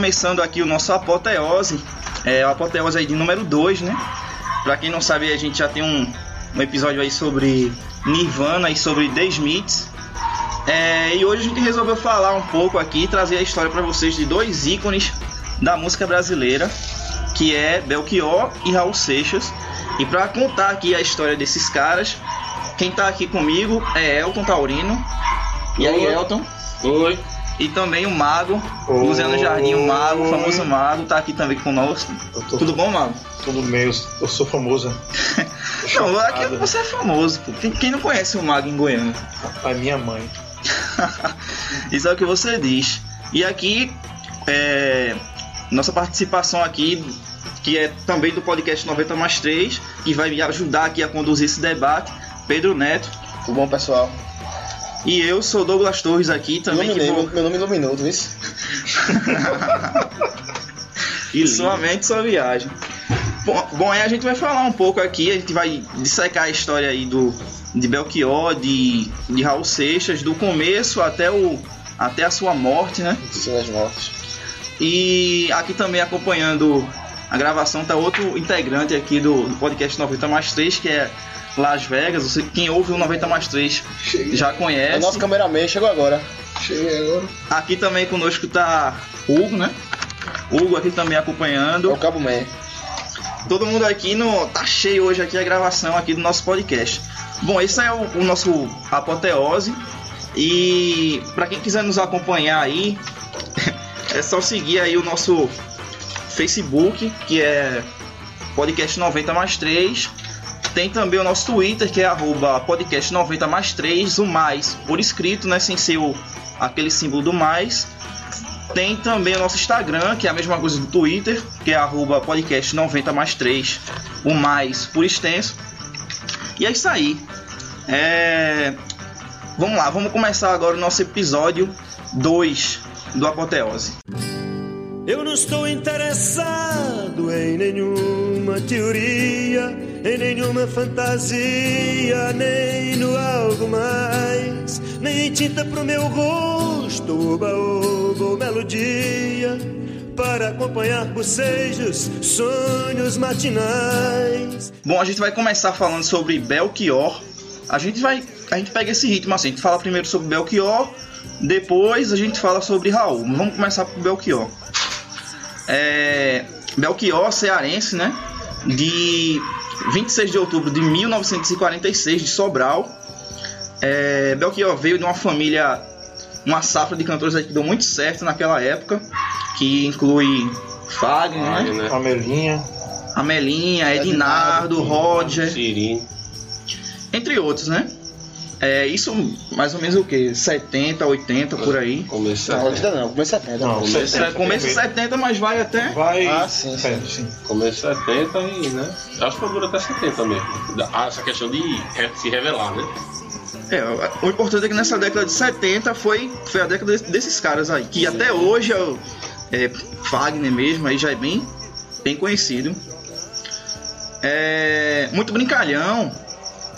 começando aqui o nosso Apoteose. É o Apoteose aí de número 2, né? Pra quem não sabe, a gente já tem um, um episódio aí sobre Nirvana e sobre The Smiths. É, e hoje a gente resolveu falar um pouco aqui, trazer a história pra vocês de dois ícones da música brasileira, que é Belchior e Raul Seixas. E pra contar aqui a história desses caras, quem tá aqui comigo é Elton Taurino. E aí, Oi. Elton? Oi. E também o Mago, Oi. Luciano Jardim, o Mago, o famoso Mago, tá aqui também conosco. Tô Tudo bom, Mago? tudo meio. Eu sou famoso. Não, aqui você é famoso, pô. Quem, quem não conhece o Mago em Goiânia? A minha mãe. Isso é o que você diz. E aqui, é, nossa participação aqui, que é também do podcast 90 mais 3, que vai me ajudar aqui a conduzir esse debate, Pedro Neto. Tudo bom, pessoal? E eu sou Douglas Torres aqui também. que Iluminei, vou- meu nome iluminou, tu isso? E sua mente, sua viagem. Bom, bom, aí a gente vai falar um pouco aqui, a gente vai dissecar a história aí do de Belchior, de, de Raul Seixas, do começo até o até a sua morte, né? Sim, as mortes. E aqui também acompanhando a gravação tá outro integrante aqui do, do podcast 90 mais 3, que é Las Vegas. Você, quem ouve o 90 mais 3 já É o conhece. nosso cameraman chegou agora. Cheguei agora. Aqui também conosco tá Hugo, né? Hugo aqui também É acompanhando. o Cabo Man. Todo mundo aqui no. Tá cheio hoje aqui a gravação aqui do nosso podcast. Bom, esse é o, o nosso apoteose. E para quem quiser nos acompanhar aí, é só seguir aí o nosso Facebook, que é podcast 90 mais 3. Tem também o nosso Twitter, que é podcast 90 mais 3, o mais por escrito, né? Sem ser o, aquele símbolo do mais. Tem também o nosso Instagram, que é a mesma coisa do Twitter, que é arroba podcast 90 mais 3, o mais por extenso. E é isso aí. É... Vamos lá, vamos começar agora o nosso episódio 2 do Apoteose. Eu não estou interessado em nenhuma teoria, em nenhuma fantasia, nem no algo mais, nem em tinta pro meu rosto, oba, oba, ou melodia, para acompanhar bocejos, sonhos matinais. Bom, a gente vai começar falando sobre Belchior. A gente vai. A gente pega esse ritmo assim, a gente fala primeiro sobre Belchior, depois a gente fala sobre Raul. Vamos começar por Belchior. É, Belchior, cearense, né? De 26 de outubro de 1946, de Sobral. É, Belchior veio de uma família, uma safra de cantores aí que deu muito certo naquela época, que inclui Fagner, né? Amelinha. Amelinha, Ednardo, Roger, Cirino. entre outros, né? É isso mais ou menos o que? 70, 80 por aí. Começo Não, de ainda não, começo de 70. Não, Começo de 70 Começo de primeiro. 70, mas vai até. Vai. Ah, sim, sim. Sim. Começo de 70 e, né? Acho que dura até 70 mesmo. Ah, essa questão de se revelar, né? É, o importante é que nessa década de 70 foi, foi a década desse- desses caras aí, que até hoje é, o- é Wagner mesmo, aí já é bem, bem conhecido. É, muito brincalhão.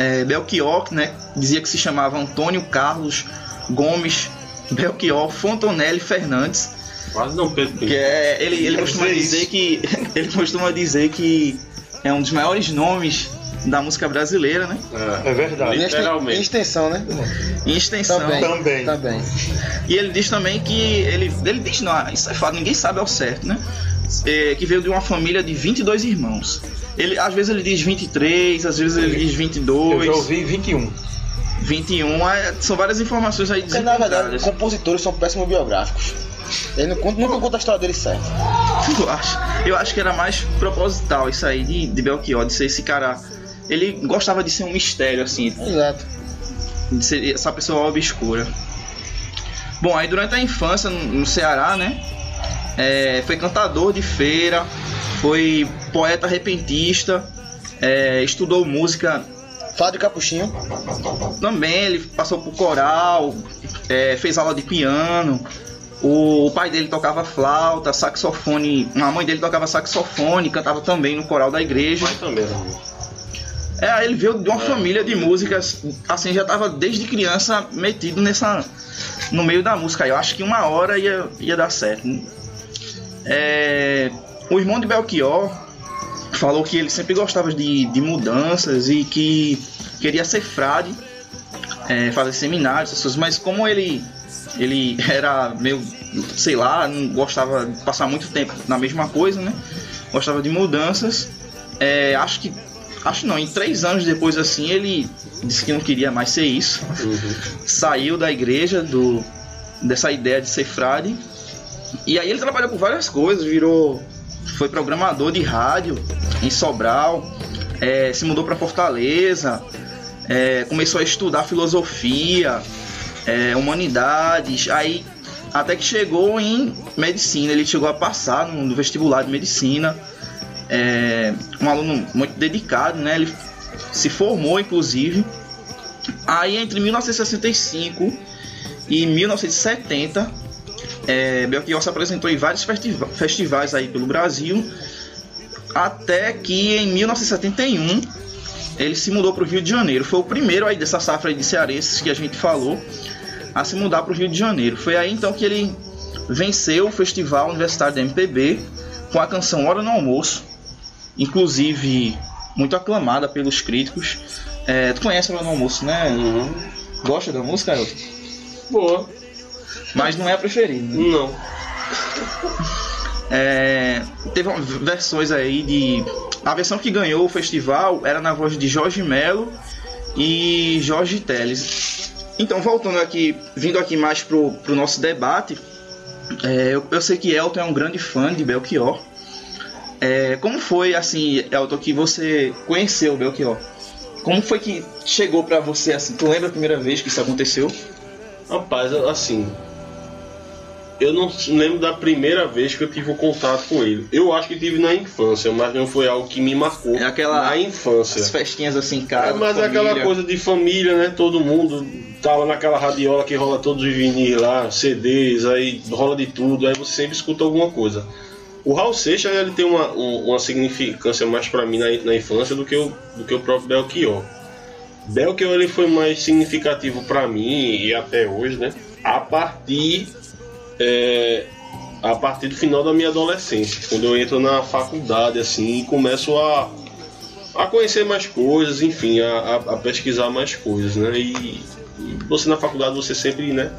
É, Belchior, né? Dizia que se chamava Antônio Carlos Gomes Belchior Fontonelli Fernandes. Quase não Pedro Que é, ele, ele costuma dizer dizer que ele costuma dizer que é um dos maiores nomes da música brasileira, né? É verdade. Em esten- Em Literalmente. extensão, né? Em extensão. Também. Também. Também. E ele diz também que ele, ele diz não, isso é fato, ninguém sabe ao certo, né? É, que veio de uma família de 22 irmãos. Ele às vezes ele diz 23, às vezes ele diz Eu 22, já ouvi 21. 21, é, são várias informações aí Porque, na verdade, compositores são péssimos biográficos. Ele não conta, nunca conta a história dele certo. Eu acho, eu acho que era mais proposital isso aí de, de Belchior, de ser esse cara. Ele gostava de ser um mistério, assim, Exato. de ser essa pessoa obscura. Bom, aí durante a infância no, no Ceará, né? é, foi cantador de feira, foi poeta repentista, é, estudou música de Capuchinho. também, ele passou por coral, é, fez aula de piano. O, o pai dele tocava flauta, saxofone. A mãe dele tocava saxofone, cantava também no coral da igreja. Mas também, né? É, ele veio de uma família de músicas, assim, já tava desde criança metido nessa. no meio da música. Eu acho que uma hora ia, ia dar certo. É, o irmão de Belchior falou que ele sempre gostava de, de mudanças e que queria ser frade, é, fazer seminários, essas coisas, mas como ele ele era meio, sei lá, não gostava de passar muito tempo na mesma coisa, né? Gostava de mudanças. É, acho que acho não, em três anos depois assim ele disse que não queria mais ser isso. Saiu da igreja do dessa ideia de ser frade. E aí ele trabalhou com várias coisas, virou foi programador de rádio em Sobral, é, se mudou para Fortaleza, é, começou a estudar filosofia, é, humanidades, aí até que chegou em medicina, ele chegou a passar no, no vestibular de medicina, é, um aluno muito dedicado, né? Ele se formou inclusive. Aí entre 1965 e 1970, é, Belchior se apresentou em vários festiva- festivais aí pelo Brasil, até que em 1971 ele se mudou para o Rio de Janeiro. Foi o primeiro aí dessa safra aí de cearenses que a gente falou a se mudar para o Rio de Janeiro. Foi aí então que ele venceu o Festival Universitário da MPB com a canção Hora no Almoço, inclusive muito aclamada pelos críticos. É, tu conhece Hora no Almoço, né? Gosta da música, Elton? Boa. Mas não é a preferida. Não. É, teve versões aí de. A versão que ganhou o festival era na voz de Jorge Melo e Jorge Teles. Então, voltando aqui, vindo aqui mais pro, pro nosso debate, é, eu, eu sei que Elton é um grande fã de Belchior. É, como foi, assim, Elton, que você conheceu Belchior? Como foi que chegou pra você assim? Tu lembra a primeira vez que isso aconteceu? Rapaz, assim. Eu não lembro da primeira vez que eu tive o contato com ele. Eu acho que tive na infância, mas não foi algo que me marcou. É aquela- Na infância. As festinhas assim em casa. É, mas é família. aquela coisa de família, né? Todo mundo tava naquela radiola que rola todos os vinis lá, CDs, aí rola de tudo, aí você sempre escuta alguma coisa. O Raul Seixas ele tem uma, um- uma significância mais pra mim na, na infância do que, o, do que o próprio Belchior. Belchior ele foi mais significativo pra mim e até hoje, né? A partir é, a partir do final da minha adolescência, quando eu entro na faculdade assim e começo a a conhecer mais coisas, enfim, a, a- pesquisar mais coisas, né? E, e você na faculdade você sempre, né,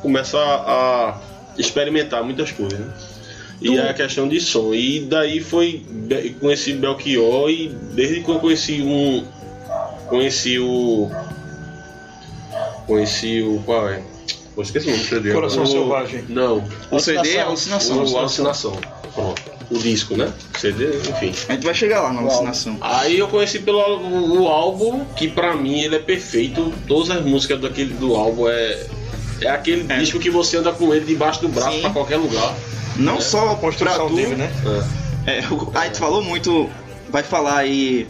começa a, a experimentar muitas coisas, né? E é a questão de som. E daí foi conheci Belchior e desde que eu conheci um conheci o conheci o qual é? Pô, esqueci o nome do CD. Coração O- Selvagem. Não. O CD é O alucinação. Alucinação. Pronto. o disco, né? CD, enfim. A gente vai chegar lá na alucinação. Aí eu conheci pelo o, o álbum, que pra mim ele é perfeito. Todas as músicas daquele, do álbum é. É aquele disco que você anda com ele debaixo do braço Sim. pra qualquer lugar. Não só A construção tu, dele, né? É, o- a gente falou muito, vai falar aí.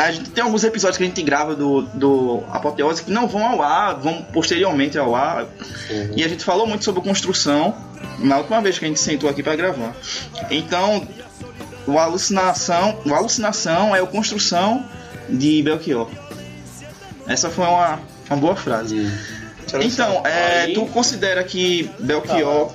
A gente tem alguns episódios que a gente grava do, do Apoteose que não vão ao ar, vão posteriormente ao ar. E a gente falou muito sobre construção na última vez que a gente sentou aqui para gravar. Então, o alucinação, o alucinação é a construção de Belchior. Essa foi uma, uma boa frase. Então, é, tu considera que Belchior,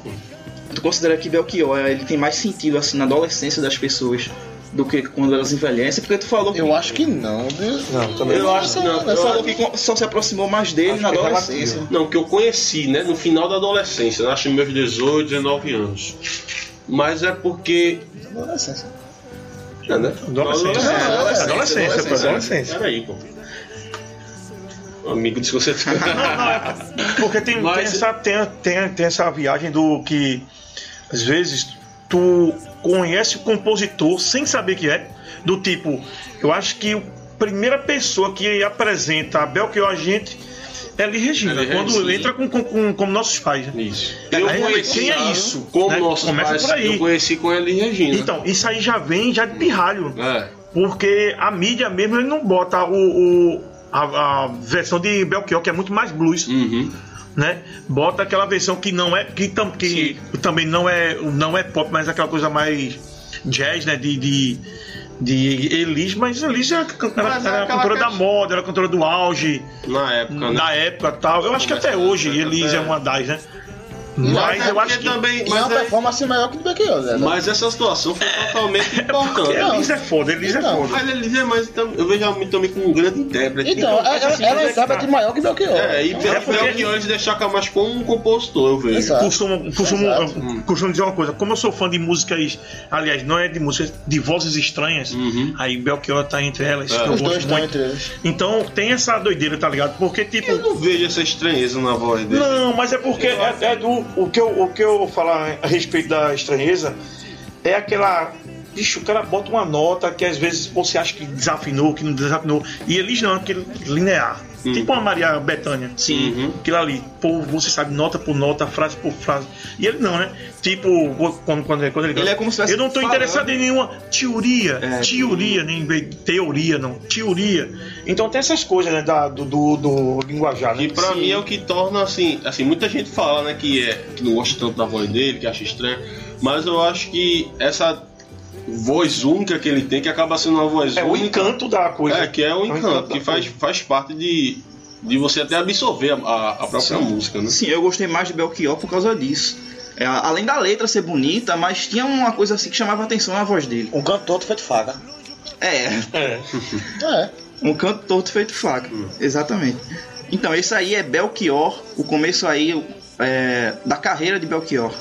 tu considera que Belchior ele tem mais sentido assim na adolescência das pessoas do que quando elas envelhecem? Porque tu falou que Eu acho que não, viu? Não, também Eu acho que não. tu Eu falou acho- que só se aproximou mais dele Acho na é adolescência. Não, que eu conheci, né? No final da adolescência, eu acho que meus 18, 19 anos. Mas é porque. Adolescência. É, né? Adolescência. É, Adolescência, adolescência, pô, adolescência. Peraí, pô. O amigo disse que você. Porque tem, Mas- tem, essa, tem, tem, tem essa viagem do que às vezes tu conhece o compositor sem saber que é. Do tipo, eu acho que a primeira pessoa que apresenta a Belchior a gente é Elis Regina, Elis quando Regina. entra com, com, com, como nossos pais. né? Isso. Eu aí, conheci quem é isso? Como né? nossos Começa pais, por aí. eu conheci com ele e Regina. Então, isso aí já vem já de pirralho. É. Porque a mídia mesmo ele não bota o, o- a, a versão de Belchior, que é muito mais blues, Uhum. Né? Bota aquela versão que não é. que, tam, que também não é, não é pop, mas aquela coisa mais jazz, né? De. de de Elis, mas Elis era, era, Mas é era aquela cantora da moda, era cantora do auge, Na época, né? na época tal. Eu acho que até hoje Elis é uma das, né? Mas é eu acho que. também. É Mas, uma é- performance maior que do Belchior, né? mas essa situação foi totalmente importante. Elis é foda, Elis é Então, foda. Mas ele é mais. então, Eu vejo a mim também como um grande intérprete. Então, ela, ela, ela é intérprete maior que Belchior. É, e Então, pelo É que eles deixaram mais como um compositor, eu vejo. Exato. costumo, costumo, Exato. eu costumo dizer uma coisa, como eu sou fã de músicas, aliás, não é de músicas, de vozes estranhas, Uhum. aí Belchior tá entre elas, É. que eu Os dois gosto estão muito. entre eles. Então tem essa doideira, tá ligado? Porque, tipo. Eu não vejo essa estranheza na voz dele. Não, mas é porque é, é do, o, que eu, o que eu falar a respeito da estranheza é aquela. Bicho, o cara bota uma nota que às vezes você acha que desafinou, que não desafinou. E eles não, aquele linear. Hum. Tipo uma Maria Bethânia. Sim. Uhum. Aquilo ali, pô, você sabe, nota por nota, frase por frase. E ele não, né? Tipo, quando, quando, quando ele. Ele é como se Eu não tô falando. interessado em nenhuma teoria. É. teoria, nem teoria, não. Teoria. Então tem essas coisas, né? Da, do, do, do linguajar, né? E pra Sim. mim é o que torna assim, assim, muita gente fala, né, que é que não gosta tanto da voz dele, que acha estranho, mas eu acho que essa voz única que ele tem, que acaba sendo uma voz É o única, encanto da coisa. é que é o encanto, que faz, coisa. faz parte de, de você até absorver a, a- a própria música, né? Sim, eu gostei mais de Belchior por causa disso. É, além da letra ser bonita, mas tinha uma coisa assim que chamava atenção na voz dele. Um cantor feito faga. É, É. É. um canto torto feito faca. Exatamente. Então, esse aí é Belchior, o começo aí é, da carreira de Belchior.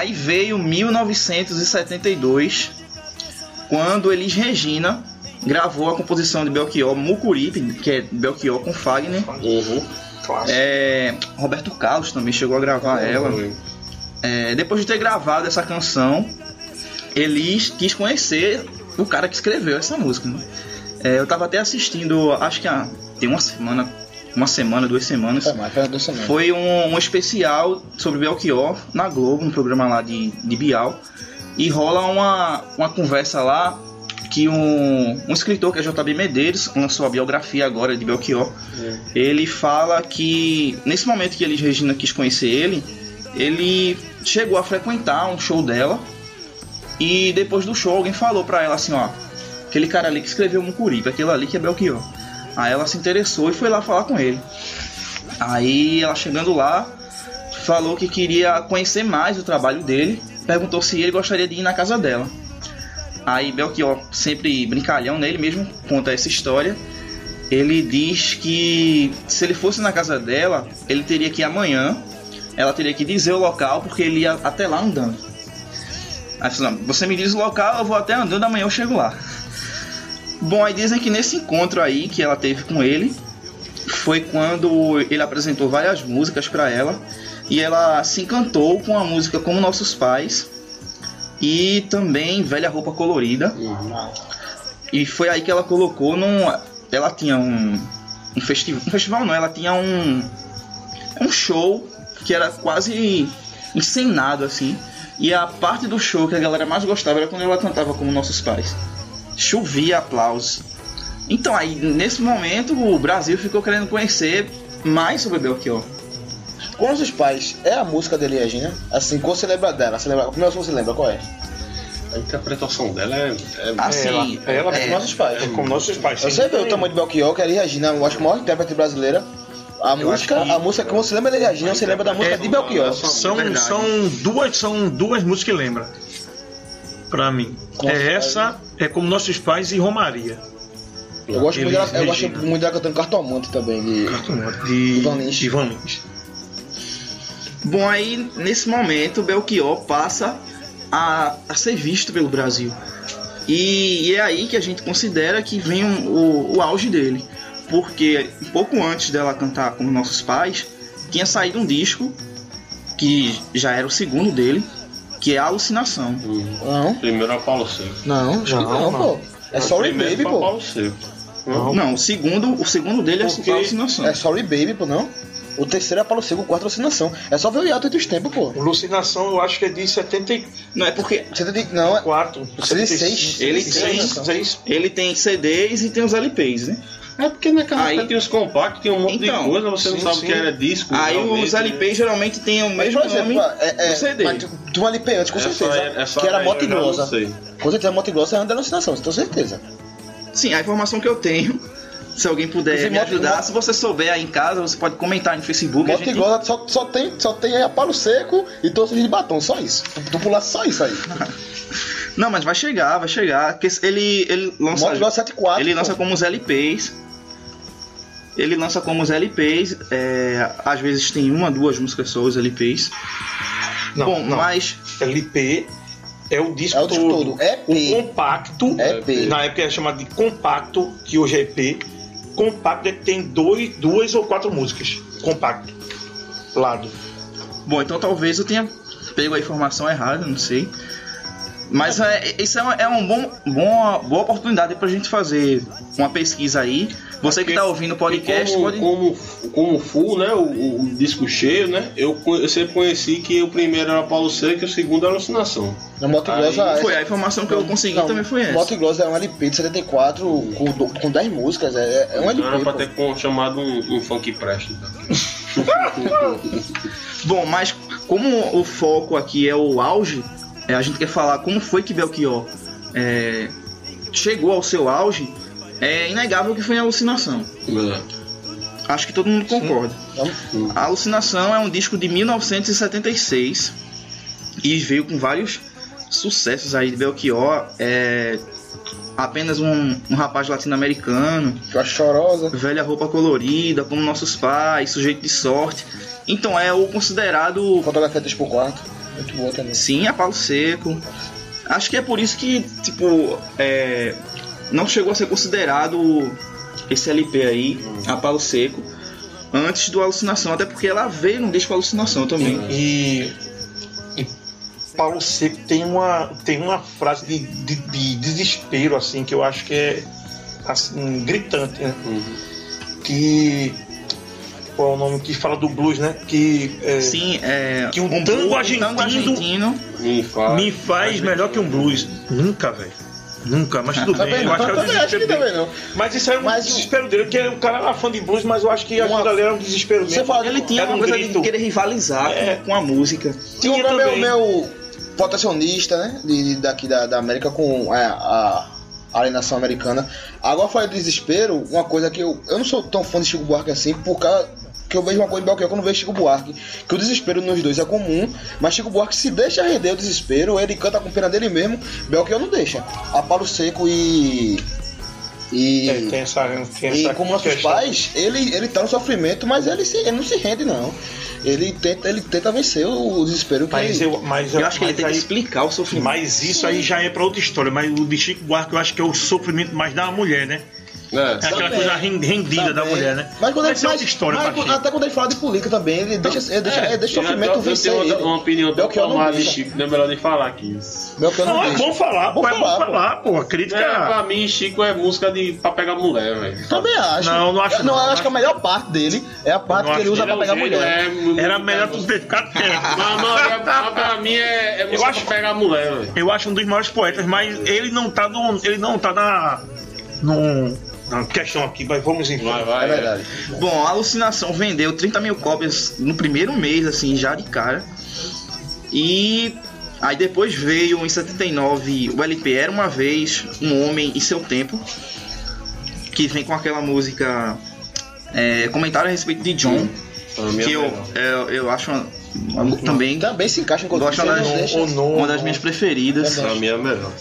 Aí veio 1972, quando Elis Regina gravou a composição de Belchior Mucuripe, que é Belchior com Fagner. Uhum. É, Roberto Carlos também chegou a gravar ela. É, depois de ter gravado essa canção, Elis quis conhecer o cara que escreveu essa música. né? É, eu tava até assistindo, acho que há, tem uma semana, uma semana, duas semanas. Foi mais, duas semanas. Foi um, um especial sobre Belchior na Globo, no programa lá de, de Bial. E rola uma, uma conversa lá que um, um escritor, que é JB Medeiros, lançou a biografia agora de Belchior. Ele fala que nesse momento que Elis Regina quis conhecer ele, ele chegou a frequentar um show dela. E depois do show alguém falou pra ela assim, ó, aquele cara ali que escreveu Mucuripe, aquele ali que é Belchior. Aí ela se interessou e foi lá falar com ele. Aí ela chegando lá, falou que queria conhecer mais o trabalho dele, perguntou se ele gostaria de ir na casa dela. Aí Belchior, sempre brincalhão nele mesmo, conta essa história. Ele diz que se ele fosse na casa dela, ele teria que ir amanhã. Ela teria que dizer o local, porque ele ia até lá andando. Aí falou, você me diz o local, eu vou até andando, amanhã eu chego lá. Bom, aí dizem que nesse encontro aí que ela teve com ele, foi quando ele apresentou várias músicas para ela e ela se encantou com a música Como Nossos Pais e também Velha Roupa Colorida. E foi aí que ela colocou num. Ela tinha um. Um festival. Um festival não, ela tinha um. Um show que era quase encenado assim. E a parte do show que a galera mais gostava era quando ela cantava como Nossos Pais. Chovia aplausos. Então aí, nesse momento, o Brasil ficou querendo conhecer mais sobre Belchior. Com nossos pais, é a música dele, Regina? Assim, quando você lembra dela, você lembra, como você lembra, qual é? A interpretação dela é. é Assim, É ela é, Com nossos pais. É como nossos pais. Você vê o tamanho de Belchior, que é a Regina, eu acho que a maior intérprete brasileira. A música, que- a música que você lembra de Regina, você lembra da música de Belchior. São, Verdade. são, duas, são duas músicas que lembra. Pra mim. Com é essa, é como nossos pais e Romaria. Eu gosto, muito dela, eu gosto muito dela cantando Cartomante também. De... De Ivan Lins. Ivan Lins. Bom, aí nesse momento Belchior passa a, a ser visto pelo Brasil. E, e é aí que a gente considera que vem um- o, o auge dele. Porque um pouco antes dela cantar como Nossos Pais, tinha saído um disco que já era o segundo dele, que é Alucinação. Não, Primeiro é o Paulo Seco. não, acho que Não, não, não. pô. É Sorry Primeiro Baby, foi o pô. Paulo Seco. Não. Não, o segundo, o segundo dele Porque é Alucinação. É Sorry Baby, pô, não? O terceiro é Paulo Seco, o quarto é Alucinação. É só ver o hiato entre os tempos, pô. Alucinação eu acho que é de 74. Não, é porque Você tem, não, é... 76. Ele 76. ele tem CDs e tem os LPs, né? É porque naquela Aí- época tinha os compactos, tinha um monte Então, de coisa, você não sim, sabe o que era disco. Aí realmente, os LPs geralmente têm o Mas, mesmo exemplo, nome é, é, do CD. mas um LP antes, com Essa certeza. aí- essa que era aí não Grossa. Com certeza, Moto Grossa é uma Alucinação, tenho certeza. Sim, a informação que eu tenho, se alguém puder Você me ajudar, se você souber aí em casa, você pode comentar no Facebook. a Moto gente- Grossa só, só, tem, só tem a Paulo Seco e todos de batom, só isso. Tu, tu pulasse só isso aí. Não, mas vai chegar, vai chegar. Porque ele, ele lança. Moto Grossa 74. ele pô. lança como os LPs. Ele lança como os LPs. é, às vezes tem uma, duas músicas só, os LPs. Não, Bom, não. mas. LP é o disco É o disco todo. todo. EP. O compacto, EP. na época era chamado de compacto, que hoje é EP. Compacto é que tem dois, duas ou quatro músicas. Compacto. Lado. Bom, então talvez eu tenha pego a informação errada, não sei. Mas é, isso é, uma, é uma bom, bom, boa oportunidade pra gente fazer uma pesquisa aí. Você que Porque- tá ouvindo o podcast como, pode. como, como full, né? O, o- o disco cheio, né? Eu, eu sempre conheci que o primeiro era Paulo Seco e o segundo era Alucinação. Na Moto Aí Grossa. Foi a informação que eu consegui Não, também foi essa. Moto Grossa é um LP de 74 com, com 10 músicas. É, é um Então era LP. pra pô. ter com- chamado um, um funk prest. Então. Bom, mas como o foco aqui é o auge, é, a gente quer falar como foi que Belchior é, chegou ao seu auge. É inegável que foi a alucinação. É. Acho que todo mundo concorda. Então, A Alucinação é um disco de 1976 e veio com vários sucessos aí de Belchior. É apenas um, um rapaz latino-americano, chorosa. velha roupa colorida, como nossos pais, sujeito de sorte. Então é o considerado, Fotografia 3x4. Muito boa também. sim, a palo seco. Acho que é por isso que, tipo, é, não chegou a ser considerado esse LP aí, a palo seco, antes do Alucinação, até porque ela veio no disco Alucinação também. E, e Paulo Seco tem uma, tem uma frase de, de, de desespero, assim, que eu acho que é assim, gritante, né? Que. Qual é o nome que fala do blues, né? Que. é, Sim, é. Que um tango blues, argentino- tango argentino. Me faz, me faz melhor que um blues. Nunca, velho. Nunca, mas tudo bem. Eu acho que é o desespero dele. não. Mas isso era um Mas- desespero dele, porque o cara era fã de blues, mas eu acho que aquilo Uma- ali era um desespero Você mesmo. fala- Ele tinha Era uma um coisa grito. de querer rivalizar É. com, com a música. Tinha Tinha o meu, meu protecionista, né? De, de- daqui da, da América com é, a alienação americana. Agora falei do desespero, uma coisa que eu. Eu não sou tão fã de Chico Buarque assim, por causa que eu vejo uma coisa em Belchior que eu não vejo Chico Buarque. Que o desespero nos dois é comum, mas Chico Buarque se deixa render o desespero, ele canta com pena dele mesmo, Belchior não deixa. A Paulo Seco e. E. É, tem essa, tem E essa como nossos questão. pais, ele, ele tá no sofrimento, mas ele, se, ele não se rende, não. Ele tenta, ele tenta vencer o desespero que Mas ele- eu, mas Eu acho que ele tem que explicar o sofrimento. Mas isso aí já é pra outra história. Mas o de Chico Buarque eu acho que é o sofrimento mais da mulher, né? É. É aquela Também. coisa ren- rendida da mulher, né? Mas quando é faz, outra história mas até quando ele fala de política também, ele deixa, ele deixa, ele deixa o Eu- sofrimento eu vencer tenho ele. uma, uma opinião tão não formada de deixa. Chico, não é melhor nem falar aqui. Não, Não, é deixa. bom falar, Bom pô, é bom falar, pô. falar, pô. A crítica. É, pra mim, Chico é música de, pra pegar mulher, velho. Também acho. Não, não acho Eu, não, não acho que a melhor parte dele é a parte não que ele usa pra é pegar mulher. é mu- Era melhor tu ter ficado quieto. Mas, mas, é- mas pra mim é, é música acho- pra pegar mulher, velho. Eu acho um dos maiores poetas, mas ele não tá no. Ele não tá na. No, questão aqui, mas vamos em Vai, frente. vai. É verdade. Bom, a Alucinação vendeu 30 mil cópias no primeiro mês, assim, já de cara. E aí depois veio em 79 o LP Era Uma Vez, Um Homem e Seu Tempo, que vem com aquela música é, Comentário a respeito de John, é que eu, eu, eu acho uma- uma- também Também se encaixa em Gosto ele das- não, uma das minhas preferidas. Pra mim é melhor.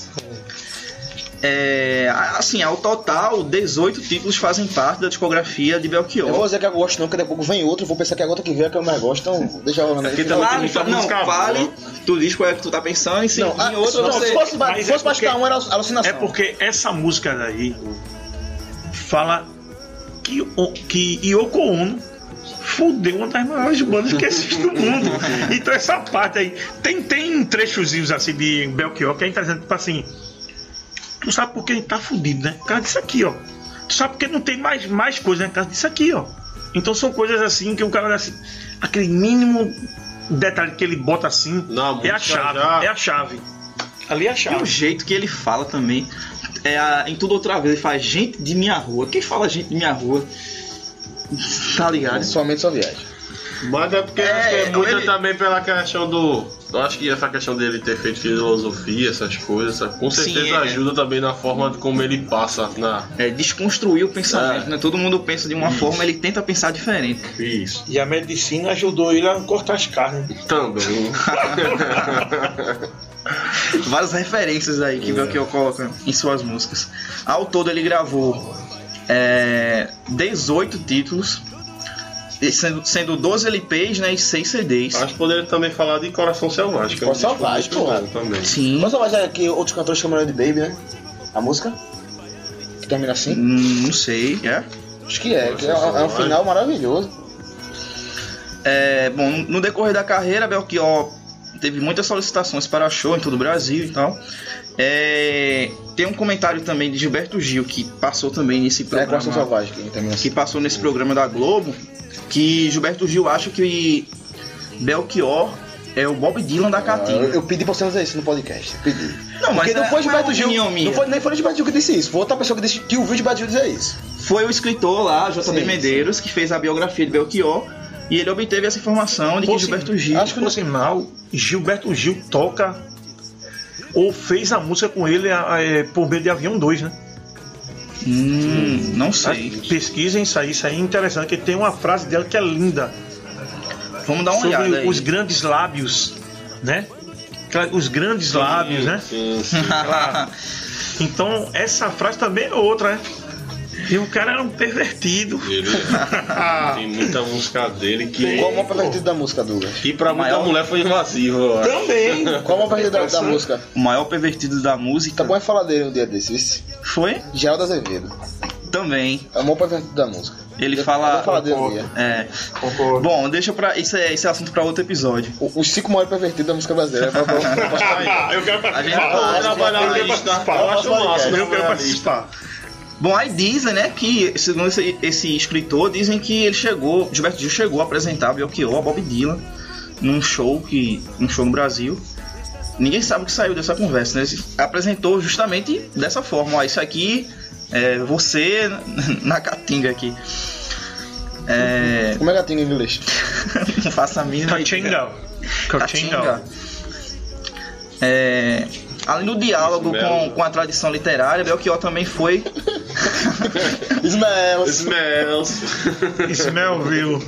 É, assim, ao total, 18 títulos fazem parte da discografia de Belchior. Eu vou dizer que eu gosto não, porque daqui a pouco vem outro, vou pensar que a outra que vem é a que eu mais gosto, então deixa rolando aí. Porque também tem Fale, muita não, música fale, boa. tu diz qual é que tu tá pensando e se Não, ah, outro não, você... se fosse, Mas se fosse é porque- um, era alucinação. É porque essa música daí fala que, o- que Yoko Ono fudeu uma das maiores bandas que existe no mundo. Então essa parte aí. Tem, tem trechozinhos assim de Belchior que é interessante, tipo assim. Tu sabe por que ele tá fudido, né? Por causa disso aqui, ó. Tu sabe porque não tem mais, mais coisa, né? Por causa disso aqui, ó. Então são coisas assim que o cara assim. Aquele mínimo detalhe que ele bota assim Na é a chave. já- É a chave. Ali é a E o chave. jeito que ele fala também. É a- em tudo outra vez, ele faz gente de minha rua. Quem fala gente de minha rua? Tá ligado? Somente só viagem. Mas é porque É, acho que é muito ele- também pela questão do. Eu acho que essa questão dele ter feito filosofia, essas coisas, sabe? com Sim, certeza é. ajuda também na forma de como ele passa na. É desconstruir o pensamento, É. né? Todo mundo pensa de uma forma, ele tenta pensar diferente. Isso. E a medicina ajudou ele a cortar as carnes. Também. Várias referências aí que Belchior coloca em suas músicas. Ao todo ele gravou é, 18 títulos, sendo, sendo 12 LPs né, e 6 CDs. acho que poderia também falar de Coração Selvagem. que é um Coração Selvagem, pô. Também. Sim. Mas mais é que outros cantores chamam de Baby, né? A música? Que termina assim? Hum, não sei, é. Acho que é, que é, é um final maravilhoso. É, bom, no decorrer da carreira, Belchior teve muitas solicitações para show em todo o Brasil e tal. É, tem um comentário também de Gilberto Gil, que passou também nesse É programa. Coração Selvagem que termina que assim. passou nesse programa da Globo, que Gilberto Gil acha que Belchior é o Bob Dylan da Ah, Caatinga. eu, eu pedi pra você dizer isso no podcast. Pedi. Não, mas Porque não é- foi Gilberto Gil. minha. Não foi, nem foi o Gilberto Gil que disse isso. Foi outra pessoa que, disse, que ouviu o Gilberto Gil dizer isso. Foi o escritor lá, JB Sim, Medeiros, que fez a biografia de Belchior, e ele obteve essa informação de que Gilberto Gil. Acho que no sinal, Gilberto Gil toca ou fez a música com ele a- a- é, por meio de Avião 2, né? Hum, não sei. Pesquisem isso aí, isso aí é interessante, que tem uma frase dela que é linda. Vamos dar uma olhada sobre aí. os grandes lábios, né? Os grandes lábios, né? Sim, sim. Então, essa frase também é outra, né? E o cara era um pervertido. Ele- tem muita música dele que. Qual o maior pervertido da música, Douglas? Que pra muita Maior- mulher foi invasivo. Também. Qual o maior pervertido da, da música? O maior pervertido da música Tá bom é falar dele um dia desse, vice. foi Geraldo Azevedo. também. É o maior pervertido da música. Ele Eu- fala- eu vou falar dele um Concordo. dia. É. Concordo. Bom, deixa pra. Isso é, esse é assunto pra outro episódio. O- Os cinco maiores pervertidos da música brasileira. Pra, pra, pra, pra, Ah, eu quero A gente participar. Eu trabalhar quero na lista. participar. Eu acho massa, Eu quero participar. Bom, aí dizem, né, que, segundo esse, esse escritor, dizem que ele chegou, Gilberto Gil chegou a apresentar Belchior a Bob Dylan num show que num show no Brasil. Ninguém sabe o que saiu dessa conversa, né? Ele apresentou justamente dessa forma, ó, isso aqui é você na caatinga aqui. É, como é que tinha em inglês? não faça a mínima. Cachinga. Caatinga. É, além do diálogo com, com a tradição literária, Belchior também foi. Ismael. Smells. Smellville.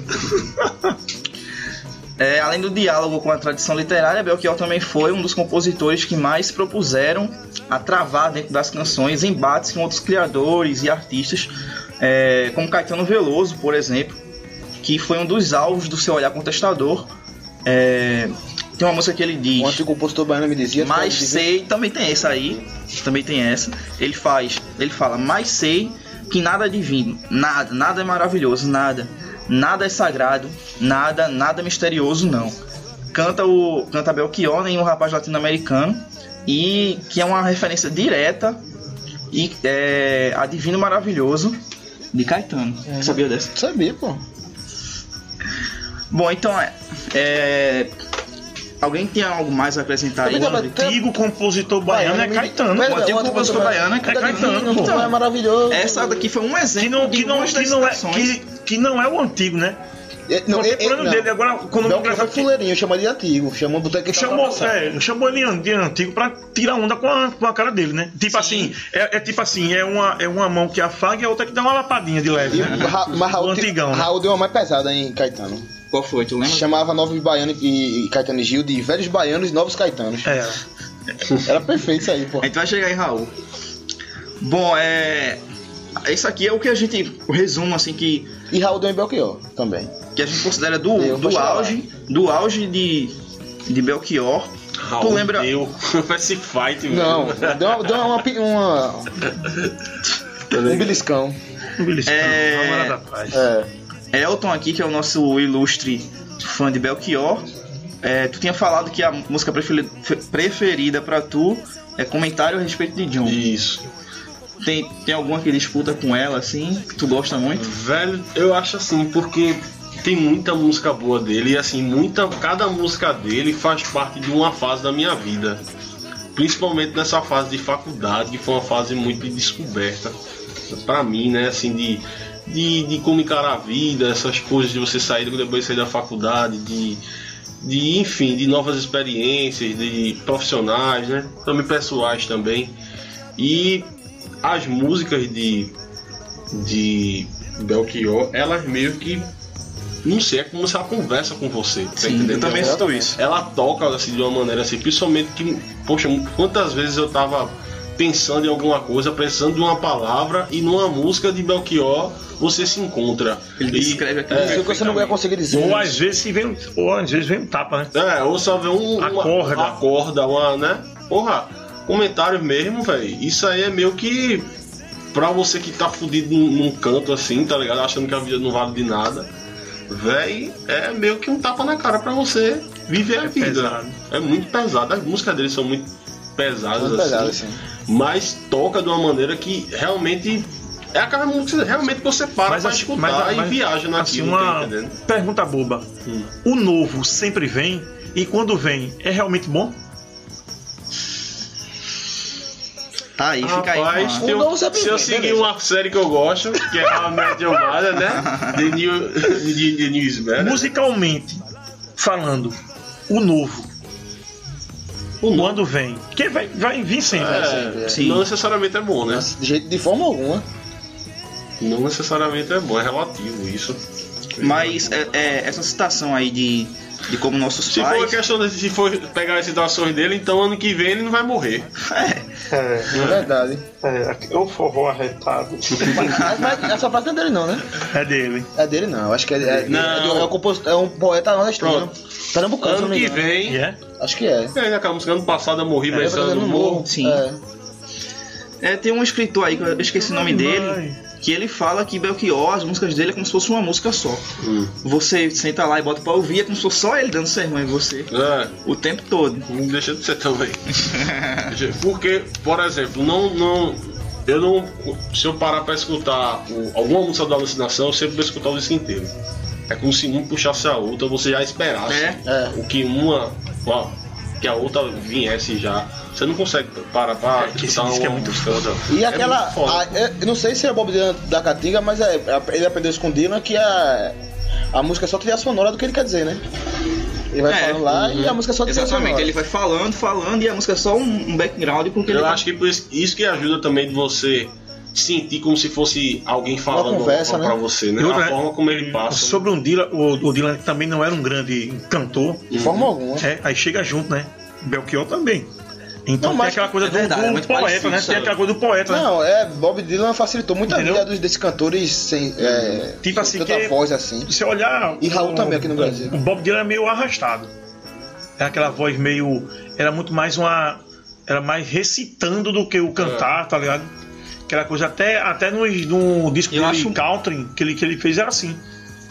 É, além do diálogo com a tradição literária, Belchior também foi um dos compositores que mais propuseram a travar dentro das canções embates com outros criadores e artistas, é, como Caetano Veloso, por exemplo, que foi um dos alvos do seu olhar contestador. É, tem uma música que ele diz. O antigo compositor baiano me dizia. Mas sei, também tem essa aí, também tem essa. Ele faz, ele fala, mas sei que nada é divino, nada, nada é maravilhoso, nada, nada é sagrado, nada, nada é misterioso não. Canta o canta Belchior em um rapaz latino-americano e que é uma referência direta e é, a Divino Maravilhoso de Caetano. Sabia dessa? Sabia, pô. Bom, então é, é, alguém tem algo mais a acrescentar aí? O Tem- antigo compositor baiano é Caetano. O antigo compositor baiano é Tá Caetano, então é maravilhoso. Essa daqui foi um exemplo Que não, de que, não, algumas que, das não é, que, que não é o antigo, né? É, não, é- é- não. dele, agora, quando Belchior eu foi fuleirinho, chama de antigo. Chama o boteco que Chamou, tava passando. é, chamou ele de antigo pra tirar onda com a, com a cara dele, né? Tipo assim, é, é tipo assim, é uma, é uma mão que afaga e a outra que dá uma lapadinha de leve, E né? Ra- mas O Raul, antigão, né? Raul deu uma mais pesada em Caetano. Qual foi? Tu lembra? Chamava Novos Baianos e, e Caetano e Gil de velhos baianos e novos caetanos. É. Era perfeito isso aí, pô. A gente vai chegar em Raul. Bom, é. Isso aqui é o que a gente. O resumo, assim, que, E Raul deu em Belchior também. que a gente considera do, Eu do lá. auge. Do auge de, de Belchior. tu lembra. Deu. Esse fight, velho. Não, deu uma. Deu uma, uma- um beliscão. Um beliscão, É. uma hora da paz. É. Elton aqui, que é o nosso ilustre fã de Belchior. É, tu tinha falado que a música preferida, pra tu é comentário a respeito de John. Isso. Tem, tem alguma que disputa com ela, assim, que tu gosta muito? Velho, eu acho assim, porque tem muita música boa dele e assim, muita, cada música dele faz parte de uma fase da minha vida. Principalmente nessa fase de faculdade, que foi uma fase muito de descoberta pra mim, né? Assim, de, de, de como encarar a vida, essas coisas de você sair depois de sair da faculdade, de, de enfim, de novas experiências, de profissionais, né? Também pessoais também. E as músicas de de Belchior, elas meio que. Não sei, é como se ela conversa com você. Tá Sim, entendendo? eu também sinto isso. ela toca assim, de uma maneira assim, principalmente que, poxa, quantas vezes eu tava pensando em alguma coisa, precisando de uma palavra, e numa música de Belchior você se encontra. Ele E- descreve aquilo. é, que você não ia conseguir dizer. Ou às vezes vem, ou às vezes vem um tapa, né? É, ou só vê um, Acorda. uma corda, uma, né? Porra, comentários mesmo, velho. Isso aí é meio que pra você que tá fudido num, num canto assim, tá ligado? Achando que a vida não vale de nada. Véi, é meio que um tapa na cara pra você viver a vida. pesado. É muito pesado. As músicas dele são muito pesadas, Muito assim, pesado, assim. Mas toca de uma maneira que realmente. É aquela música que realmente você para pra assim, escutar e viaja naquilo, assim, tá uma entendendo? pergunta boba. Hum. O novo sempre vem e quando vem é realmente bom? Tá aí, fica aí. Rapaz, com a- se eu, eu seguir uma série que eu gosto, que é a Média Humana, né? The New, The, The New. Musicalmente falando, o novo, O nome quando vem, que vai, vai vir sempre. é, Sim. não necessariamente é bom, né? De, jeito, de forma alguma. Não necessariamente é bom, é relativo isso. Mas é, é, essa citação aí de, de como nossos Se for a pais. questão de se for pegar as citações dele, então ano que vem ele não vai morrer. É, É verdade. É, é o forró arretado. Mas, mas essa frase não é dele, não, né? é dele. É dele, não. Eu Acho que é, é, Não. é, do- é um, é um poeta nordestino. Pronto. Pernambucano, Ano que vem. É? Acho que é. É, aquela música ano passado eu morri É, pensando no Morro. Sim. É. É, tem um escritor aí, que eu esqueci o nome dele, que ele fala que Belchior, as músicas dele é como se fosse uma música só. Hum. Você senta lá e bota pra ouvir, é como se fosse só ele dando sermão em você. É, O tempo todo. Não deixa de ser também. Porque, por exemplo, não, não, eu não. Se eu parar pra escutar o- alguma música da alucinação, eu sempre vou escutar o disco inteiro. É como se um puxasse a outra, você já esperasse É. É. o que uma. ó, que a outra viesse já. Você não consegue parar pra que esse escutar disco é uma muito foda. E É aquela. a- é, eu não sei se é Bob Dylan da Caatinga, mas é, ele aprendeu com Dylan que a, a música é só trilha sonora do que ele quer dizer, né? Ele vai É, falando lá e a música é só Exatamente, ele vai falando, falando e a música é só um, um background porque ele Eu acho que por isso, isso que ajuda também de você sentir como se fosse alguém falando conversa, pra né? você, né? Outra, a forma como ele passa. Sobre o Dylan, o, o Dylan também não era um grande cantor. De forma alguma. É, aí chega junto, né? Belchior também. Então Não, tem aquela coisa é do, verdade, do é muito poeta, parecido, né? sabe? Tem aquela coisa do poeta, né? Não, é, Bob Dylan facilitou muito Entendeu? a vida dos, desses cantores sem, é, Tipo sem assim, tanta que- voz assim. Se olhar. E Raul o- também aqui no Brasil. O Bob Dylan é meio arrastado. Era aquela voz meio. Era muito mais uma. Era mais recitando do que o cantar, tá ligado? Aquela coisa, até, até no, no disco Eu acho- Country, que ele, que ele fez era assim.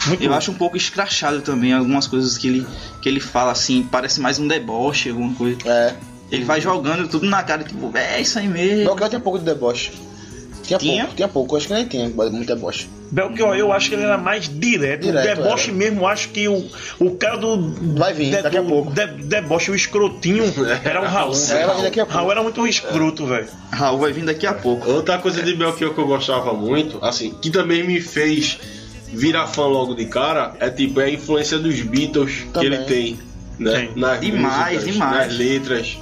Muito Eu bom. acho um pouco escrachado também algumas coisas que ele, que ele fala assim, parece mais um deboche, alguma coisa. É. Ele vai jogando tudo na cara, tipo, é isso aí mesmo. Belchior tinha pouco de deboche. Tinha, Tinha? pouco, tinha pouco, acho que nem tinha muito deboche. Belchior, eu acho que ele era mais direto. Direto, o deboche era. mesmo, acho que o, o cara do. Vai vir, daqui a pouco. de- deboche, o escrotinho, era o Raul. É, vai vir daqui a pouco. Raul era muito escroto, velho. Raul vai vir daqui a pouco. Outra coisa de Belchior que eu gostava muito, assim, que também me fez virar fã logo de cara, é tipo é a influência dos Beatles Também. que ele tem, né? Nas Demais, músicas, demais. nas letras.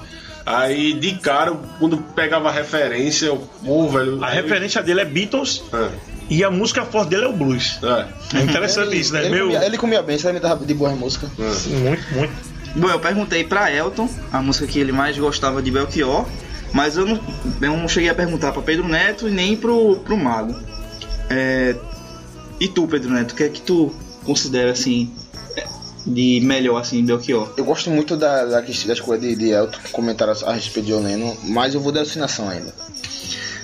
Aí de cara, quando pegava a referência, eu, pô, velho. A aí- referência dele é Beatles É, e a música forte dele é o blues. é. É interessante ele, isso, né? Ele, Meu, comia, ele comia bem, você tava de boa música. Muito, muito. Bom, eu perguntei pra Elton, a música que ele mais gostava de Belchior, mas eu não, eu não cheguei a perguntar pra Pedro Neto e nem pro, pro Mago. É, e tu, Pedro Neto, o que é que tu considera assim de melhor assim Belchior? Eu gosto muito da, da, questão- da escolha de, de Elton, comentaram a, a respeito de Oleno, mas eu vou de alucinação ainda.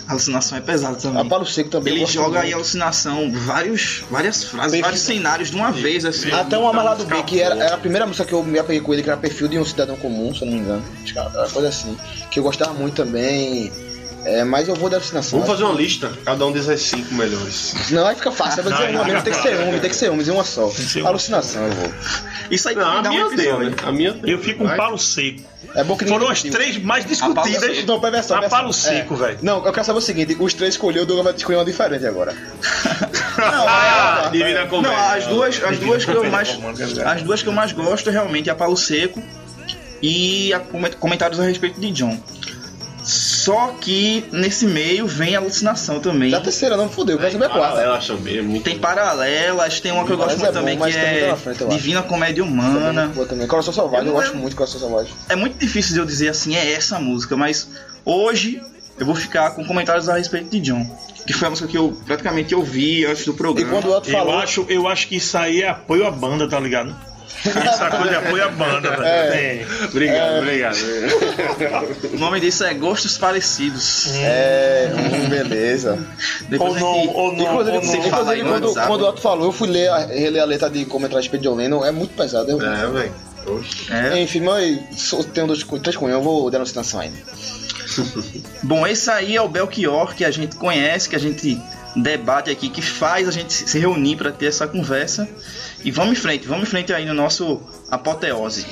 A alucinação é pesada também. A Palo Seco também. Ele joga aí muito. alucinação, vários, várias frases, Perfil. vários cenários de uma vez, assim. Até um Amalado música B, que era, era a primeira música que eu me apeguei com ele, que era perfil de um cidadão comum, se eu não me engano. Era uma coisa assim. Que eu gostava muito também. É, mas eu vou de alucinação. Vamos fazer uma lista, cada um diz as cinco melhores. Não, aí fica fácil. Vou dizer Não, uma mesmo, não, tem que ser uma, tem que ser uma, dizer uma só. uma. Alucinação, eu vou. Isso aí Não, a dar um minha deu, né? A minha deu. Eu fico com Vai. palo seco. É bom que Foram as três mais A palo discutidas. seco. Não, foi versão, A palo seco, É. velho. Não, eu quero saber o seguinte: os três escolheu, o Douglas vai escolher uma diferente agora. Não, Ah, é- divina a Não, as duas, as duas que eu mais, as duas que eu mais gosto realmente é a Palo Seco e a coment- comentários a respeito de John. Só que nesse meio vem a alucinação também. Já a terceira, não, fodeu, eu quero saber a quarta. Também é muito Tem paralelas, tem uma que eu gosto muito é bom, também que é frente, eu. Divina Comédia Humana. Boa também. Coração Selvagem, Eu eu, gosto muito de Coração Selvagem. É muito difícil de eu dizer assim, é essa música, mas hoje eu vou ficar com comentários a respeito de John. Que foi a música que eu praticamente ouvi antes do E programa. quando o outro Eu falou. acho, eu acho que isso aí é apoio à banda, tá ligado? Essa coisa de apoio à banda, velho. É. Obrigado, obrigado. O nome disso é Gostos Parecidos. É, hum, beleza. Depois Ou a não, ou não, Inclusive, ou não. fala inclusive quando, WhatsApp. quando o Otto falou, eu fui ler a, reler a letra de comentário a respeito de Oleno, é muito pesado. Eu, É, velho. É. Enfim, mas tenho dois, três cunhões, eu vou dar alucinação ainda. Bom, esse aí é o Belchior que a gente conhece, que a gente debate aqui, que faz a gente se reunir para ter essa conversa. E vamos em frente, vamos em frente aí no nosso apoteose.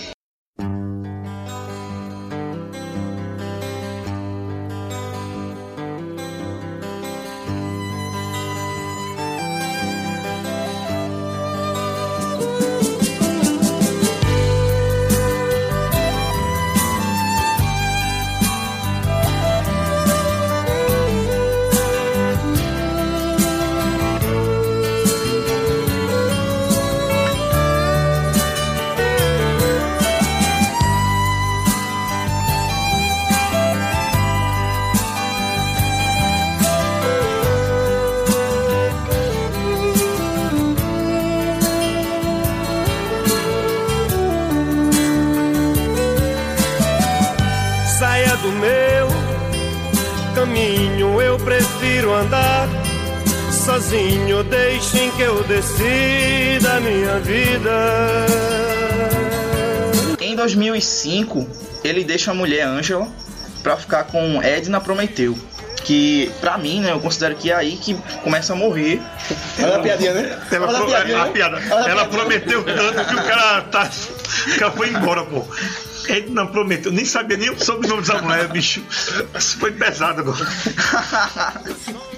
Minha vida. Em 2005, ele deixa a mulher Angela pra ficar com Edna Prometeu. Que, pra mim, né, eu considero que é aí que começa a morrer. Olha a piadinha, né? Ela, Olha a pro- piadinha, a né? piada. Olha a Ela prometeu tanto que o cara tá. O cara foi embora, pô. Ele não prometeu, nem sabia nem o sobrenome dessa mulher, bicho. Isso foi pesado agora.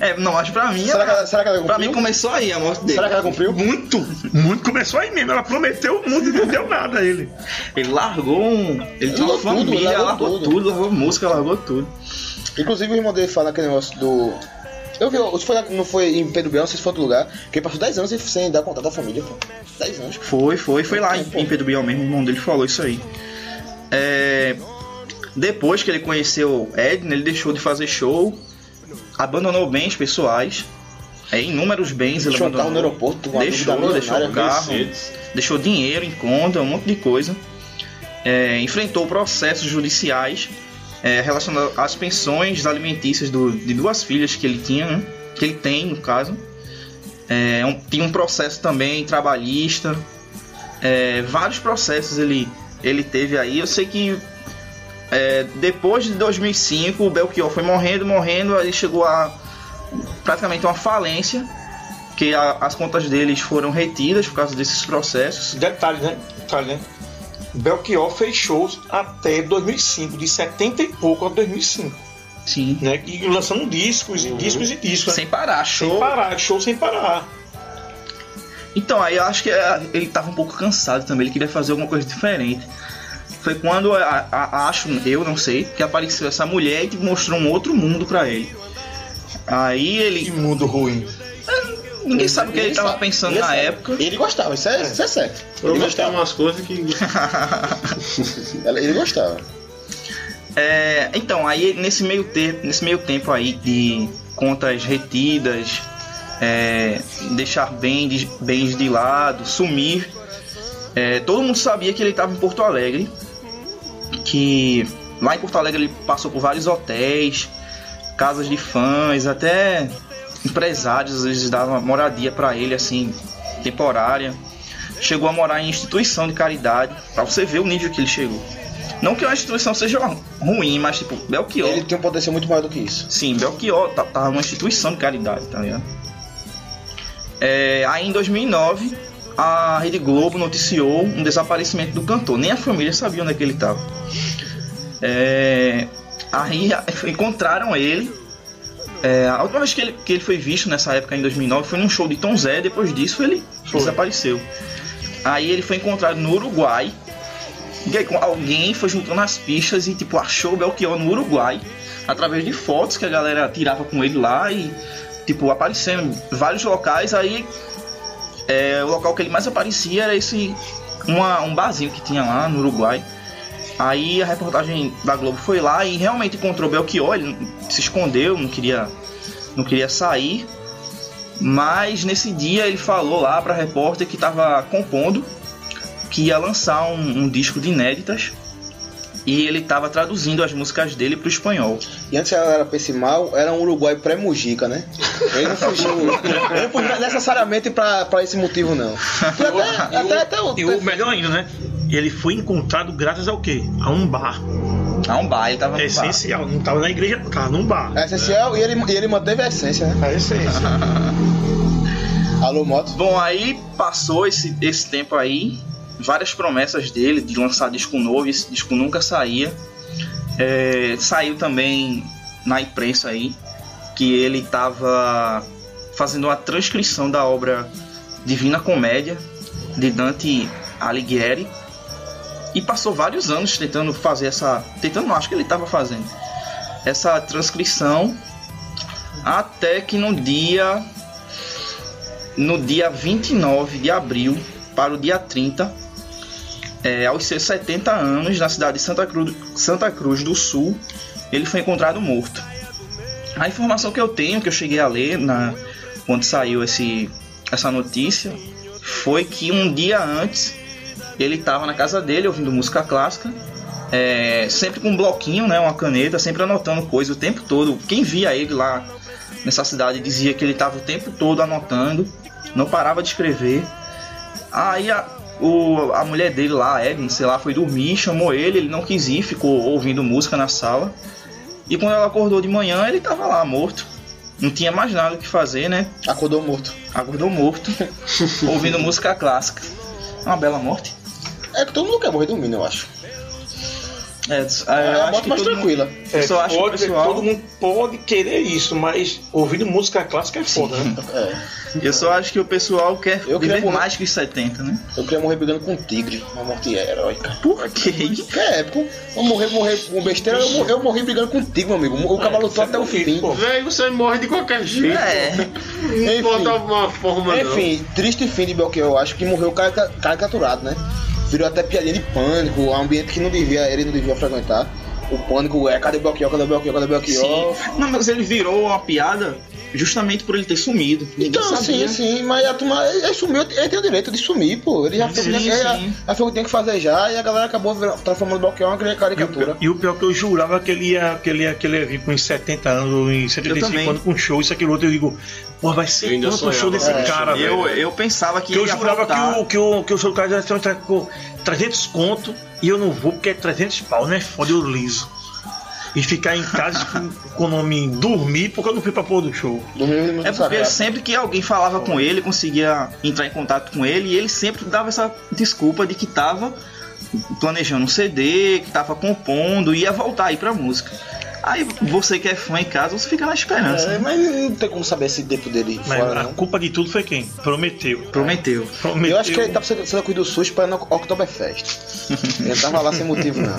É, não, mas pra mim. Será que ela- será que ela Pra cumpriu? mim começou aí a morte dele. Será que ela cumpriu? Muito, muito começou aí mesmo. Ela prometeu o mundo e não deu nada a ele. Ele largou um. Ele tinha uma Largou tudo, família, largou largou tudo. tudo, largou música, largou tudo. Inclusive o irmão dele fala aquele negócio do. Eu vi, se foi, não foi em Pedro Bião, se foi outro lugar, que ele passou 10 anos sem dar contato à família, pô. 10 anos. Foi, foi, foi lá em, Pô. em Pedro Bial mesmo, o irmão dele falou isso aí. É, depois que ele conheceu Edna, ele deixou de fazer show, abandonou bens pessoais, é, inúmeros bens ele Deixou abandonou. no aeroporto, deixou, deixou o carro, deixou dinheiro em conta, um monte de coisa. É, enfrentou processos judiciais é, relacionados às pensões alimentícias do- de duas filhas que ele tinha, né? que ele tem no caso. É, um- tinha um processo também trabalhista, é, vários processos ele, ele teve aí. Eu sei que é, depois de 2005 o Belchior foi morrendo, morrendo, aí chegou a praticamente uma falência, que a- as contas deles foram retidas por causa desses processos. Detalhe, né? Detalhe, né? Belchior fez shows até 2005, de 70 e pouco a 2005, Sim. né? E lançando discos, e discos e discos. né? Sem parar, Sem show. parar, show sem parar. Então, aí eu acho que é, ele tava um pouco cansado também, ele queria fazer alguma coisa diferente. Foi quando, a- a- acho, eu não sei, que apareceu essa mulher e mostrou um outro mundo pra ele. Aí Que ele. mundo ruim. Ninguém sabe o que ele Ninguém tava sabe. pensando Ninguém na sabe. época. Ele gostava, isso é, isso é certo. Ele Prometeu gostava. umas coisas que. Ele ele gostava. É, então, aí nesse meio, ter, nesse meio tempo aí de contas retidas, é, deixar bem de- bens de lado, sumir, é, todo mundo sabia que ele estava em Porto Alegre, que lá em Porto Alegre ele passou por vários hotéis, casas de fãs, até empresários às vezes davam moradia para ele assim temporária. Chegou a morar em instituição de caridade, para você ver o nível que ele chegou. Não que a instituição seja ruim, mas tipo, Belchior. Ele tem um potencial muito maior do que isso. Sim, Belchior tá- tava numa instituição de caridade, tá ligado? É, aí em 2009, a Rede Globo noticiou um desaparecimento do cantor. Nem a família sabia onde é que ele tava. É, aí encontraram ele. É, a última vez que ele, que ele foi visto nessa época, em 2009, foi num show de Tom Zé. Depois disso, ele desapareceu. Aí ele foi encontrado no Uruguai. E aí, alguém foi juntando as pistas e tipo achou o Belchior no Uruguai através de fotos que a galera tirava com ele lá e tipo aparecendo em vários locais. Aí é, o local que ele mais aparecia era esse uma- um barzinho que tinha lá no Uruguai. Aí a reportagem da Globo foi lá e realmente encontrou Belchior, ele se escondeu, não queria não queria sair. Mas nesse dia ele falou lá pra repórter que estava compondo, que ia lançar um, um disco de inéditas e ele estava traduzindo as músicas dele pro espanhol. E antes ela era pra esse mal, era um Uruguai pré-Mujica, né? Ele não fugiu. ele não fugiu necessariamente pra, pra esse motivo, não. E até, até, até o. E o melhor ainda, né? Ele foi encontrado graças ao quê? A um bar. Ah, um bar, ele tava no É bar. essencial. Não tava na igreja, não, tava num bar. É essencial e ele, e ele manteve a essência, né? É essência. Alô, moto. Bom, aí passou esse, esse tempo aí, várias promessas dele de lançar disco novo, esse disco nunca saía. É, saiu também na imprensa aí que ele estava fazendo uma transcrição da obra Divina Comédia de Dante Alighieri e passou vários anos tentando fazer essa, tentando, acho que ele estava fazendo essa transcrição até que no dia no dia 29 de abril para o dia 30, é, aos seus 70 anos, na cidade de Santa Cruz, Santa Cruz do Sul, ele foi encontrado morto. A informação que eu tenho, que eu cheguei a ler na, quando saiu esse, essa notícia, foi que um dia antes ele estava na casa dele ouvindo música clássica, é, sempre com um bloquinho, né, uma caneta, sempre anotando coisa o tempo todo. Quem via ele lá nessa cidade dizia que ele estava o tempo todo anotando, não parava de escrever. Aí a, o, a mulher dele lá, a Evelyn, sei lá, foi dormir, chamou ele, ele não quis ir, ficou ouvindo música na sala. E quando ela acordou de manhã, ele estava lá morto. Não tinha mais nada o que fazer, né? Acordou morto. Acordou morto, ouvindo música clássica. Uma bela morte. É todo mundo quer morrer dormindo, eu acho. É, É a acho moto que mais todo mundo- tranquila. É, Eu só acho pode, pessoal- Todo mundo pode querer isso, mas ouvindo música clássica é foda, né? É. Eu só acho que o pessoal quer Eu queria viver morrer- mais que os 70, né? Eu queria morrer brigando com um tigre, uma morte heróica. Por quê? Que é épico. Eu morrer, morrer com besteira, eu, eu morri brigando com um tigre, meu amigo. O cavalo lutou até o fim. pô. Velho, você morre de qualquer jeito. É. Não Enfim. uma forma não. Enfim, triste fim de Belchior, eu acho que morreu carica- caricaturado, né? Virou até piadinha de pânico, um ambiente que não devia, ele não devia frequentar. O pânico é, cadê Belchior, cadê Belchior, cadê Belchior? Sim. Não, mas ele virou uma piada justamente por ele ter sumido. Ninguém Então, sabia. sim, sim, mas a turma, ele sumiu, ele tem o direito de sumir, pô. Ele já fez o que Sim, tinha- sim. já fez o que tinha que fazer já, e a galera acabou transformando o Belchior em uma caricatura. E o pior é que eu jurava que ele ia, que ele ia, que ele ia vir com uns 70 anos, em Eu 75 também. anos com show, isso, aquilo, outro. Eu digo, pô, vai Eu ser quanto o show desse com cara, Eu, velho? eu pensava que Que eu ia jurava que o, que, o, que o show do cara ia ser um com 300 conto e eu não vou porque é 300 pau, né? Foda eu liso. E ficar em casa com, o nome dormir porque eu não fui pra pôr do show. Dormiu no É porque sagrado. sempre que alguém falava com ele, conseguia entrar em contato com ele, e ele sempre dava essa desculpa de que tava planejando um CD, que tava compondo, ia voltar aí pra música. Aí você que é fã em casa, você fica na esperança. É, mas não tem como saber esse tempo dele Mas fora, a não. culpa de tudo foi quem? Prometeu. Prometeu. Prometeu. Eu acho que ele tá precisando precisando cuidar do SUS pra ir no Oktoberfest. ele tava lá sem motivo, não.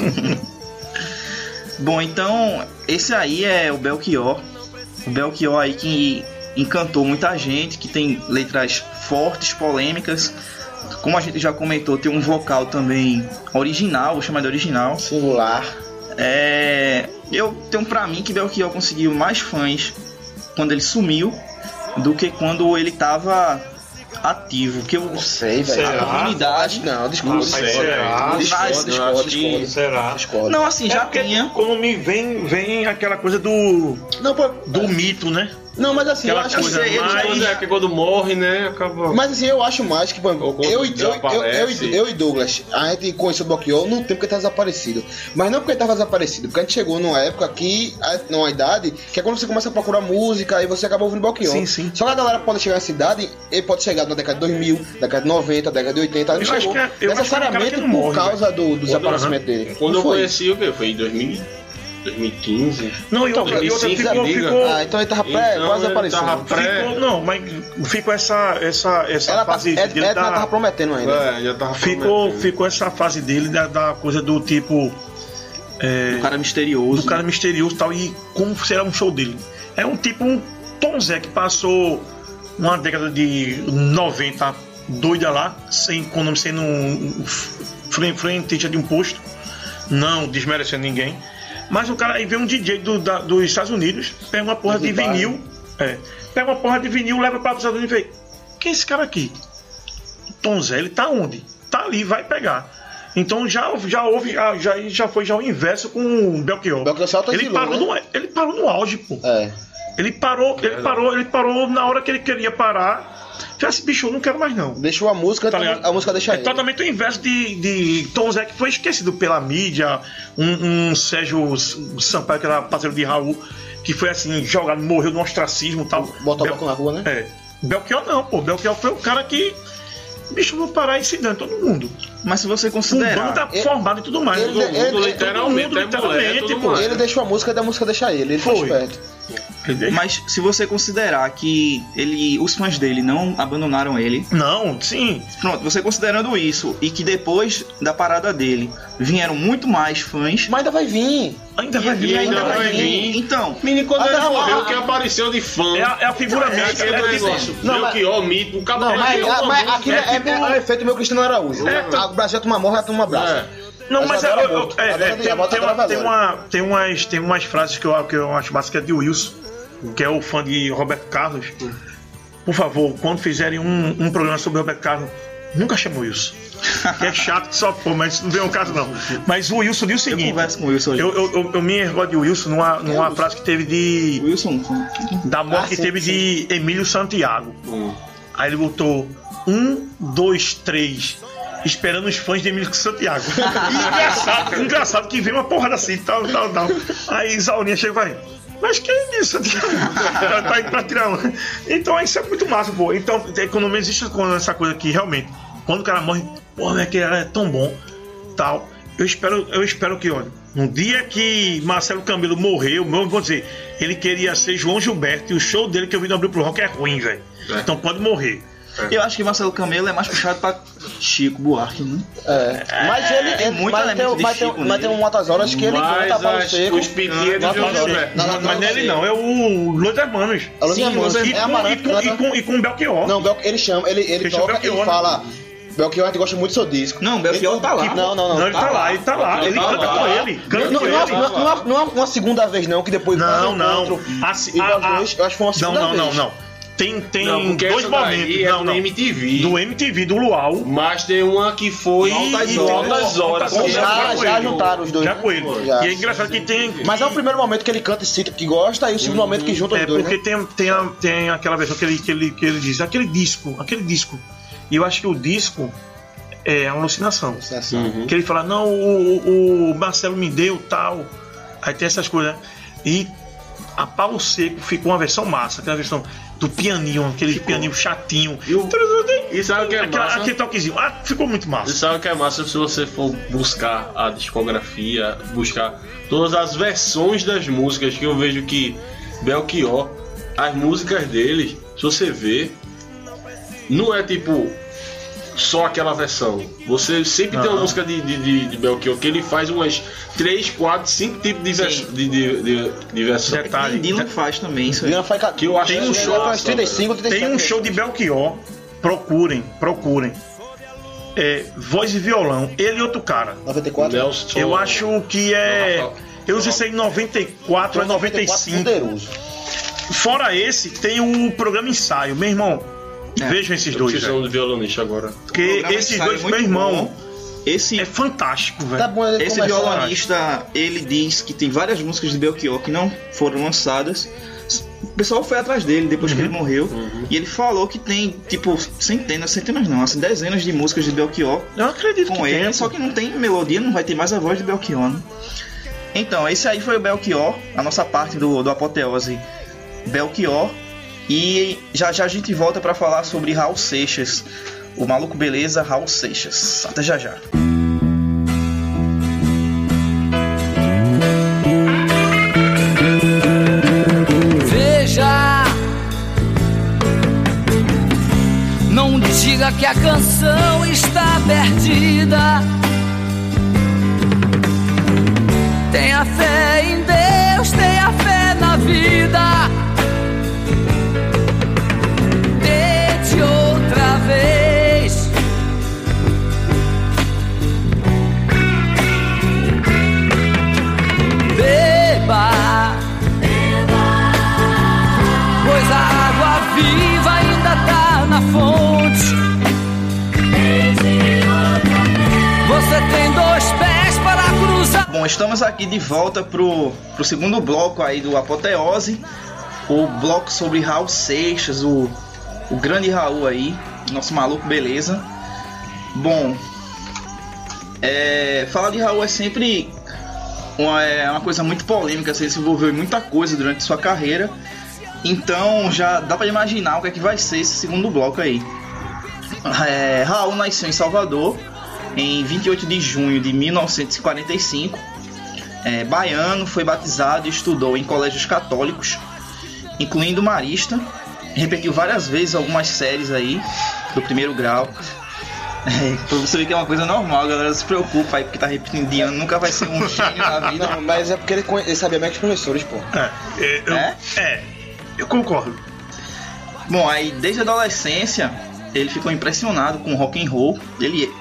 Bom, então, esse aí é o Belchior. O Belchior aí que encantou muita gente, que tem letras fortes, polêmicas. Como a gente já comentou, tem um vocal também original, vou chamar de original. Singular. É, eu tenho pra mim que Belchior conseguiu mais fãs quando ele sumiu do que quando ele tava ativo. Que eu, Não sei, velho. Será? a comunidade. Não, discordo. Não sei, será? Discordo, Mas- discordo, Será? discordo. Não, assim, É já tinha. quando me vem, vem aquela coisa do, Não, pô, do mito, né? Não, mas assim, eu Aquela acho coisa que mais... Mas é que quando morre, né, acaba... Mas assim, eu acho mais que, quando eu, e- eu, eu, eu, e- eu e Douglas, a gente conheceu o Belchior no tempo que ele tava desaparecido. Mas não porque ele tava desaparecido, porque a gente chegou numa época que, a- numa idade, que é quando você começa a procurar música e você acaba ouvindo Belchior. Sim, sim. Só que a galera pode chegar nessa idade, ele pode chegar na década de 2000, década de 90, década de 80, ele Eu acho chegou que é- eu que necessariamente que por não morre, causa do, do desaparecimento dele. Quando Não eu foi? conheci, o quê? Foi em 2000, 2015? Não, e outra, e outra 2005, ficou, amiga. ficou, Ah, então ele tava pré, Então, quase ele aparecendo. tava pré- ficou- não, mas ficou essa, essa, essa Ela tá, fase Ed, dele Edna da- tava prometendo ainda. É, já tava ficou, prometendo. ficou essa fase dele da, da coisa do tipo é, O cara misterioso. do cara misterioso e tal e como será um show dele. É um tipo um Tom Zé que passou uma década de 90 doida lá, sem quando sendo um frente, frentista de um posto, não desmerecendo ninguém. Mas o cara aí vê um DJ do, da- dos Estados Unidos, pega uma porra de vinil, é, pega uma porra de vinil, leva para os Estados Unidos e vê, quem é esse cara aqui? Tom Zé, ele tá onde? Tá ali, vai pegar. Então já, já houve, já, já, já foi já o inverso com o Belchior. Belchior se ele, autoexilou, parou né? no, ele parou no auge, pô. É. Ele parou, ele parou, ele parou na hora que ele queria parar. Falei assim, bicho, eu não quero mais não. Deixou a música, Tá a música deixa é ele. totalmente o inverso de, de Tom Zé, que foi esquecido pela mídia. Um, um Sérgio Sampaio, que era parceiro de Raul, que foi assim, jogado, morreu no ostracismo e tal. Botar o Bel- bloco na rua, né? É. Belchior não, pô. Belchior foi o cara que. Bicho, eu vou parar ensinando todo mundo. Mas se você Com considerar. banda Ele- formada e tudo mais. ele- Todo mundo, ele- literalmente, todo mundo, é mulher, literalmente, todo pô. mundo. Ele deixou a música e da música deixa ele. Ele foi, Foi. esperto. Mas se você considerar que ele, os fãs dele não abandonaram ele, Não, sim. pronto, você considerando isso e que depois da parada dele vieram muito mais fãs, Mas ainda vai vir. Ainda vai vir, ainda ainda vai vir. vir. então, Menino, quando Ah, ele não, morreu, ah, que apareceu de fã. É a, é a figura É mítica. é tipo- negócio. Não, mas- que ó, mito, o cabelo Não, mas, aquilo é é, tipo- é, o efeito meu Cristiano Araújo. É, o. É. É, é, Adora é, de- tem, bota tem uma, gravadora. tem, uma, tem, umas, tem umas frases que eu, que eu acho básicas de Wilson, que é o fã de Roberto Carlos. Por favor, quando fizerem um, um programa sobre Roberto Carlos, nunca chame o Wilson. Que é chato que só, pô, mas não vem ao caso não. Mas o Wilson diz o eu seguinte. converso com o Wilson hoje. Eu, eu, eu, eu me erro de Wilson numa, numa frase que teve de. Wilson, Da morte Ah, que sim, teve de Emílio Santiago. Hum. Aí ele botou um, dois, três, esperando os fãs de Emílio Santiago. E engraçado, engraçado que vem uma porrada assim, tal, tal, tal. Aí Isaurinha chega e vai. Mas que é Santiago? Ela tá indo pra tirar uma. Então isso é muito massa, pô. Então, economia existe essa coisa que realmente, quando o cara morre, porra, é que era tão bom, tal. Eu espero, eu espero que, olha, no dia que Marcelo Camelo morreu, meu, vou dizer, ele queria ser João Gilberto e o show dele que eu vi no Abril pro Rock é ruim, velho. É. Então pode morrer. Eu acho que Marcelo Camelo é mais puxado pra Chico Buarque, né? É. Mas ele, tem muito mas, elemento tem, de mas, tem, Chico mas tem nele. umas horas que ele Mas canta Paulo as- Seco. os piquinhos Não, não, não, Mas, não, mas não, nele não, é o Los Hermanos. É Los Hermanos. Los E É com, e com, e e com Belchior. Não, ele chama, ele, ele toca, ele né? fala. Belchior, a gente gosta muito do seu disco. Não, Belchior Ele- tá lá. Não, não, não. Não, ele tá lá, ele tá lá. Ele tá canta lá. com ele. Canta Não, com não, ele. não, não, não, não é uma segunda vez, não, que depois Não, não. encontro igual a- a- dois, eu acho que foi uma Não, segunda não, não, vez. não. Tem, tem Não, dois momentos. é não, do não. MTV. Do MTV, do Luau. Mas tem uma que foi Altas Horas. Horas. Já, Horas. é já ele. juntaram os dois. Já com ele. Já. E é engraçado que tem. Mas é o primeiro momento que ele canta e cita que gosta, e o segundo momento que junta os É dois, porque né? tem, tem, a- tem aquela versão que ele, que, ele, que ele diz, aquele disco, aquele disco. E eu acho que o disco é uma alucinação. Uhum. Que ele fala, não, o, o Marcelo me deu tal. Aí tem essas coisas. né? E a Paulo Seco ficou uma versão massa, aquela versão do pianinho, aquele pianinho chatinho. E o- E sabe o que é Aquela- massa? aquele toquezinho. Ah, ficou muito E massa. sabe o que é massa se você for buscar a discografia, buscar todas as versões das músicas que eu vejo que Belchior, as músicas dele, se você vê, não é tipo só aquela versão. Você sempre tem uma música de, de, de, de Belchior que ele faz umas 3, 4, 5 tipos de, vers de, de, de, de versão. Detalhe. E Dylan faz também isso. Dylan faz Que eu acho tem que um é show as 35, 37. Tem um show de Belchior. Procurem, procurem. É, voz e violão. Ele e outro cara. 94. Nelson. Eu acho que é. Eu não sei se é em 94 ou é 95. Poderoso. Fora esse, tem o programa ensaio. Meu irmão, É. vejam esses dois. preciso velho. de violonista agora. Porque esses dois, meu irmão, bom. Esse, é fantástico, velho. Tá bom ele esse violonista, ele diz que tem várias músicas de Belchior que não foram lançadas. O pessoal foi atrás dele depois que ele morreu. E ele falou que tem, tipo, centenas, centenas não, assim, dezenas de músicas de Belchior Eu acredito com que ele, tem. só que não tem melodia, não vai ter mais a voz de Belchior, né? Então, esse aí foi o Belchior, a nossa parte do, do Apoteose Belchior. E já já a gente volta pra falar sobre Raul Seixas. O maluco beleza, Raul Seixas. Até já já. Veja, não diga que a canção está perdida. Tenha fé em Deus, tenha fé na vida. Bom, estamos aqui de volta pro, pro segundo bloco aí do Apoteose. O bloco sobre Raul Seixas, o, o grande Raul aí, nosso maluco beleza. Bom, é, falar de Raul é sempre uma, é uma coisa muito polêmica, assim, ele se envolveu em muita coisa durante sua carreira. Então já dá pra imaginar o que é que vai ser esse segundo bloco aí. É, Raul nasceu em Salvador em 28 de junho de 1945. É, baiano, foi batizado e estudou em colégios católicos, incluindo Marista. Repetiu várias vezes algumas séries aí do primeiro grau. É, pra você ver que é uma coisa normal, a galera se preocupa aí porque tá repetindo de ano, nunca vai ser um gênio na vida. Não, mas é porque ele, conhe- ele sabia mais que os professores, pô. É, é, eu, É? é, eu concordo. Bom, aí desde a adolescência ele ficou impressionado com rock and roll. Ele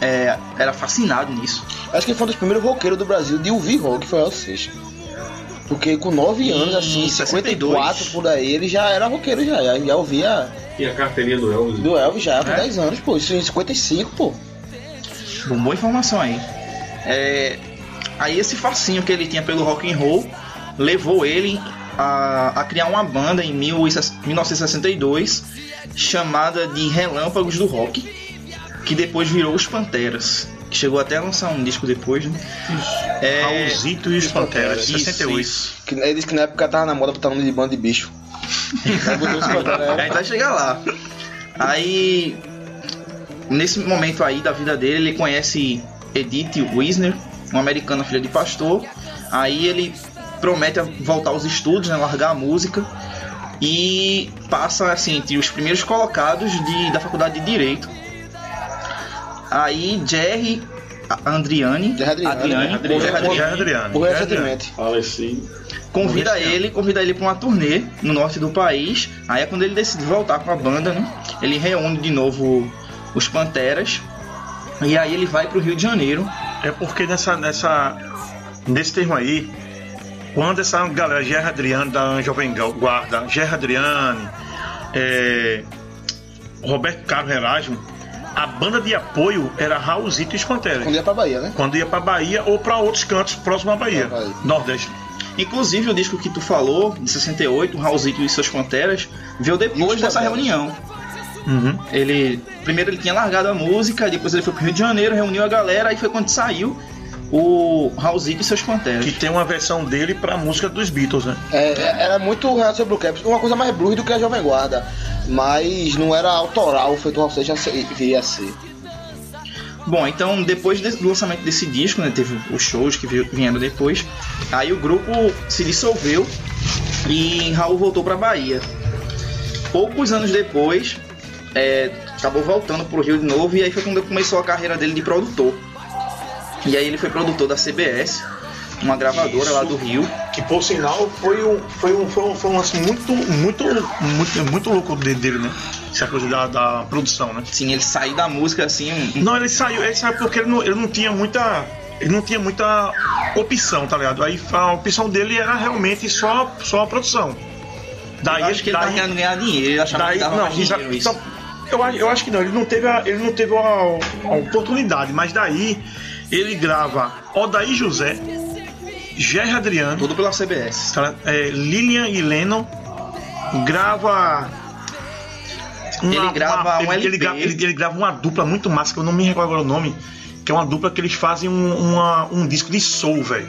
é, era fascinado nisso. Acho que ele foi um dos primeiros roqueiros do Brasil de ouvir rock, foi o Seixas. Porque com 9 anos, assim, Em 54 62. por aí, ele já era roqueiro já. Já, já ouvia E a carteirinha do Elvis. do Elvis já com É? 10 anos, pô. Isso em 55, pô. Bom, boa informação aí. É, aí esse facinho que ele tinha pelo rock and roll levou ele a, a criar uma banda em 1962 chamada de Relâmpagos do Rock, que depois virou os Panteras, que chegou até a lançar um disco depois, né? É, Raulzito e os Panteras, isso, 68. isso. Que, ele disse que na época tava na moda botar nome de banda de bicho. Aí vai chegar lá. Aí, nesse momento aí da vida dele, ele conhece Edith Wisner, uma americana filha de pastor. Aí ele promete voltar aos estudos, né, largar a música e passa assim entre os primeiros colocados de, da faculdade de direito. Aí Jerry Andriani, Jerry Adriani, Adriani, Adriani. Já, recentemente. Faleci. convida ele, convida ele para uma turnê no norte do país. Aí é quando ele decide voltar com a banda, né? Ele reúne de novo os Panteras. E aí ele vai pro Rio de Janeiro. É porque nessa, nessa, nesse termo aí, quando essa galera, Gerra Adriano da Jovem Guarda, Gerra Adriane, é, Roberto Carlos Erasmo, a banda de apoio era Raulzito e Panteras. Quando ia pra Bahia, né? Quando ia pra Bahia ou pra outros cantos próximos à Bahia, Pra Bahia. Nordeste. Inclusive o disco que tu falou, de 68, o Raulzito e suas Panteras, veio depois dessa Panteras? reunião. Uhum. Ele primeiro ele tinha largado a música, depois ele foi pro Rio de Janeiro, reuniu a galera, aí foi quando saiu o Raulzito e seus Panteras. Que tem uma versão dele pra música dos Beatles, né? É, é- era muito real sobre o Caps, uma coisa mais blues do que a Jovem Guarda. Mas não era autoral, feito o Raul viria a ser. Bom, então depois do lançamento desse disco, né, teve os shows que vi- vieram depois. Aí o grupo se dissolveu e Raul voltou pra Bahia. Poucos anos depois, é, acabou voltando pro Rio de novo e aí foi quando começou a carreira dele de produtor. E aí ele foi produtor da CBS, uma gravadora lá do Rio. Que por sinal foi um, foi um, foi um, foi um lance muito, muito, muito, muito louco de- dele, né? Essa coisa da, da produção, né? Sim, ele saiu da música assim, Não, ele saiu, ele saiu porque ele não, ele não tinha muita. Ele não tinha muita opção, tá ligado? Aí a opção dele era realmente só, só a produção. Daí, eu acho que ele tava daí, querendo ganhar dinheiro, ele achava daí que não, dinheiro isso. então, eu, acho- eu acho que não, ele não teve a, ele não teve a, a oportunidade, mas daí ele grava Odaí José, Jerry Adriano, Tudo pela CBS. tá, é, Lilian e Lennon, grava. Ele grava um ele, ele grava, ele- ele grava uma dupla muito massa, que eu não me recordo agora o nome, que é uma dupla que eles fazem um, uma- um disco de soul, velho.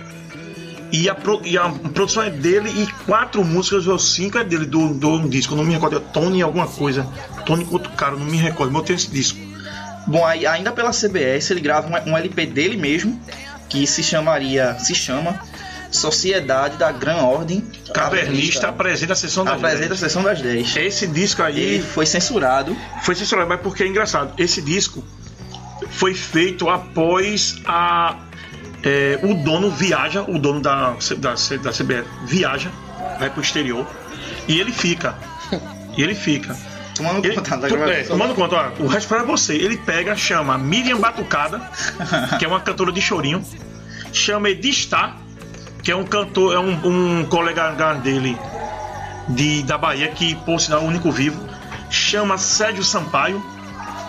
E a, pro- e a produção é dele e quatro músicas ou cinco é dele do, do disco. Eu não me recordo, é Tony alguma coisa. Tony com outro cara, eu não me recordo, mas eu tenho esse disco. Bom, aí, ainda pela CBS, ele grava um, um LP dele mesmo, que se chamaria, se chama Sociedade da Gran Ordem Cavernista apresenta a sessão da apresenta a sessão das 10. Esse disco aí Ele foi censurado. foi censurado, mas porque é engraçado. Esse disco foi feito após a. é, o dono viaja, o dono da, da, da CBS viaja, vai pro exterior e ele fica. E ele fica. Tomando Ele, conta da tu- é, gravação. tomando conta, ó, o resto para você. Ele pega, chama Miriam Batucada, que é uma cantora de chorinho, chama Edistar, que é um cantor, é um, um colega dele de, da Bahia, que por sinal é o único vivo, chama Sérgio Sampaio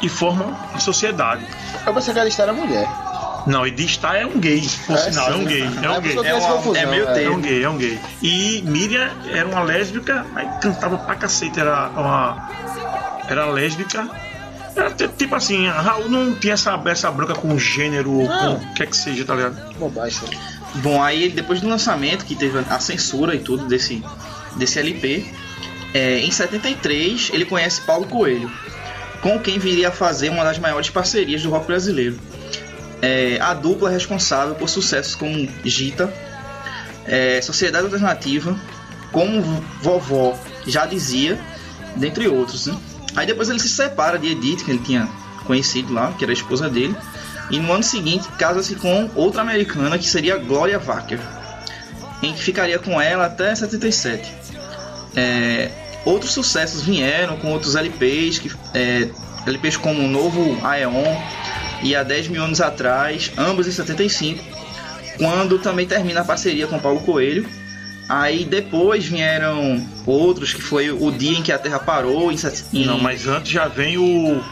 e forma a sociedade. Eu pensei que a lista era mulher. Não, Edistar é um gay, por É, sinal, é sim. um gay, é É um a gay. É uma- confusão, é meio é. É um gay, é um gay. E Miriam era uma lésbica, mas cantava pra cacete, era uma. Era lésbica. Era tipo assim, a Raul não tinha essa, essa branca com gênero, ou Não. com o que é que seja, tá ligado? Bobagem. Bom, aí depois do lançamento, que teve a censura e tudo desse, desse LP, é, em 73 ele conhece Paulo Coelho, com quem viria a fazer uma das maiores parcerias do rock brasileiro. É, a dupla é responsável por sucessos como Gita, é, Sociedade Alternativa, como Vovó já dizia, dentre outros. né? Aí depois ele se separa de Edith, que ele tinha conhecido lá, que era a esposa dele, e no ano seguinte casa-se com outra americana que seria Gloria Wacker, em que ficaria com ela até 77. É, outros sucessos vieram com outros LPs, que, é, LPs como o Novo Aeon e há 10 mil anos atrás, ambos em 75, quando também termina a parceria com Paulo Coelho. Aí depois vieram outros, que foi o dia em que a Terra parou, em, Não, mas antes já vem o.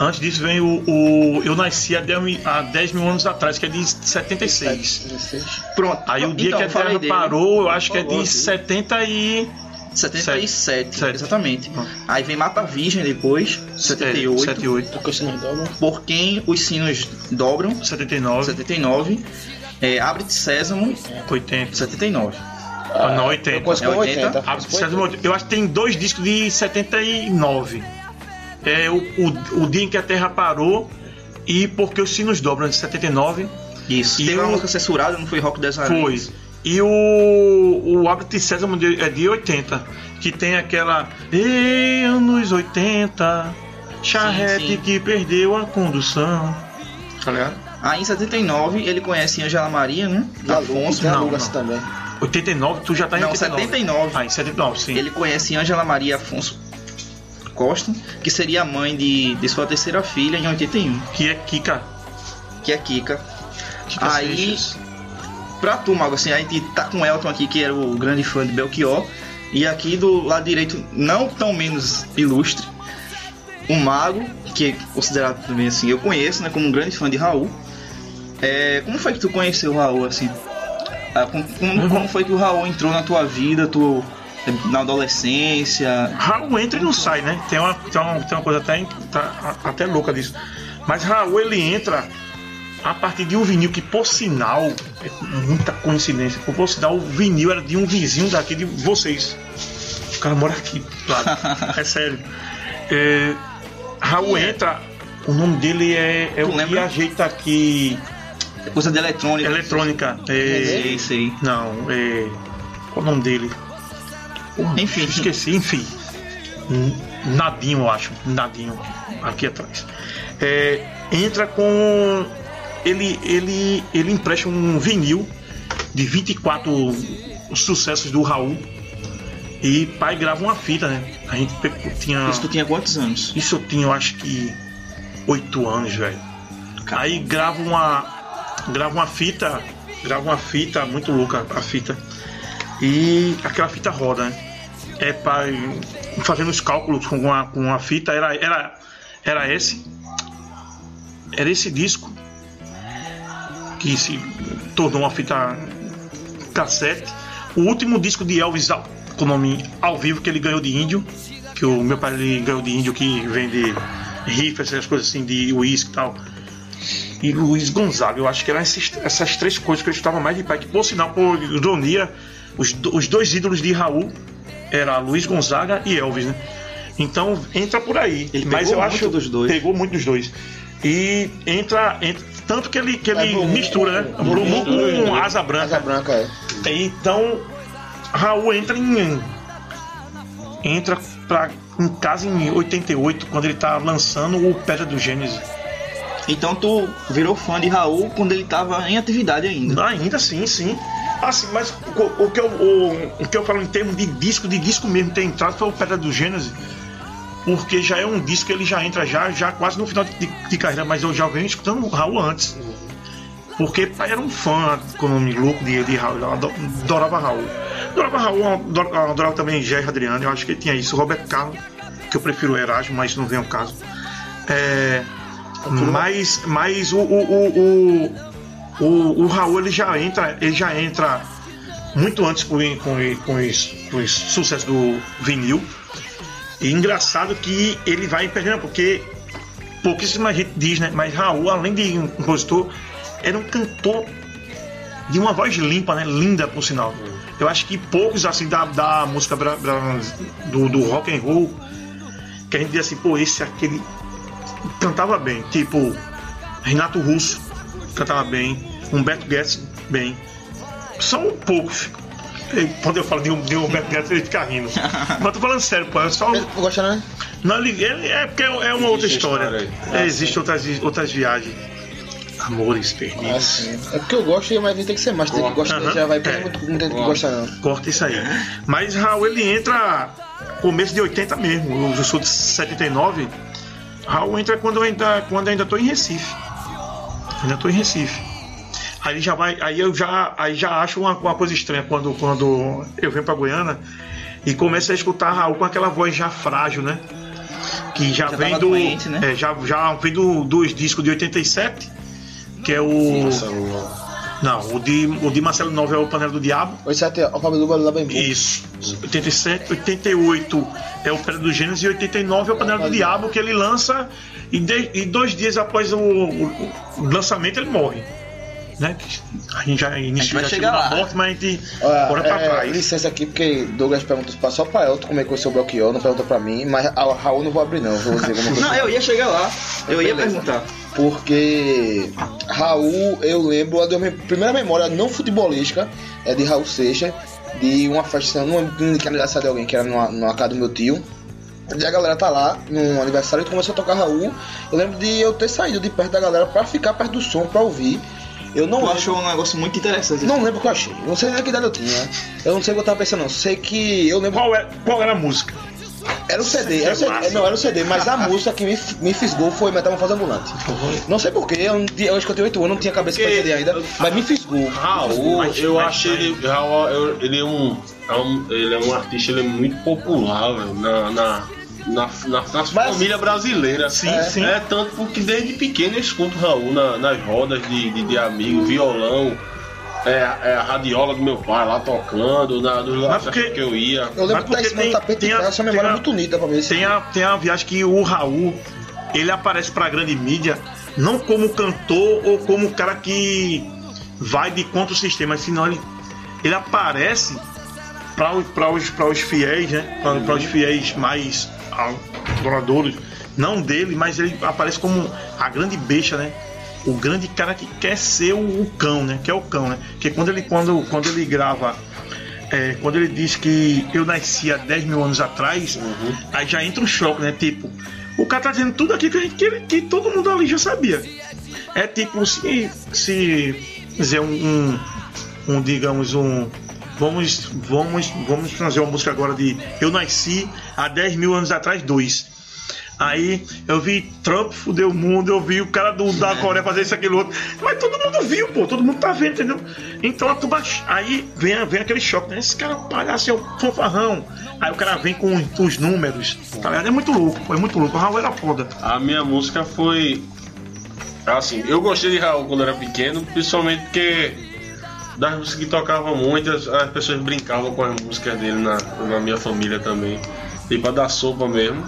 Antes disso vem o. o eu nasci há 10, mil- há 10 mil anos atrás, que é de 76. 16. pronto. Aí o dia Então, que a Terra dele. parou, eu acho que é de aqui. 70 e. 77, Sete. exatamente. Ah. Aí vem Mata Virgem depois, 78, 78. Porque se não dobra. Por quem os sinos dobram, 79, 79. É, Abre-te Sésamo, 80. 79. Ah, não, Eu 80. conheço É com 80? 80. Ah, Sésamo, Eu acho que tem dois discos de 79. É o, o, o dia em que a Terra parou e porque os sinos dobram de 79. Isso. E Teve uma música censurada, não foi Rock das Foi. Aranhas? E o, o Abre Sésamo de- é de 80, que tem aquela "Ei, anos 80, charrete Sim, sim. que perdeu a condução. Tá ligado? Aí em 79 ele conhece Angela Maria, né? Da Lu- Afonso. tem a não, não. também. 89, tu já tá em Não, 89. 79. Ah, em 79, sim. Ele conhece Angela Maria Afonso Costa, que seria a mãe de, de sua terceira filha em 81, Que é Kika. que é Kika. Kika Aí, Seixas. pra tu, Mago, assim, a gente tá com o Elton aqui, que era o grande fã de Belchior. E aqui do lado direito, não tão menos ilustre, o Mago, que é considerado também assim, eu conheço, né, como um grande fã de Raul. É, como foi que tu conheceu o Raul, assim? Ah, como, como- como foi que o Raul entrou na tua vida, tu, na adolescência? Raul entra e não sai, né? Tem uma, tem uma, tem uma coisa até, tá- até louca disso. Mas Raul ele entra a partir de um vinil que, por sinal, é muita coincidência. Por sinal, o vinil era de um vizinho daqui de vocês. O cara mora aqui, claro. é sério. É, Raul entra, o nome dele é, é o que ajeita aqui. Coisa de eletrônica. Eletrônica. É, Sei, sei. não, é. Qual o nome dele? Porra, Enfim. Esqueci, enfim. Nadinho, eu acho. Nadinho, aqui atrás. É, entra com. Ele, ele, ele empresta um vinil de 24 sucessos do Raul. E pai grava uma fita, né? A gente tinha. Isso tu tinha quantos anos? Isso eu tinha, eu acho que 8 anos, velho. Aí grava uma. Grava uma fita. Grava uma fita muito louca a fita. E aquela fita roda, né? É para fazendo os cálculos com uma, com uma fita, era, era, era esse. Era esse disco que se tornou uma fita cassete. O último disco de Elvis com nome ao vivo que ele ganhou de índio, que o meu pai ele ganhou de índio que vende rifles, essas coisas assim de uísque e tal. E Luiz Gonzaga, eu acho que eram esses- essas três coisas que eu estava mais de pai, que por sinal, por ironia, os, os dois ídolos de Raul era Luiz Gonzaga e Elvis, né? Então entra por aí. Ele Mas pegou eu muito acho dos dois. pegou muito dos dois. E entra, entra tanto que ele que É, ele Blue Moon mistura, né? Blue Moon com asa branca. Asa branca, é. Então, Raul entra em. Entra pra, em casa em 88, quando ele tá lançando o Pedra do Gênesis. Então tu virou fã de Raul quando ele tava em atividade ainda. Ainda sim, sim. Assim, mas o, o que eu, o, o que eu falo em termos de disco, de disco mesmo ter entrado foi o Pedra do Gênesis. Porque já é um disco que ele já entra já, já quase no final de, de carreira, mas eu já venho escutando o Raul antes. Porque pai era um fã com o nome louco de, de Raul, adorava Raul. Adorava Raul, adorava, adorava também Jair Adriano, eu acho que ele tinha isso, Roberto Carlos, que eu prefiro Erasmo, mas não vem ao caso. É, mas mas o, o, o, o, o, Raul ele já entra, ele já entra muito antes com, com, com, os, com os sucessos do vinil. E engraçado que ele vai perdendo, porque pouquíssima gente diz, né? Mas Raul, além de um compositor, era um cantor de uma voz limpa, né? Linda, por sinal. Eu acho que poucos, assim, da, da música bra- bra- do, do rock and roll, que a gente diz assim, pô, esse aquele cantava bem. Tipo, Renato Russo cantava bem, Humberto Guedes bem. São poucos. E Quando eu falo de, um- de Humberto Guedes, ele fica rindo. Mas tô falando sério, pô. É só. Ele não gosta, né? Não, ele, ele- é porque é uma outra história. É, Existem outras, outras viagens. Amores perdidos. Assim. É porque eu gosto, mas tem que ser mais. Tem que gostar, Aham. já vai É. muito, não tem que gostar, não. Corta isso aí. Mas Raul ele entra começo de 80 mesmo. Eu sou de 79. Raul entra quando eu ainda, quando eu ainda tô em Recife. Ainda tô em Recife. Aí já vai, aí eu já, aí já acho uma, uma coisa estranha quando, quando eu venho pra Goiânia e começo a escutar Raul com aquela voz já frágil, né? Que já, Já vem do. doente, né? é, já, já vem do, dos discos de 87, que é o. Não, o de, o de Marcelo Nova é o Panela do Diabo. 87 é o bem bom. Isso. 87, 88 é o Pedra do Gênesis e 89 é o Panela do Diabo que ele lança e, de- e dois dias após o, o- o lançamento ele morre. Né? A gente já inicia vai já chegar chegou na morte, mas a gente Olha, bora pra é, trás. licença aqui, porque Douglas perguntou pra- só pra Elton como é que o Belchior, não perguntou pra mim, mas a Raul não vou abrir não, vou dizer como Não, eu ia chegar lá. Eu ia Beleza. perguntar. Porque Raul, eu lembro, a minha primeira memória não futebolística é de Raul Seixas, de uma festa, não lembro que aniversário de alguém, que era numa, numa casa do meu tio. E a galera tá lá no aniversário e começou a tocar Raul. Eu lembro de eu ter saído de perto da galera pra ficar perto do som, pra ouvir. Eu não acho um negócio muito interessante. Não lembro o que eu achei. Não sei nem que idade eu tinha. Eu não sei o que eu tava pensando, não. Sei que eu lembro. Qual, é, qual era a música? Era o CD, era o CD. massa. Não, era o CD, mas a música que me, me fisgou foi Metamorfose Ambulante. Não sei porquê, eu, eu acho que eu tenho 8 anos, não tinha cabeça pra Porque- entender ainda, mas me fisgou. Raul, Mas- eu mas- acho ele. Raul, ele é um, é um. Ele é um artista, ele é muito popular, velho, na. na na, na, na família brasileira. Sim, é, sim. É tanto porque desde pequeno eu escuto Raul na- nas rodas de, de, de amigos, violão, é, é a radiola do meu pai lá tocando, na, dos lugares porque- que eu ia. Eu lembro Mas que tá tem- tapete tem a- casa, memória tem é a- muito nítida pra mim. esse- Tem a, tem a viagem que o Raul ele aparece pra grande mídia não como cantor ou como cara que vai de contra o sistema, senão ele, ele aparece para os, pra os, pra os fiéis, né? Para os fiéis mais adoradores, não dele, mas ele aparece como a grande besta, né? O grande cara que quer ser o, o cão, né? Que é o cão, né? Que quando ele, quando, quando ele grava é, quando ele diz que eu nasci há 10 mil anos atrás, aí já entra um choque, né? Tipo, o cara tá dizendo tudo aquilo que, a gente- que, que todo mundo ali já sabia. É tipo, se, se dizer um, um, um, digamos, um. Vamos, vamos, vamos fazer uma música agora de Eu nasci há 10 mil anos atrás, dois. Aí eu vi Trump fuder o mundo, eu vi o cara do, da Coreia fazer isso, aquilo outro. Mas todo mundo viu, pô, todo mundo tá vendo, entendeu? Então a turma. Aí vem, vem aquele choque, né? Esse cara palhaço é o fanfarrão. Aí o cara vem com os números, tá ligado? É muito louco, pô, é muito louco. O Raul era foda. A minha música foi. Assim, eu gostei de Raul quando era pequeno, principalmente porque das músicas que tocavam muito, as, as pessoas brincavam com as músicas dele na, na minha família também. Tipo a da sopa mesmo.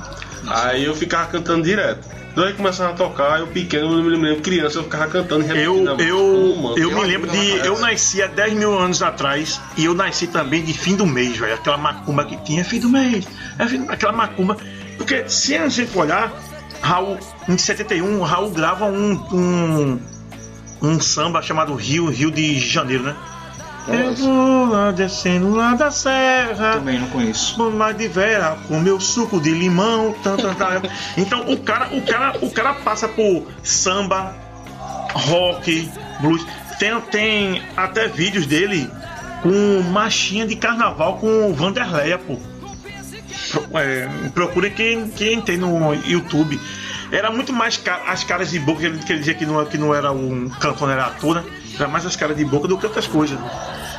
Aí eu ficava cantando direto. Daí começava a tocar, eu pequeno, eu me lembro, criança, eu ficava cantando e Eu, eu, eu Tem me lembro de. Eu nasci há 10 mil anos atrás e eu nasci também de fim do mês, velho. Aquela macumba que tinha, é fim do mês. É aquela macumba. Porque se a gente olhar, Raul, em 71, Raul grava um, um, um samba chamado Rio, Rio de Janeiro, né? Eu vou lá descendo lá da serra. Também não conheço. mais de vera com meu suco de limão. tan, tan, tan. Então o cara, o cara, o cara passa por samba, rock, blues. Tem, tem até vídeos dele com marchinha de carnaval com o Vanderleia, pô. Pro- é, procure quem, quem tem no YouTube. Era muito mais ca- as caras de boca que ele, que ele dizia que não, que não era um cantor, não era ator, né? Era mais as caras de boca do que outras coisas.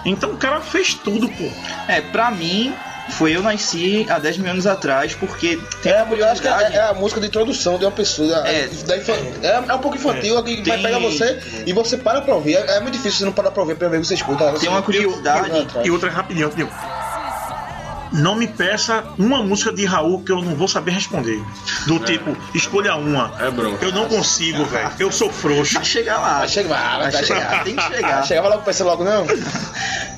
Então o cara fez tudo, pô. É, pra mim, foi eu nasci há 10 mil anos atrás, porque tem É, eu acho que é, é a música de introdução de uma pessoa. É. da infan- é, é um pouco infantil, que vai Tem- pegar você e você para pra ouvir. É, é muito difícil você não parar pra ouvir, pra ver que você escuta. Tem uma curiosidade E outra rapidinho, rapidinho. Não me peça uma música de Raul que eu não vou saber responder. Do tipo, escolha uma. É bronca. Eu não consigo, velho. Eu sou frouxo. Vai chegar lá. Vai chegar, vai, vai, Vai chegar, tem que chegar. Chegava logo pensando logo, não.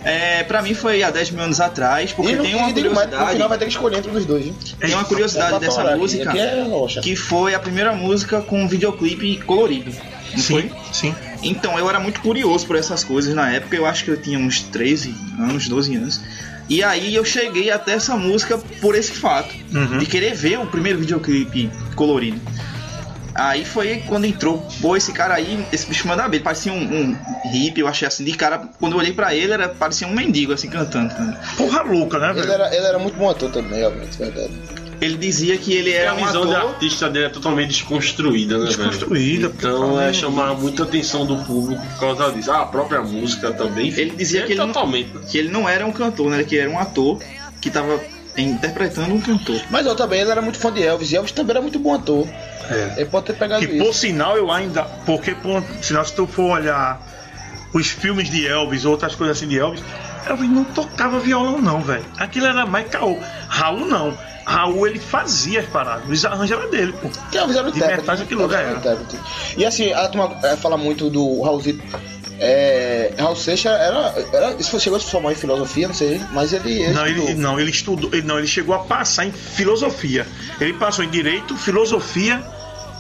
É, pra mim foi há 10 mil anos atrás, porque E no, tem uma e digo mais, no curiosidade. final vai ter que escolher entre dos dois. hein? Tem uma curiosidade pra dessa música, Aqui é que foi a primeira música com um videoclipe colorido. Não foi? Sim, sim. Então, eu era muito curioso por essas coisas na época, eu acho que eu tinha uns 13 anos, 12 anos. E aí eu cheguei até essa música por esse fato, Uhum. de querer ver o primeiro videoclipe colorido. Aí foi quando entrou, pô, esse cara aí, esse bicho manda bem, parecia um, um hippie, eu achei assim, de cara, quando eu olhei pra ele, era, parecia um mendigo, assim, cantando. Porra louca, né, Ele velho? era, ele era muito bom ator também, realmente, verdade. Ele dizia que ele E era a visão de ator... artista dele é totalmente desconstruída, né, velho? Desconstruída. Então é chamar muita atenção do público por causa disso. Ah, a própria música também. Ele dizia É que ele não- totalmente. que ele não era um cantor, né? Que era um ator que tava interpretando um cantor. Mas eu também, ele era muito fã de Elvis, e Elvis também era muito bom ator. É. Ele pode ter pegado Que por isso. sinal eu ainda. Porque por sinal, se tu for olhar os filmes de Elvis, outras coisas assim de Elvis, Elvis não tocava violão, não, velho. Aquilo era mais caô. Raul não. Raul ele fazia as paradas. Arranjos eram dele, pô. Que era o De intérprete. metade daquilo, já era era. E assim, a turma é, fala muito do Raulzito. É, Raul Seixas era, era. Isso chegou a se formar em filosofia, não sei, mas ele. ele Não estudou. ele, não, ele estudou. Ele, não, ele chegou a passar em filosofia. Ele passou em direito, filosofia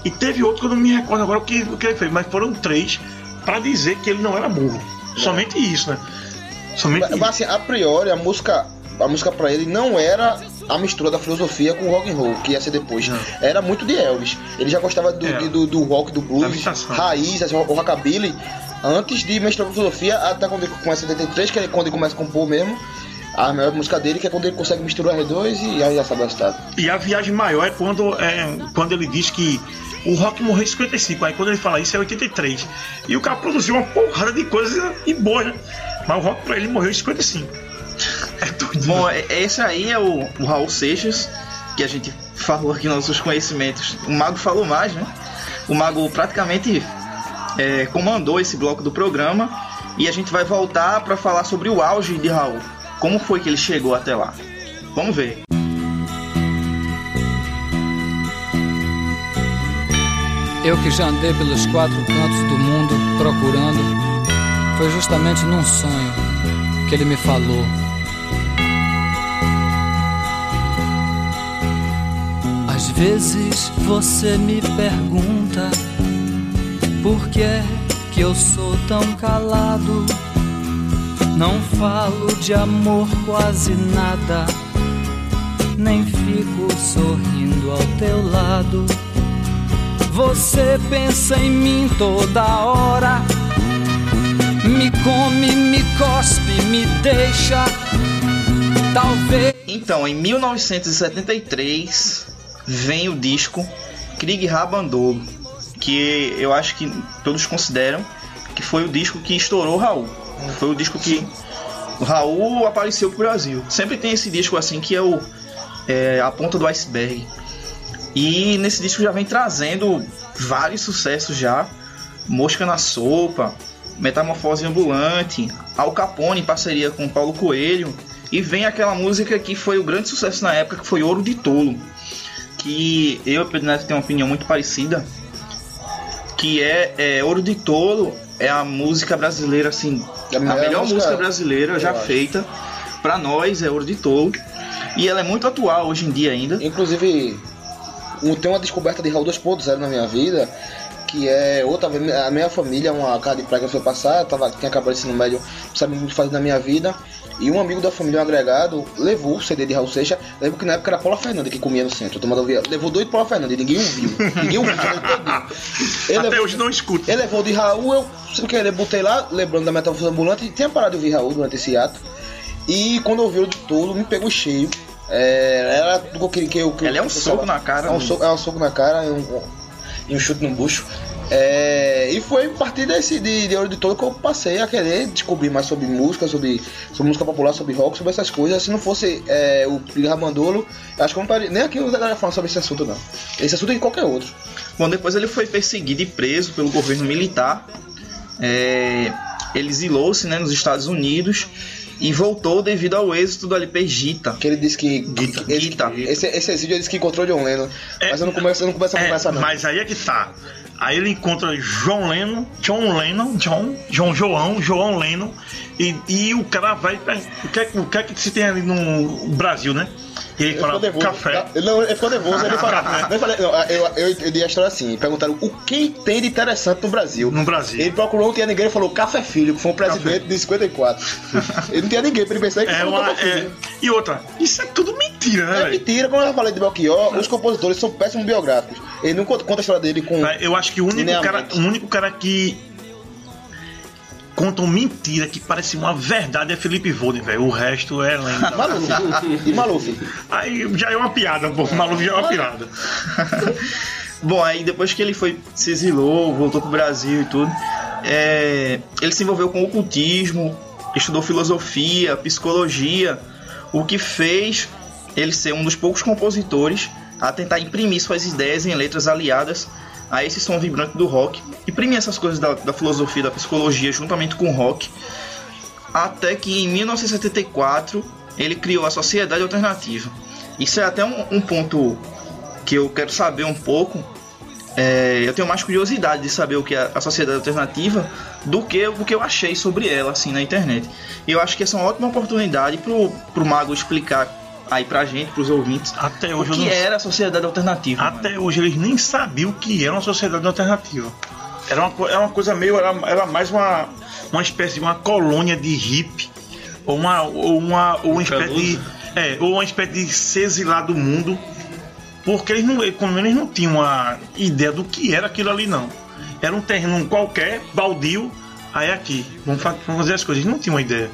E teve outro que eu não me recordo agora o que, o que ele fez, mas foram três pra dizer que ele não era burro. Somente isso, né? Somente Mas, mas, assim, a priori, a música, a música pra ele não era a mistura da filosofia com o rock and roll, que ia ser depois. Era muito de Elvis. Ele já gostava do, É. de- do, do rock, do blues, raiz, assim, o rockabilly, antes de misturar com filosofia, até quando ele começa em 73, que é quando ele começa a compor mesmo. A melhor música dele, que é quando ele consegue misturar os dois e aí já sabe o resultado. E a viagem maior é quando, é, quando ele diz que o rock morreu em 55. Aí quando ele fala isso é 83. E o cara produziu uma porrada de coisas e boa, né? Mas o rock pra ele morreu em 55. É. Bom, né? é- esse aí é o, o Raul Seixas, que a gente falou aqui nos nossos conhecimentos. O Mago falou mais, né? O Mago praticamente é, comandou esse bloco do programa e a gente vai voltar para falar sobre o auge de Raul. Como foi que ele chegou até lá? Vamos ver. Eu que já andei pelos quatro cantos do mundo procurando, foi justamente num sonho que ele me falou. Às vezes você me pergunta por que é que eu sou tão calado. Não falo de amor quase nada, nem fico sorrindo ao teu lado. Você pensa em mim toda hora. Me come, me cospe, me deixa. Talvez. Então, em 1973 vem o disco Krieg Rabandolo, que eu acho que todos consideram que foi o disco que estourou o Raul. Foi o disco que o Raul apareceu pro Brasil. Sempre tem esse disco assim que é o é, a ponta do iceberg. E nesse disco já vem trazendo vários sucessos já. Mosca na Sopa, Metamorfose Ambulante, Al Capone em parceria com Paulo Coelho. E vem aquela música que foi o grande sucesso na época, que foi Ouro de Tolo. Que eu e o Pedro Neto tem uma opinião muito parecida. Que é, é Ouro de Tolo é a música brasileira, assim, É a melhor música- música brasileira já acho. feita. Pra nós é Ouro de Tolo. E ela é muito atual hoje em dia ainda. Inclusive, um- tem uma descoberta de Raul 2.0 na minha vida, que é outra vez, a minha família, uma casa de praia que eu fui passar, eu tava, tinha acabado de ensino médio, não sabia muito o que fazer na minha vida, e um amigo da família, um agregado, levou o CD de Raul Seixas, lembro que na época era Paula Fernandes que comia no centro, tomando ouvia, levou dois de Paula Fernandes, ninguém ouviu, ninguém ouviu, ele. Ele Até levou- hoje não escuto. ele levou de Raul, eu, sem querer, botei lá, lembrando da Metamorfose Ambulante, tinha parado de ouvir Raul durante esse ato. E quando eu ouvi o de todo, me pegou cheio. É, era tudo que eu queria que eu. Que Ele é um soco na cara, É um, né? soco, é um soco na cara um, e um chute no bucho. É, e foi a partir desse de, de Ouro de Todo que eu passei a querer descobrir mais sobre música, sobre, sobre música popular, sobre rock, sobre essas coisas. Se não fosse é, o Pilha Ramandolo, acho que eu não estaria nem aqui a galera falando sobre esse assunto, não. Esse assunto é de qualquer outro. Bom, depois ele foi perseguido e preso pelo governo militar. É, ele exilou-se né, nos Estados Unidos e voltou devido ao êxito do LP Gita. Que ele disse que. Guita. esse, Guita. esse, esse exílio ele disse que encontrou John Lennon. É. mas eu não começo, eu não começo a É, conversar, não. mas aí é que tá. Aí ele encontra João Lennon, John Lennon, John, João João, João Lennon, e, e o cara vai. O que, é- o que é que se tem ali no Brasil, né? E ele Ele fala nervoso. café. Ele, não, ele ficou nervoso. Ele falou, eu, falei, não, eu, eu, eu dei a história assim: perguntaram o que tem de interessante no Brasil. No Brasil. Ele procurou, não tinha ninguém, ele falou Café Filho, que foi um presidente de 54. ele não tinha ninguém pra ele pensar que É uma, Café é, e outra, isso é tudo mentira, né, É velho? mentira, como eu falei de Belchior, os compositores são péssimos biográficos. Ele não conta, a história dele com. Eu acho que o único, cara, o único cara que conta uma mentira que parece uma verdade é Felipe Volden, velho. O resto é lenda. Maluf. e Maluf. Aí já é uma piada, pô. Maluco já é uma piada. Bom, aí depois que ele foi se exilou, voltou pro Brasil e tudo, é, ele se envolveu com ocultismo, estudou filosofia, psicologia, o que fez ele ser um dos poucos compositores a tentar imprimir suas ideias em letras aliadas a esse som vibrante do rock, imprimir essas coisas da, da filosofia, da psicologia juntamente com o rock, até que em 1974 ele criou a Sociedade Alternativa. Isso é até um, um ponto que eu quero saber um pouco. É, eu tenho mais curiosidade de saber o que é a Sociedade Alternativa do que o que eu achei sobre ela assim na internet. E eu acho que essa é uma ótima oportunidade pro, pro Mago explicar aí pra gente, pros ouvintes, Até o hoje eu que não era a sociedade alternativa. mano. Até hoje eles nem sabiam o que era uma sociedade alternativa. Era uma, era uma coisa meio. Era, era mais uma, uma espécie de uma colônia de hippie. Ou uma. Ou uma, ou uma espécie de. É, ou uma espécie de se exilar do mundo. Porque eles não, como eles não tinham uma ideia do que era aquilo ali, não. Era um terreno qualquer, baldio, aí aqui. Vamos fazer as coisas. Eles não tinham uma ideia.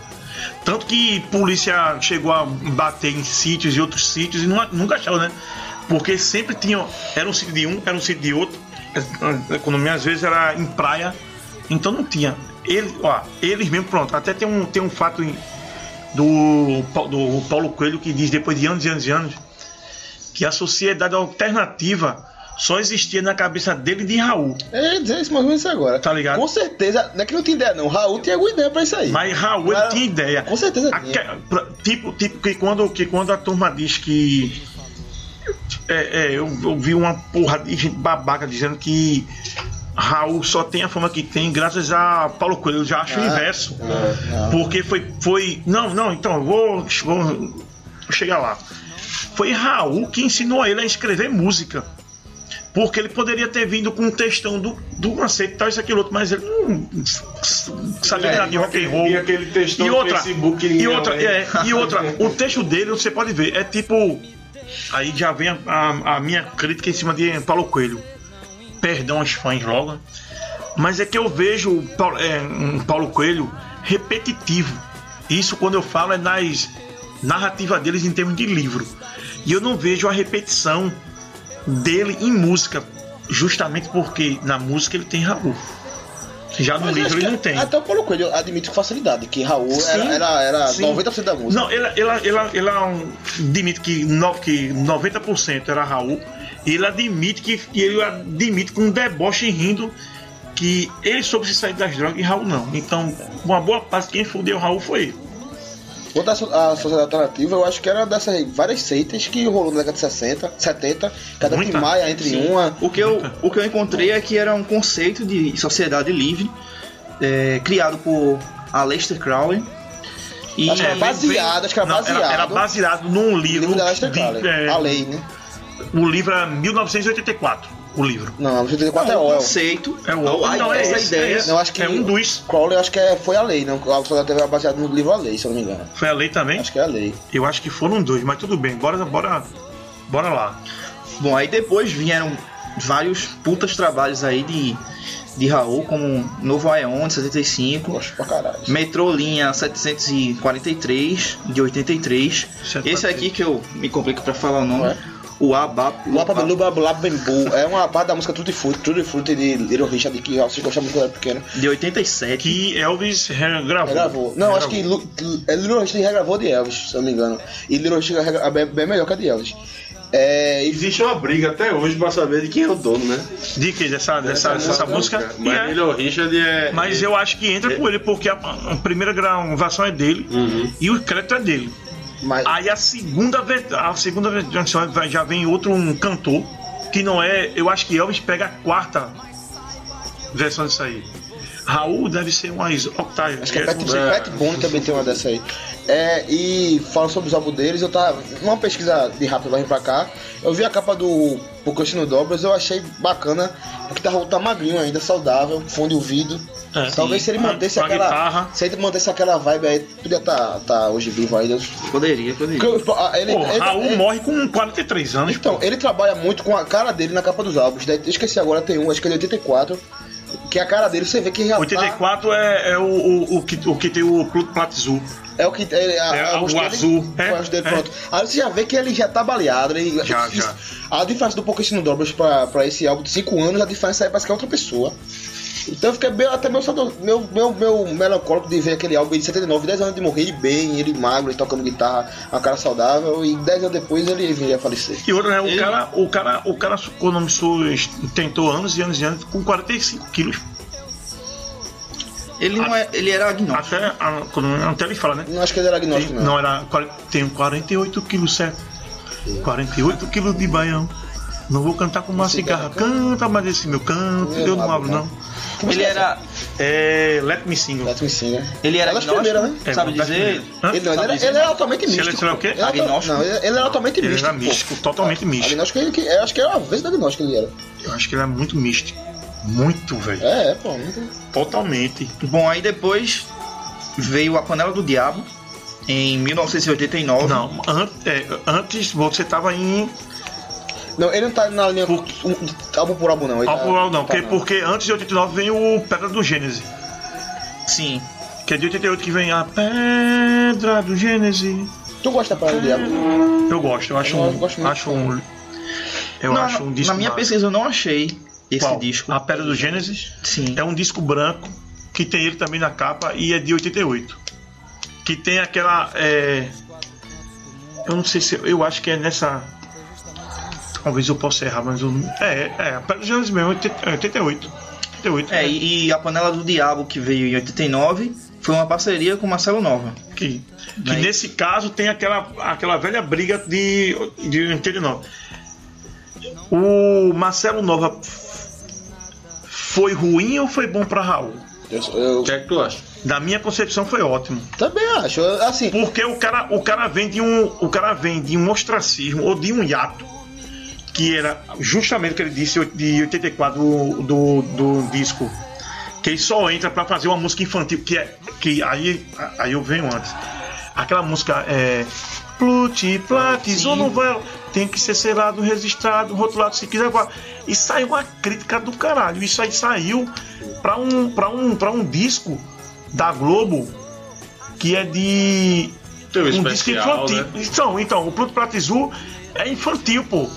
Tanto que polícia chegou a bater em sítios e outros sítios e não- nunca achou, né? Porque sempre tinham. Era um sítio de um, era um sítio de outro. A economia às vezes era em praia. Então não tinha. Eles, ó, eles mesmo, pronto. Até tem um, tem um fato do, do Paulo Coelho que diz, depois de anos e anos e anos, que a sociedade alternativa só existia na cabeça dele de Raul. Ia dizer isso mais ou menos agora. Tá ligado? Com certeza, não é que não tinha ideia, não. Raul tinha alguma ideia pra isso aí. Mas Raul ele Cara, tinha ideia. com certeza Aque- tinha. tipo, tipo que quando, que quando a turma diz que. É, é, eu, eu vi uma porra de gente babaca dizendo que Raul só tem a fama que tem graças a Paulo Coelho. Eu já acho o Ah, inverso. não. Porque foi, foi. Não, não, então, eu vou, vou chegar lá. Foi Raul que ensinou ele a escrever música. Porque ele poderia ter vindo com um textão do, do macete e tal, isso, aquilo outro, mas ele não sabia É, nada de rock and roll. E aquele textão E outra, Facebook e outra, é, e outra, o texto dele, você pode ver, é tipo. Aí já vem a, a- a minha crítica em cima de Paulo Coelho. Perdão aos fãs logo. Mas é que eu vejo Paulo, é, um Paulo Coelho repetitivo. Isso quando eu falo é nas narrativas deles em termos de livro. E eu não vejo a repetição dele em música. Justamente porque na música ele tem Raul. Já no livro ele não tem. Até o Paulo Coelho admite com facilidade que Raul Sim, era, era, sim. 90% da música. Não, ele, ele, ele, ele é admite que, no, que 90% era Raul. E ele admite que ele admite com um deboche rindo que ele soube se sair das drogas e Raul não. Então, uma boa parte de quem fudeu Raul foi ele. Quanto à so- à sociedade alternativa, eu acho que era dessas várias seitas que rolou na década de 60, 70, cada Muita. Maia entre Sim. uma. O que, eu, o que eu encontrei é que era um conceito de sociedade livre é, criado por Aleister Crowley. E Acho que era baseado, acho que era Não, baseado. era baseado num livro. livro da Crowley, é, a lei, né? O livro é 1984. O livro. Não, 84 é o conceito, É o a, não, é essa esse, ideia. é. Não, acho que É um dos. Crowley acho que é, foi a lei, não. A sociedade era baseada no livro A Lei, se eu não me engano. Foi a lei também? Acho que é a lei. Eu acho que foram dois, mas tudo bem. Bora, bora, bora lá. Bom, aí depois vieram vários putas trabalhos aí de, de Raul, como Novo Aeon de 75, Gosto pra caralho. Metrô Linha 743 de 83. Esse aqui que eu me complico pra falar o nome. Ué? O Abap. Blabembu é uma parte da música Tutti Frutti, Tutti Frutti de Little Richard, que você gosta muito quando era pequeno. De 87. Que Elvis regravou. Regravou. Não, acho que Lu- é Little Richard regravou de Elvis, se eu não me engano. E Little Richard é bem, bem melhor que a de Elvis. É, e Existe uma briga até hoje pra saber de quem é o dono, né? De que? Dessa, dessa, dessa música? E Mas é. o Richard é. Mas eu acho que entra com ele, porque a, a primeira gravação é dele Uhum. e o crédito é dele. Mas, Aí a segunda vez, a segunda versão já vem outro um cantor, que não é. Eu acho que Elvis pega a quarta versão disso aí. Raul deve ser umas octaves. acho que é Pat, Pat Boone também tem uma dessa aí. É, e falando sobre os álbuns deles, eu tava. Numa pesquisa de rápido vai vir pra cá, eu vi a capa do Pocochino Dobras, eu achei bacana, porque tá, tá magrinho ainda, saudável, fundo de ouvido. É. Talvez se ele mantesse aquela. guitarra. Se ele mantesse aquela vibe aí, podia tá, tá hoje vivo ainda. Poderia, poderia. Porque, ah, ele, Pô, ele- Raul ele- morre com 43 anos. Então, ele trabalha muito com a cara dele na capa dos álbuns. Daí, eu esqueci agora, tem um, acho que é de 84. Que a cara dele, você vê que já 84 é, é o, o, o, que, o que tem o Pluto Platzu. É o que é, a, É, a, o dele- azul. É, o dele, é. pronto. Aí você já vê que ele já tá baleado. Ele, Já, isso- já. A diferença do Pokémon Dobras pra, pra esse álbum de 5 anos, a diferença aí parece que é outra pessoa. Então eu fiquei bem, até meu, meu, meu, meu melancólico de ver aquele álbum de 79, 10 anos de morrer, ele bem, ele magro, ele tocando guitarra, uma cara saudável, e 10 anos depois ele viria a falecer. E outra, né? O Ele- cara, o cara, o cara economizou, tentou anos e anos e anos com 45 quilos. Ele não é. Ele era agnóstico. Até, a, quando- até ele fala, né? Não acho que ele era agnóstico, Tem- não. não, era. Tenho 48 quilos, certo? 48 quilos de baião. Não vou cantar com uma cigarra. Canta, mas esse meu canto, eu não abro, não. Que Ele é era, É Let Me Sing. Let me sing, né? ele era das agnóstico, primeiras, né? sabe É, das dizer? Ele, não, ele, Sabe era, ele era altamente ele- místico. se ele é o quê? Ele era Agnóstico? Não, ele, ele era altamente Ele místico. era pô. místico, totalmente místico. Agnóstico, ele, eu acho que era a vez da agnóstico que ele era. Eu acho que ele é muito místico. Muito, velho. É, é, pô. Muito... Totalmente. Bom, aí depois veio a Panela do Diabo em 1989. Não, an- é, antes você tava em. Não, ele não tá na linha Por- um, álbum por álbum, não. Ele Álbum tá, não, tá, porque, porque antes de 89 vem o Pedra do Gênese. Sim. Que é de 88 que vem a Pedra do Gênese. Tu gosta da Panela do Diabo? Eu gosto, eu acho Eu um. gosto muito. acho um. Eu Não, acho um disco. na minha massa. pesquisa eu não achei esse Qual? disco. A Pedra do Gênesis Sim. é um disco branco que tem ele também na capa e é de 88. Que tem aquela. é, Eu não sei se. Eu acho que é nessa. Talvez eu possa errar, mas eu. É, é, a Pedra do Gênesis mesmo, 80 é 88. 88. É, e, e a Panela do Diabo, que veio em 89, foi uma parceria com Marcelo Nova. Que, que nesse caso tem aquela, aquela velha briga de, de 89. O Marcelo Nova foi ruim ou foi bom pra Raul? Eu, eu O que é que tu acha? Da minha concepção foi ótimo. também acho. Assim, Porque o cara, o cara vem de um, o cara vem de um ostracismo ou de um hiato que era justamente o que ele disse de 84 do, do, do disco que ele só entra pra fazer uma música infantil que é que aí aí eu venho antes. Aquela música é Pluti, Platis, ou não vai tem que ser selado, registrado, rotulado se quiser. vá. E saiu uma crítica do caralho. Isso aí saiu pra um para um para um disco da Globo que é de um disco infantil. né? Então, então, o Azul é infantil, pô.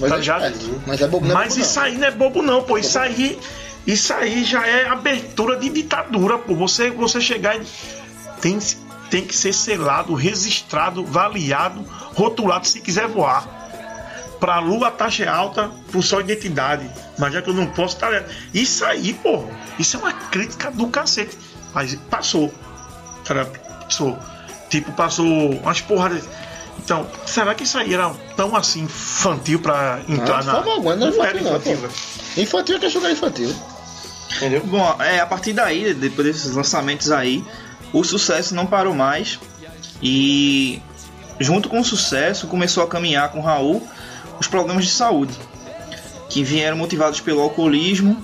mas, tá é esperto. mas é bobo, não é Mas bobo, isso não. aí não é bobo não, pô. Isso aí, isso aí já é abertura de ditadura, pô. Você, você chegar e tem, tem que ser selado, registrado, avaliado, rotulado se quiser voar. Pra lua a taxa é alta, por só identidade. Mas já que eu não posso, tá ligado? Isso aí, pô, isso é uma crítica do cacete. Mas passou. Tá? Passou. Tipo, passou umas porradas. Então, será que isso aí era tão assim infantil pra entrar de na. forma alguma, não é era infantil, não, infantil. Infantil é que é jogar infantil. Bom, é, a partir daí, depois desses lançamentos aí, o sucesso não parou mais. E junto com o sucesso, começou a caminhar com Raul os problemas de saúde, que vieram motivados pelo alcoolismo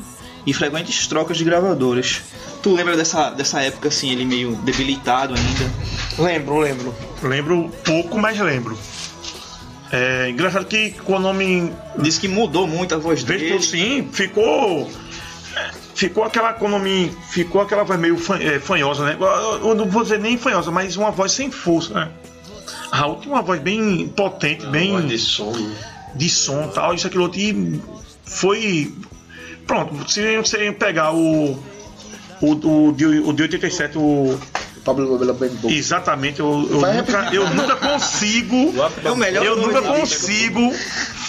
e frequentes trocas de gravadoras. Tu lembra dessa, dessa época assim, ele meio debilitado ainda? Lembro, lembro. Lembro pouco, mas lembro. É engraçado que com o nome Disse que mudou muito a voz dele. sim, ficou. Ficou aquela economia. Ficou aquela voz meio fan- é, fanhosa, né? Eu- não vou dizer nem fanhosa, mas uma voz sem força, né? Raul tem uma voz bem potente, bem Voz de som. né? de som tal, isso aquilo outro. E foi. Pronto, se você pegar o. O, o, de, o de 87, o, Pablo bem bom. exatamente, eu, eu, nunca, eu nunca consigo. É o melhor Eu nunca dele. consigo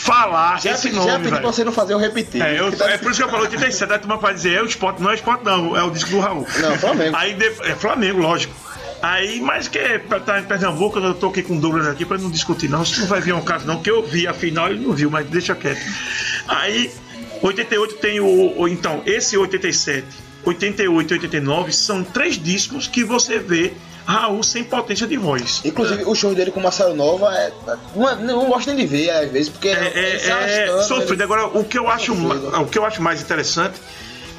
falar Já, esse já nome, pedi pra você não fazer o repetir. É, eu- tá é por isso que eu falo 87, a turma pode dizer, é o esporte, não é esporte não, é o disco do Raul. Não, Flamengo. Aí é Flamengo, lógico. Aí, mas que tá em Pernambuco, eu tô aqui com o Douglas aqui pra não discutir não, isso não vai vir um caso não, que eu vi, afinal ele não viu, mas deixa quieto. Aí, 88 tem o, o- então, esse 87, 88 e 89 são três discos que você vê Raul sem potência de voz. Inclusive, o show dele com o Marcelo Nova é, não, é- não gosto nem de ver, às vezes, porque É, é, é sofrido. Agora, o que eu acho, o que eu acho mais interessante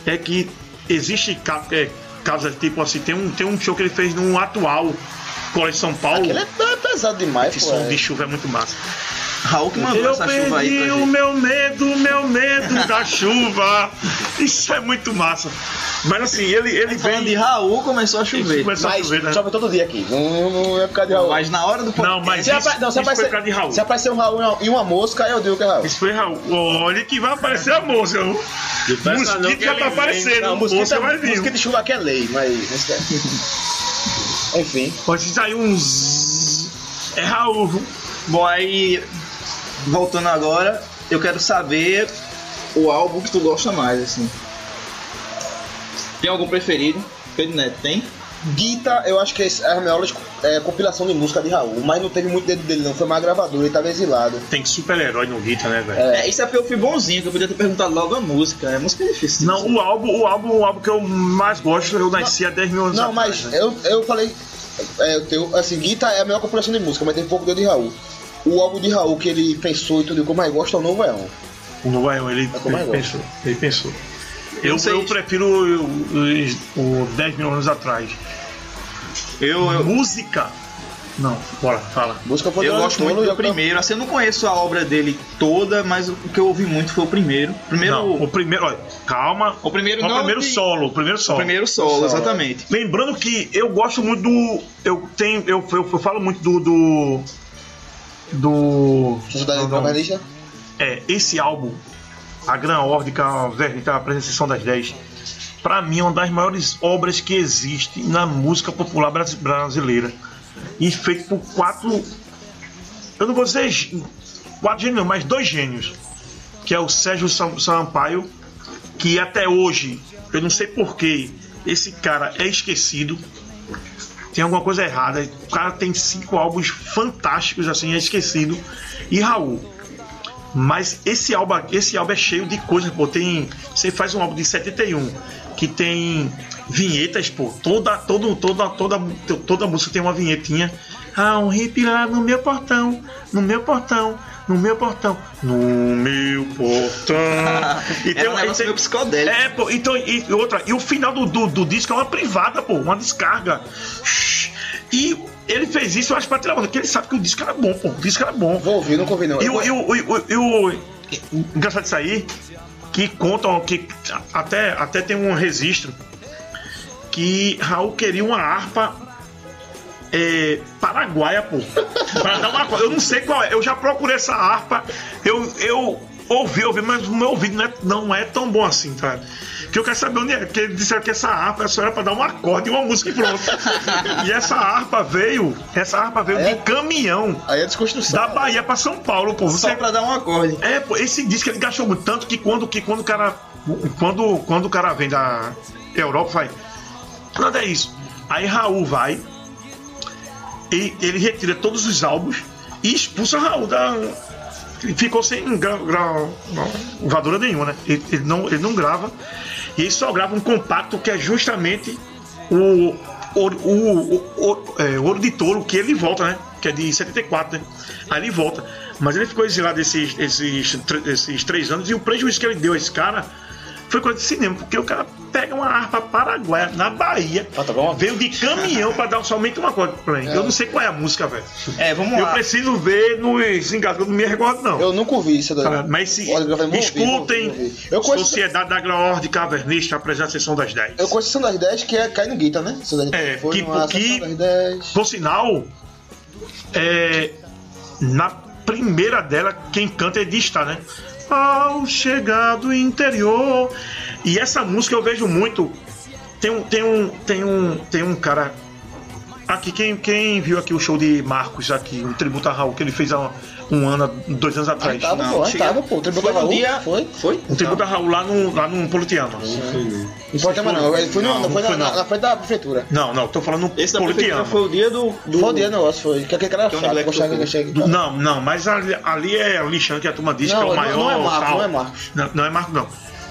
é que existe ca- é, casos tipo assim, tem um, tem um show que ele fez num atual Colégio São Paulo. Ele é é pesado demais, Esse pô. som é. de chuva é muito massa. Raul que mandou Eu essa chuva aí perdi pra o meu medo, meu medo da chuva. Isso é muito massa. Mas assim, ele, ele Falando vem de Raul, começou a chover. começou a Mas chover, né? chove todo dia aqui. Não, não é por causa de Raul. Mas na hora do Não, mas se, isso, apa- não, se, isso foi aparecer, por causa de Raul. se aparecer um Raul e uma mosca, eu digo que é Raul. Isso foi Raul. Olha que vai aparecer a moça. O mosquito que já tá aparecendo. Não, a moça mosquito, vai vir. mosquito de chuva aqui é lei, mas. é. Enfim. Pode sair uns. É Raul. viu? Bom, aí voltando agora, eu quero saber o álbum que tu gosta mais, assim. Tem algum preferido? Pedro Neto, tem? Guita, eu acho que é a maior é, compilação de música de Raul, mas não teve muito dedo dele não, foi mais gravador, ele tava exilado. Tem super-herói no Guita, né, velho? É, isso é porque eu fui bonzinho, que eu podia ter perguntado logo a música. É música difícil. Não, o álbum, o álbum, o álbum que eu mais gosto, eu nasci há 10 mil anos Não, atrás, mas né? eu, eu falei, é, eu tenho, assim, Guita é a melhor compilação de música, mas tem pouco dedo de Raul. O álbum de Raul que ele pensou e tudo eu mais gosto é o Novo Eão. O Novo Ion, ele, É como ele gosto. pensou. Ele pensou. Eu Eu, eu prefiro o, o, o 10 mil anos atrás. Eu, eu, Música. Não, bora, fala. Música foi eu gosto muito do tá- primeiro. Assim, eu não conheço a obra dele toda, mas o que eu ouvi muito foi o primeiro. Primeiro. Não, o primeiro, olha, calma. O primeiro o não primeiro de- solo, o primeiro o solo. primeiro solo, solo, exatamente. Lembrando que eu gosto muito do. Eu tenho. Eu, eu, eu falo muito do. Do. Do Sociedade não, não. Trabalhista. É, esse álbum, A Gran Órdica, a Vernica, a Apresentação das 10, pra mim é uma das maiores obras que existe na música popular brasi- brasileira. E feito por quatro. Eu não vou dizer quatro gênios, mas dois gênios. Que é o Sérgio Sam- Sampaio, que até hoje, eu não sei porquê, esse cara é esquecido. Tem alguma coisa errada. O cara tem cinco álbuns fantásticos, assim, é esquecido. E Raul. Mas esse álbum, esse álbum é cheio de coisas, pô. Tem, você faz um álbum de 71 que tem vinhetas, pô. Toda, todo, toda, toda, toda música tem uma vinhetinha. Ah, um hippie lá no meu portão, no meu portão, no meu portão, no meu portão. E Era um e negócio meio psicodélico. É, pô. Então, e e outra, e o final do, do, do disco é uma privada, pô, uma descarga. E ele fez isso, eu acho, pra tirar onda, porque ele sabe que o disco era bom, pô. O disco era bom. Vou ouvir, nunca ouvi não. E e o, e o, e o- engraçado disso aí, que contam que até, até tem um registro que Raul queria uma harpa é, paraguaia, pô. Pra dar uma coisa. Eu não sei qual é. Eu já procurei essa harpa. Eu, eu ouvi, ouvi, mas o meu ouvido não é, não é tão bom assim, tá? Que eu quero saber onde é. Porque eles disseram que essa harpa só era pra dar um acorde e uma música e pronto. e essa harpa veio. Essa harpa veio É? de caminhão Aí é desconstrução. da Bahia pra São Paulo, pô. Você Só pra dar um acorde. é, pô, esse disco ele gastou muito tanto que quando, que quando o cara. Quando, quando o cara vem da Europa, vai. Nada é isso. Aí Raul vai. E ele retira todos os álbuns e expulsa Raul da. Ficou sem gra, gra, gravadora nenhuma, né? Ele, ele não, ele não grava. E ele só grava um compacto que é justamente o. O, o, o, é, Ouro de Touro, que ele volta, né? Que é de 74, né? Aí ele volta. Mas ele ficou exilado esses, esses, esses três anos e o prejuízo que ele deu a esse cara foi coisa de cinema, porque o cara pega uma harpa paraguaia na Bahia, Ah, tá veio de caminhão pra dar somente uma coisa pra ele. Eu não sei qual é a música, velho. É, vamos Eu lá. preciso ver nos engados, eu não me recordo, não. Eu nunca ouvi isso daí. Mas se escutem ouvir. Eu conheço, Sociedade da Ordem Cavernista, apresenta a sessão das 10. eu conheço Sessão das 10, que é Cai no Guita, né? É, Foi que- numa que- Sessão das 10. Por sinal, é, na primeira dela, quem canta é Edista, né? Ao chegar do interior. E essa música eu vejo muito. Tem um, tem um, tem um, tem um cara. Aqui, quem, quem viu aqui o show de Marcos aqui, um tributo a Raul, que ele fez há um ano, dois anos atrás. tava, Não, pô, chega- tava, pô. Tributo Foi a Raul, dia. Foi? Foi? Um tributo a Raul lá no, lá no Politeama. Não mais não, ele foi, Não, não, foi, não na, foi não. na frente da prefeitura. Não, não, tô falando no Esse da prefeitura Politeama. foi o dia do. do... Foi o dia negócio, foi. Que aquele cara é o. Do- Não, não, mas ali, ali é Alexandre que a turma diz Não, que é o não- maior. não é Marcos, tal. não é Marcos. Não, não é Marcos, não.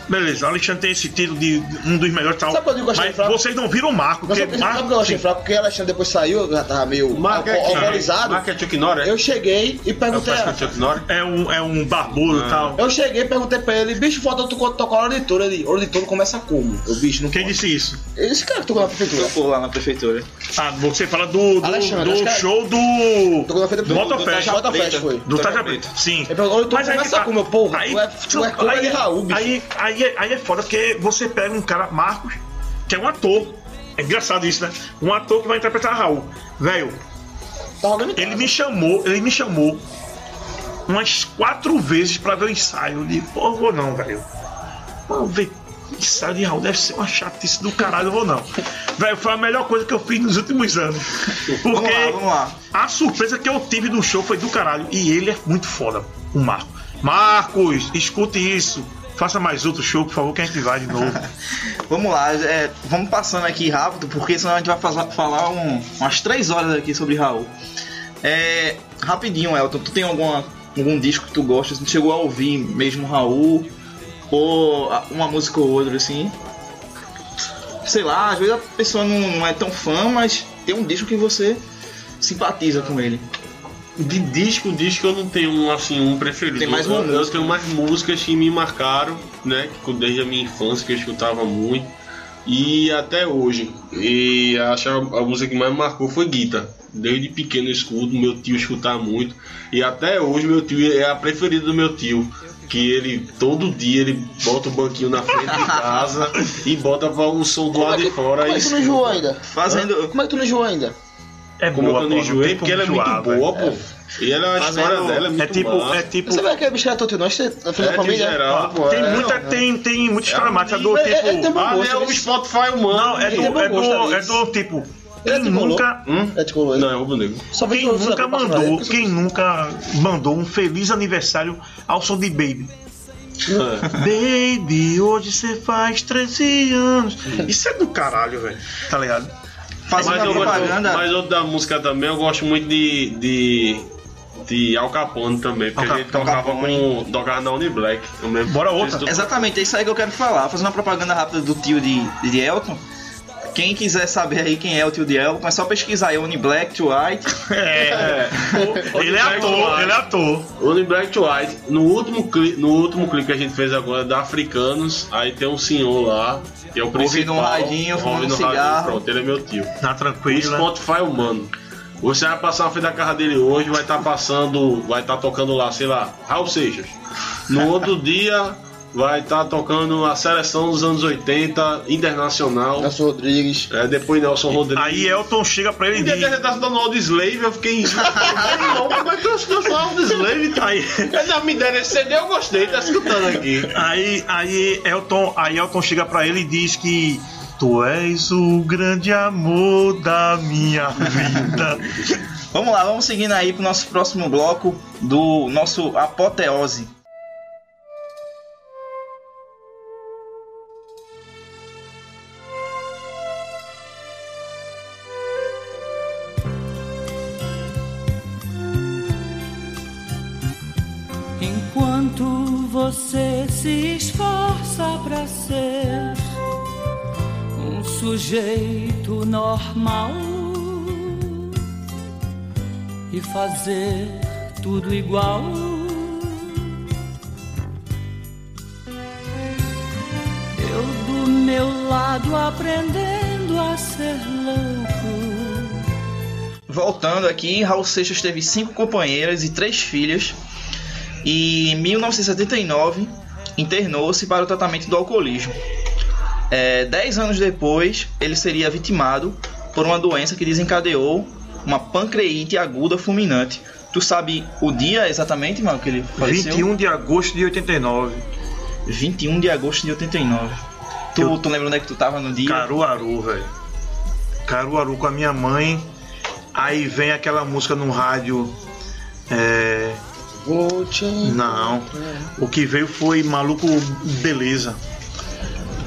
Beleza, Alexandre tem esse título de um dos melhores tal. Sabe quando eu digo que eu achei mas fraco? vocês não viram o Marco, Mas porque sabe sabe o que eu achei Marco. fraco? Porque o Alexandre depois saiu, já tava meio é alcoolizado. Marca é Chuck Norris? Eu cheguei e É o perguntei. Fast a-? É um, é um barbudo e tal. Eu cheguei e perguntei pra ele, bicho, falta tu tocar o auditor. Ele, o auditor começa como? Eu, bicho, não Quem pode. disse isso? Esse cara que tocou na prefeitura. Tocou lá na prefeitura. Ah, você fala do, do, Alexandre, do que é- show do. Tocou na frente Do do Motofest. Taja Motofest foi. Do Taja. Sim. Então Mas aí começa tá. como, porra? Aí, tu é, tu é aí, de Raul, bicho. aí, aí, é- aí é foda, porque você pega um cara, Marcos, que é um ator. É engraçado isso, né? Um ator que vai interpretar Raul. Velho, Tá ele me chamou, ele me chamou umas quatro vezes pra ver o ensaio. Eu disse, pô, eu vou não, velho. Vamos ver. Ensaio de Raul deve ser uma chatice do caralho, eu vou não. Velho, foi a melhor coisa que eu fiz nos últimos anos. Porque Vamos lá, vamos lá. a surpresa que eu tive do show foi do caralho. E ele é muito foda, o Marco. Marcos, escute isso. Faça mais outro show, por favor, que a gente vai de novo. Vamos lá, é, vamos passando aqui rápido, porque senão a gente vai fazer- falar um- umas três horas aqui sobre Raul. É, rapidinho, Elton, tu tem alguma, algum disco que tu gosta? Tu chegou a ouvir mesmo Raul? Ou a- uma música ou outra, assim? Sei lá, às vezes a pessoa não, não é tão fã, mas tem um disco que você simpatiza com ele. De disco, disco eu não tenho um, assim, um preferido. Tem mais uma eu, eu tenho mais músicas que me marcaram, né? que Desde a minha infância que eu escutava muito. E até hoje. E acho que a, a música que mais me marcou foi Guita. Desde pequeno eu escuto, meu tio escutava muito. E até hoje meu tio é a preferida do meu tio. Que ele, todo dia, ele bota o banquinho na frente de casa e bota o som do lado de fora. Como é que tu não enjoou ainda? Fazendo. Como é que tu não enjoou ainda? É Como boa, eu pô, não enjoei, porque ela é muito boa, pô. E ela, a Fazendo- história dela é muito É tipo, massa. é tipo. Você vai que é bicho todo teu nós, você é da É de família? geral, Ó, pô, tem, é- muita, tem, tem muita história massa do é- tipo. é- bom Ah, gosto, é o. Spotify humano. Não, é do, é do, é do tipo. Quem nunca, Hum? É Não, é rubro negro. Quem que nunca mandou, quem nunca mandou um feliz aniversário ao som de Baby? É. Baby, hoje você faz 13 anos. Isso é do caralho, velho. Tá ligado? Fazendo Mas gosto, propaganda. mas outra música também, eu gosto muito de. de de Al Capone também, porque Al ele tocava Capone. com. tocava na Uniblack. Bora outra. Exatamente, é isso aí que eu quero falar. Fazendo uma propaganda rápida do tio de, de Elton. Quem quiser saber aí quem é o tio de Elton, é só pesquisar aí Oni Black to White. É. ele é Black ator, ele é ator. Uniblack to White. No último, clipe, no último clipe que a gente fez agora da Africanos, aí tem um senhor lá, que é o principal. um radinho, fumando ouvindo um cigarro. Pronto, ele é meu tio. Na O tranquila. Spotify humano. Você vai passar na frente da casa dele hoje, vai estar passando, vai estar tocando lá, sei lá, Raul Seixas. No outro dia vai estar tocando a seleção dos anos 80, internacional. Nelson Rodrigues. É, depois Nelson Rodrigues. Aí Elton chega pra ele e diz. gente tá escutando o Old Slave, eu fiquei. Não, como é que eu escuto Old Slave? Aí, Já me deram esse CD, eu gostei, tá escutando aqui. aí, aí, Elton, aí Elton chega pra ele e diz que Tu és o grande amor da minha vida. Vamos lá, vamos seguindo aí pro nosso próximo bloco do nosso apoteose. Pra ser um sujeito normal e fazer tudo igual. Eu do meu lado aprendendo a ser louco. Voltando aqui, Raul Seixas teve cinco companheiras e três filhas. E em 1979 internou-se para o tratamento do alcoolismo. É, dez anos depois, ele seria vitimado por uma doença que desencadeou uma pancreatite aguda fulminante. Tu sabe o dia exatamente, mano, que ele faleceu? 21 de agosto de 89. 21 de agosto de 89. Tu, Eu- tu lembra onde é que tu tava no dia? Caruaru, velho. Caruaru com a minha mãe. Aí vem aquela música no rádio. É. Não. O que veio foi Maluco Beleza.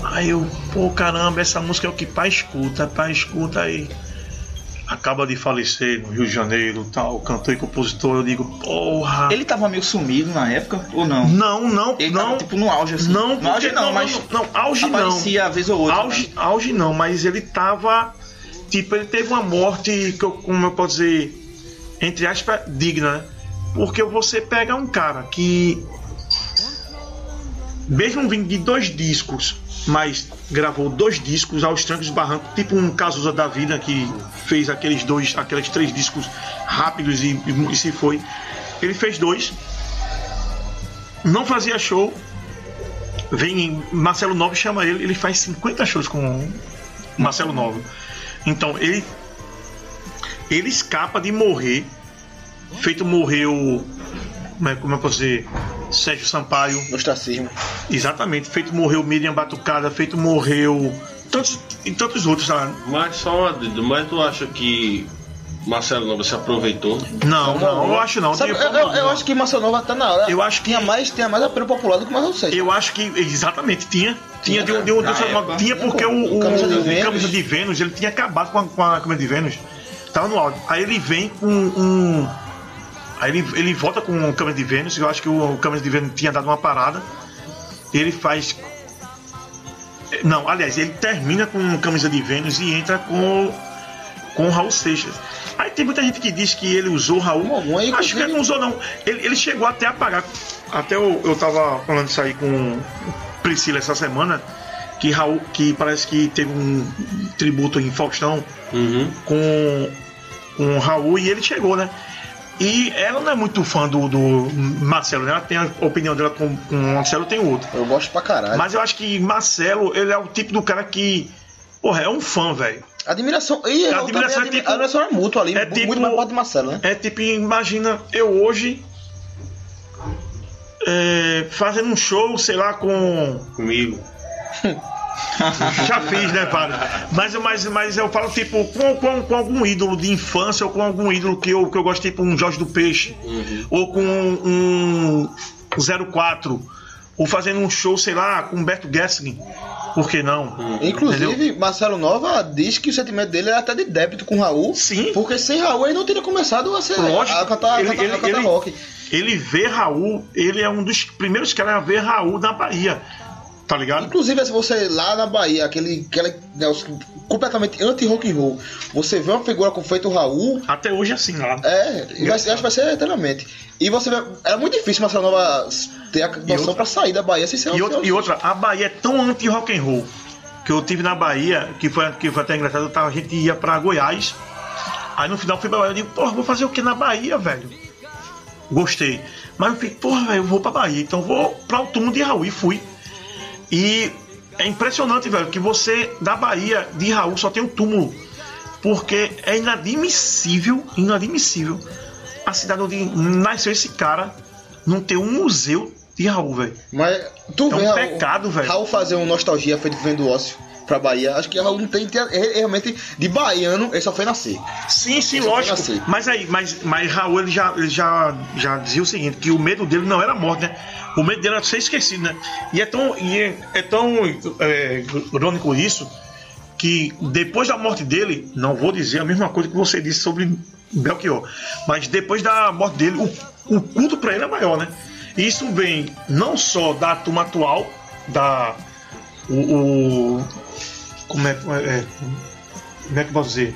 Aí eu, pô, caramba, essa música é o que pai escuta, pai escuta aí. Acaba de falecer no Rio de Janeiro, tal, cantor e compositor. Eu digo, porra. Ele tava meio sumido na época ou não? Não, não, Ele não. tava tipo no auge assim. Não, no auge porque- não, mas Não, auge não. aparecia a vez ou outra. Auge, né? auge não, mas ele tava. Tipo, ele teve uma morte, que eu, como eu posso dizer, entre aspas, digna, né? Porque você pega um cara que. Mesmo vindo de dois discos, mas gravou dois discos aos trancos e barrancos, tipo um Cazuza da vida que fez aqueles dois, aqueles três discos rápidos e, e se foi. Ele fez dois, não fazia show, vem Marcelo Novo chama ele, ele faz 50 shows com Marcelo Novo. Então ele ele escapa de morrer, feito morreu, como é, como eu posso dizer, Sérgio Sampaio, no ostracismo. exatamente, feito morreu Miriam Batucada, feito morreu tantos e tantos outros lá. Mas só uma dúvida, mas tu acha que Marcelo Nova se aproveitou. Não, não, eu acho não. Sabe, eu, eu- eu acho que Marcelo Nova tá na hora. Eu acho que- tinha mais, tinha mais apelo popular do que Marcelo Seixas. Eu acho que exatamente tinha. Tinha de um, de um, de um- Na época. tinha porque o, o, Camisa de o Vênus. camisa de Vênus ele tinha acabado com a, com a camisa de Vênus. Tava no áudio. Aí ele vem com um. Aí ele, ele volta com o camisa de Vênus. Eu acho que o, camisa de Vênus tinha dado uma parada. Ele faz. Não, aliás, ele termina com camisa de Vênus e entra com com o Raul Seixas. Aí tem muita gente que diz que ele usou o Raul. Não, aí, Acho que ele não usou, não. Ele, ele chegou até a pagar. Até eu, eu tava falando isso aí com Priscila essa semana. Que Raul, que parece que teve um tributo em Faustão Uhum. com, com o Raul e ele chegou, né? E ela não é muito fã do, do Marcelo, né? Ela tem a opinião dela com, com o Marcelo, tem outra. Eu gosto pra caralho. Mas eu acho que Marcelo, ele é o tipo do cara que. Porra, é um fã, velho. Admiração. E eu Admiração é tipo- a admiração é mútua ali. é muito tipo- mais parte de Marcelo, né? É tipo, imagina eu hoje é, fazendo um show, sei lá, com. Comigo. Já fiz, né, vários. Mas, mas, mas eu falo, tipo, com, com, com algum ídolo de infância ou com algum ídolo que eu, que eu gosto, tipo um Jorge do Peixe, ou com um 04, ou fazendo um show, sei lá, com Humberto Gessling. Por que não? Inclusive, Marcelo Nova diz que o sentimento dele é até de débito com Raul. Sim. Porque sem Raul ele não teria começado a ser Lógico. a cantar, Ele- a cantar, ele- a cantar ele- rock. Ele vê Raul, ele é um dos primeiros caras a ver Raul na Bahia. Tá ligado? Inclusive, se você lá na Bahia, aquele, aquele negócio completamente anti-rock and roll, você vê uma figura com feito Raul, Até hoje é assim lá. é, e vai, acho que vai ser eternamente. E você vê, é muito difícil Marcelo Nova ter a noção outra- pra sair da Bahia sem ser E um outra, e outra, a Bahia é tão anti-rock and roll que eu tive na Bahia, que foi, que foi até engraçado, tava, a gente ia pra Goiás. Aí no final fui pra Bahia, eu digo, porra, vou fazer o que na Bahia, velho? Gostei. Mas eu fiquei, porra, velho, eu vou pra Bahia, então vou pra o túmulo de Raul e fui. E é impressionante, velho, que você, da Bahia, de Raul, só tem um túmulo. Porque é inadmissível, inadmissível, a cidade onde nasceu esse cara não ter um museu de Raul, velho. Mas tu É vê um Raul, pecado, velho. Raul fazer um nostalgia feito vendo ócio pra Bahia, acho que Raul não tem, tem é- realmente de baiano, ele só foi nascer. Sim, sim, lógico. Mas aí, mas, mas Raul ele já, ele já, já dizia o seguinte, que o medo dele não era a morte, né? O medo dele era ser esquecido, né? E é tão, e é, é tão é, irônico isso que depois da morte dele, não vou dizer a mesma coisa que você disse sobre Belchior, mas depois da morte dele, o, o culto pra ele é maior, né? E isso vem não só da turma atual, da. O, o- como é, como é, é, como é que eu posso dizer?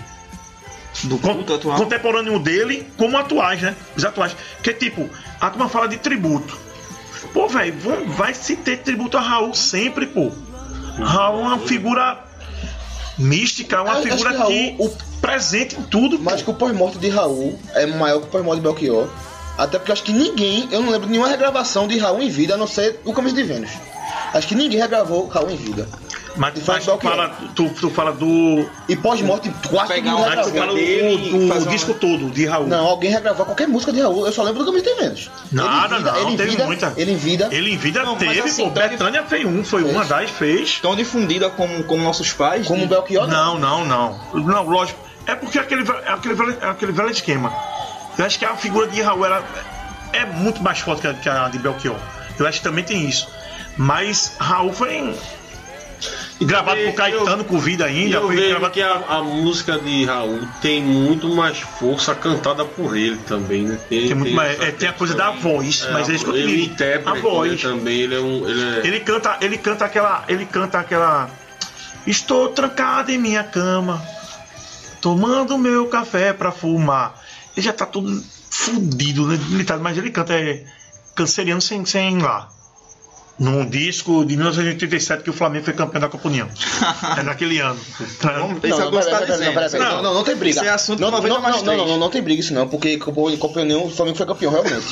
Do culto atual. contemporâneo dele como atuais, né? Os atuais. Porque, tipo, a turma fala de tributo. Pô, velho, vai se ter tributo a Raul sempre, pô. Raul é uma figura mística, é uma Eu acho figura que Raul- que o presente em tudo, Mas pô. que o pós-morte de Raul é maior que o pós-morte de Belchior. Até porque acho que ninguém, eu não lembro de nenhuma regravação de Raul em vida, a não ser o Camisa de Vênus. Acho que ninguém regravou Raul em vida. Mas, mas faz tu, fala, tu, tu fala do. E pós-morte, quase Pegar um Mas tu fala do, dele do uma- disco todo de Raul. Não, alguém regravou qualquer música de Raul. Eu só lembro do Camisa de Vênus. Nada, ele em vida, não, ele em teve vida, muita. Ele em vida. Ele em vida Não, teve, assim, pô. tão de- Betânia fez um, foi uma das, fez. Tão difundida como, como nossos pais. Como de- Belchior, Não, não, não. Não, lógico. É porque aquele, ve- aquele, velho, aquele velho esquema. Eu acho que a figura de Raul era, é muito mais forte que a, que a de Belchior. Eu acho que também tem isso. Mas Raul foi gravado também por Caetano com vida E ainda. eu vejo gravado... que a, a música de Raul tem muito mais força cantada por ele também, né? Tem, muito mais, essa é, tem a coisa questão da voz, mas é isso que eu ele interpreta A voz. né, também, ele é um. Ele é, Ele canta, ele canta aquela, ele canta aquela Estou trancado em minha cama, tomando meu café pra fumar. Ele já tá todo fudido, né, debilitado, mas ele canta é, canceriano sem, sem lá. Num disco de 1987 que o Flamengo foi campeão da Copa União. é naquele ano. Não, o não, que você pera, tá pera, dizendo. pera, pera, Não, não, não, não tem briga. isso é assunto não, 90 não, mais não, não, três. não, não tem briga isso não, porque Copa Copa União, o Flamengo foi campeão realmente.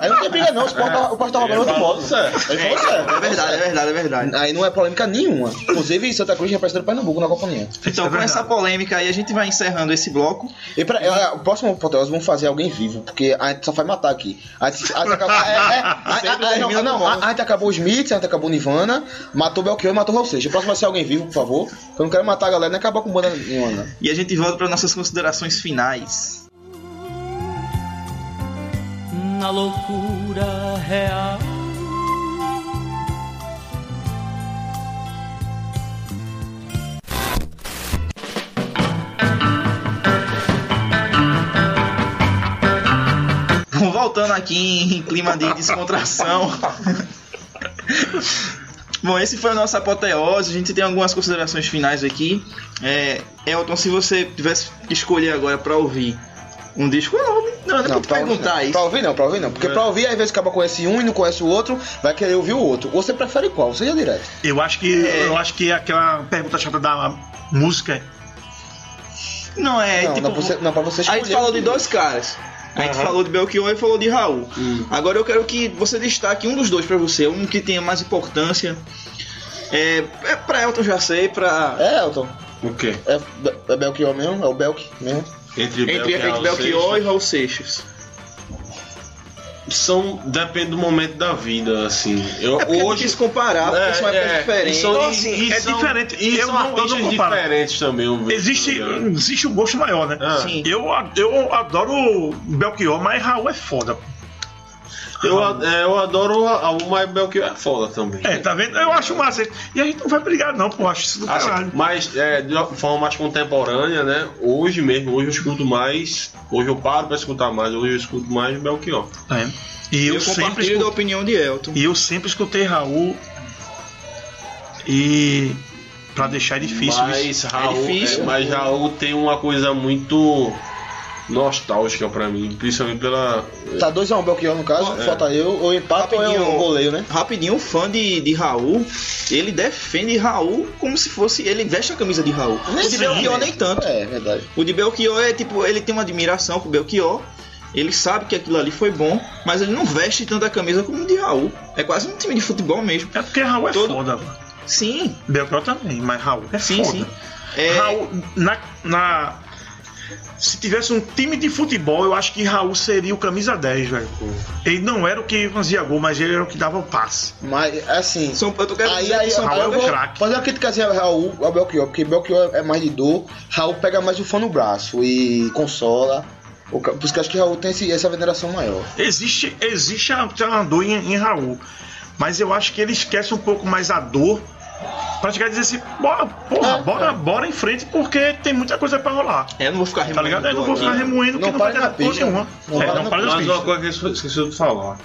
Aí não tem briga não, o Sport o Sport tá roubando outro modo. Ele falou. É verdade, é verdade, é verdade. Aí não é polêmica nenhuma. Inclusive, Santa Cruz representando Pernambuco na Copa União. Então, é com essa polêmica aí, a gente vai encerrando esse bloco. E pra, é, o próximo podcast vamos fazer alguém vivo, porque a gente só vai matar aqui. A gente, acabou, não, não, a gente acabou os Smith, até acabou Nirvana, matou Belchior e matou Raul Seixas. O próximo vai ser alguém vivo, por favor. Eu não quero matar a galera nem acabar com banda nenhuma? E a gente volta para nossas considerações finais. Na loucura real. Voltando aqui em clima de descontração. Bom, esse foi a nossa apoteose. A gente tem algumas considerações finais aqui. É, Elton, se você tivesse que escolher agora pra ouvir um disco novo, não, não, Não, pra perguntar ouvir, isso. pra ouvir não, pra ouvir não. Porque pra ouvir, às vezes acaba conhece um e não conhece o outro, vai querer ouvir o outro. Você prefere qual? Seja direto. Eu acho que É. eu acho que aquela pergunta chata da música Não, é, não, tipo. não, pra você, não, pra você A escolher. gente falou de dois caras. A gente falou de Belchior e falou de Raul. Agora eu quero que você destaque um dos dois pra você, um que tenha mais importância. É, é pra Elton já sei, pra. É, Elton. O quê? É, é Belchior mesmo? É o Belk mesmo? Entre, Entre, Belchior e Belchior e Raul Seixas. São. Depende do momento da vida, assim. Eu, É hoje. quis comparar, porque são épocas diferentes. e são- Então, assim, é são- diferente. E Eu são não- eu não diferentes também. eu vejo, existe tá existe um gosto maior, né? Ah. Sim. Eu, eu adoro Belchior, mas Raul é foda. Eu, a- é, eu adoro a, a uma Belchior é foda também. É, tá vendo? Eu acho massa. E a gente não vai brigar, não, pô. Acho isso do Assim, caralho. mas é, de uma forma mais contemporânea, né? Hoje mesmo, hoje eu escuto mais. Hoje eu paro pra escutar mais, hoje eu escuto mais Belchior. É. E eu, Eu, sempre da escutei, opinião de Elton. e eu sempre escutei Raul. E pra deixar difícil mas isso. Raul, difícil. é, mas Raul tem uma coisa muito nostálgica pra mim, principalmente pela. Tá 2x1 um Belchior no caso, É. falta eu, ou empate ou eu Rapidinho. goleio, né? Rapidinho, um fã de, de Raul, ele defende Raul como se fosse. Ele veste a camisa de Raul. O de Sim, Belchior é. nem tanto. É, verdade. O de Belchior é tipo, ele tem uma admiração pro Belchior. Ele sabe que aquilo ali foi bom, mas ele não veste tanta camisa como o de Raul. É quase um time de futebol mesmo. É porque Raul é Todo- foda, mano. Sim, Belchior também, mas Raul é sim, foda. sim. É, Raul, na, na- Se tivesse um time de futebol, eu acho que Raul seria o camisa 10, velho. Ele não era o que fazia gol, mas ele era o que dava o passe. Mas, assim. São, eu tô querendo Aí, dizer aí, que são eu Raul é vou craque. fazer uma criticazinha ao Raul, ao Belchior, porque Belchior é mais de dor, Raul pega mais o fã no braço e consola. O Por isso que eu acho que Raul tem esse- essa veneração maior. Existe, existe a, a dor em, em Raul, mas eu acho que ele esquece um pouco mais a dor pra chegar e dizer assim: bora, porra, É, bora, é. bora em frente porque tem muita coisa pra rolar. É, eu não vou ficar Tá remoendo ligado? Eu não vou ficar remoendo que Não não vai dar na porra pista. nenhuma. Não É, não para Mas uma coisa que eu esqueci de falar,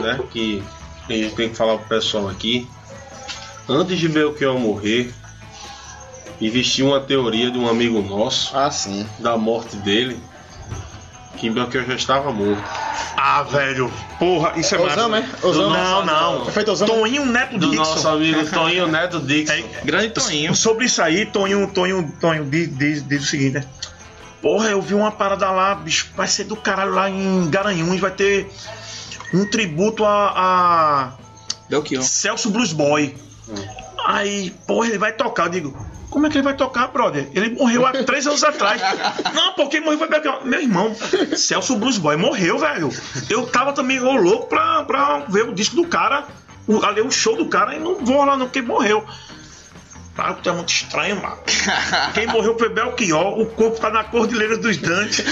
né? Que a gente tem que falar pro pessoal aqui. Antes de Belchior morrer, existia uma teoria de um amigo nosso, Ah, sim. da morte dele, que Belchior já estava morto. Ah, velho, porra, isso é Osama, massa. é? Osama? Não, não. É feito Osama? Toninho Neto Do Dixon. nosso amigo Toninho Neto Dixon. É, Grande Toninho. Sobre isso aí, Tonho, Tonho, Tonho diz, diz, diz o seguinte, né? Porra, eu vi uma parada lá, bicho, vai ser do caralho lá em Garanhuns, vai ter um tributo a, a Belchior. Celso Blues Boy. Aí, porra, ele vai tocar. Eu digo, como é que ele vai tocar, brother? Ele morreu há três anos atrás. Não, porque morreu foi Belchior. Meu irmão, Celso Blues Boy morreu, velho. Eu tava também louco pra, pra ver o disco do cara, o, ali o show do cara, e não vou lá não, porque morreu. Claro que tá muito estranho, mano. Quem morreu foi Belchior, o corpo tá na Cordilheira dos Dantes.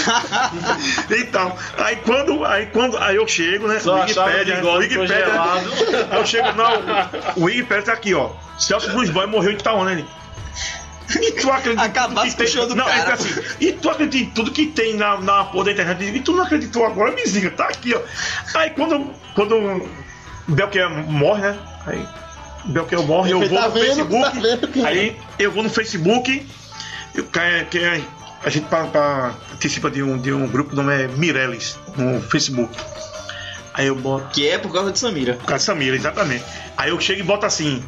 então, aí quando, aí quando, aí eu chego, né? Só achava o Wikipedia. Aí eu chego, não, o Wikipedia tá aqui, ó. Celso Blues Boy morreu em Itaúna, ele. E tu acredita em tudo Acabasse que com o tem- show do Não, cara. é que assim, e tu acredita em tudo que tem na, na porra da internet? E tu não acreditou agora, me diga, tá aqui, ó. Aí quando, quando Belchior morre, né? Aí Belchior morre, eu vou tá no vendo, Facebook. tá vendo que- Aí eu vou no Facebook, eu, que, que a gente pa- pa- participa de um, de um grupo, o nome é Mireles, no Facebook. Aí eu boto. Que é por causa de Samira. Por causa de Samira, exatamente. Aí eu chego e boto assim.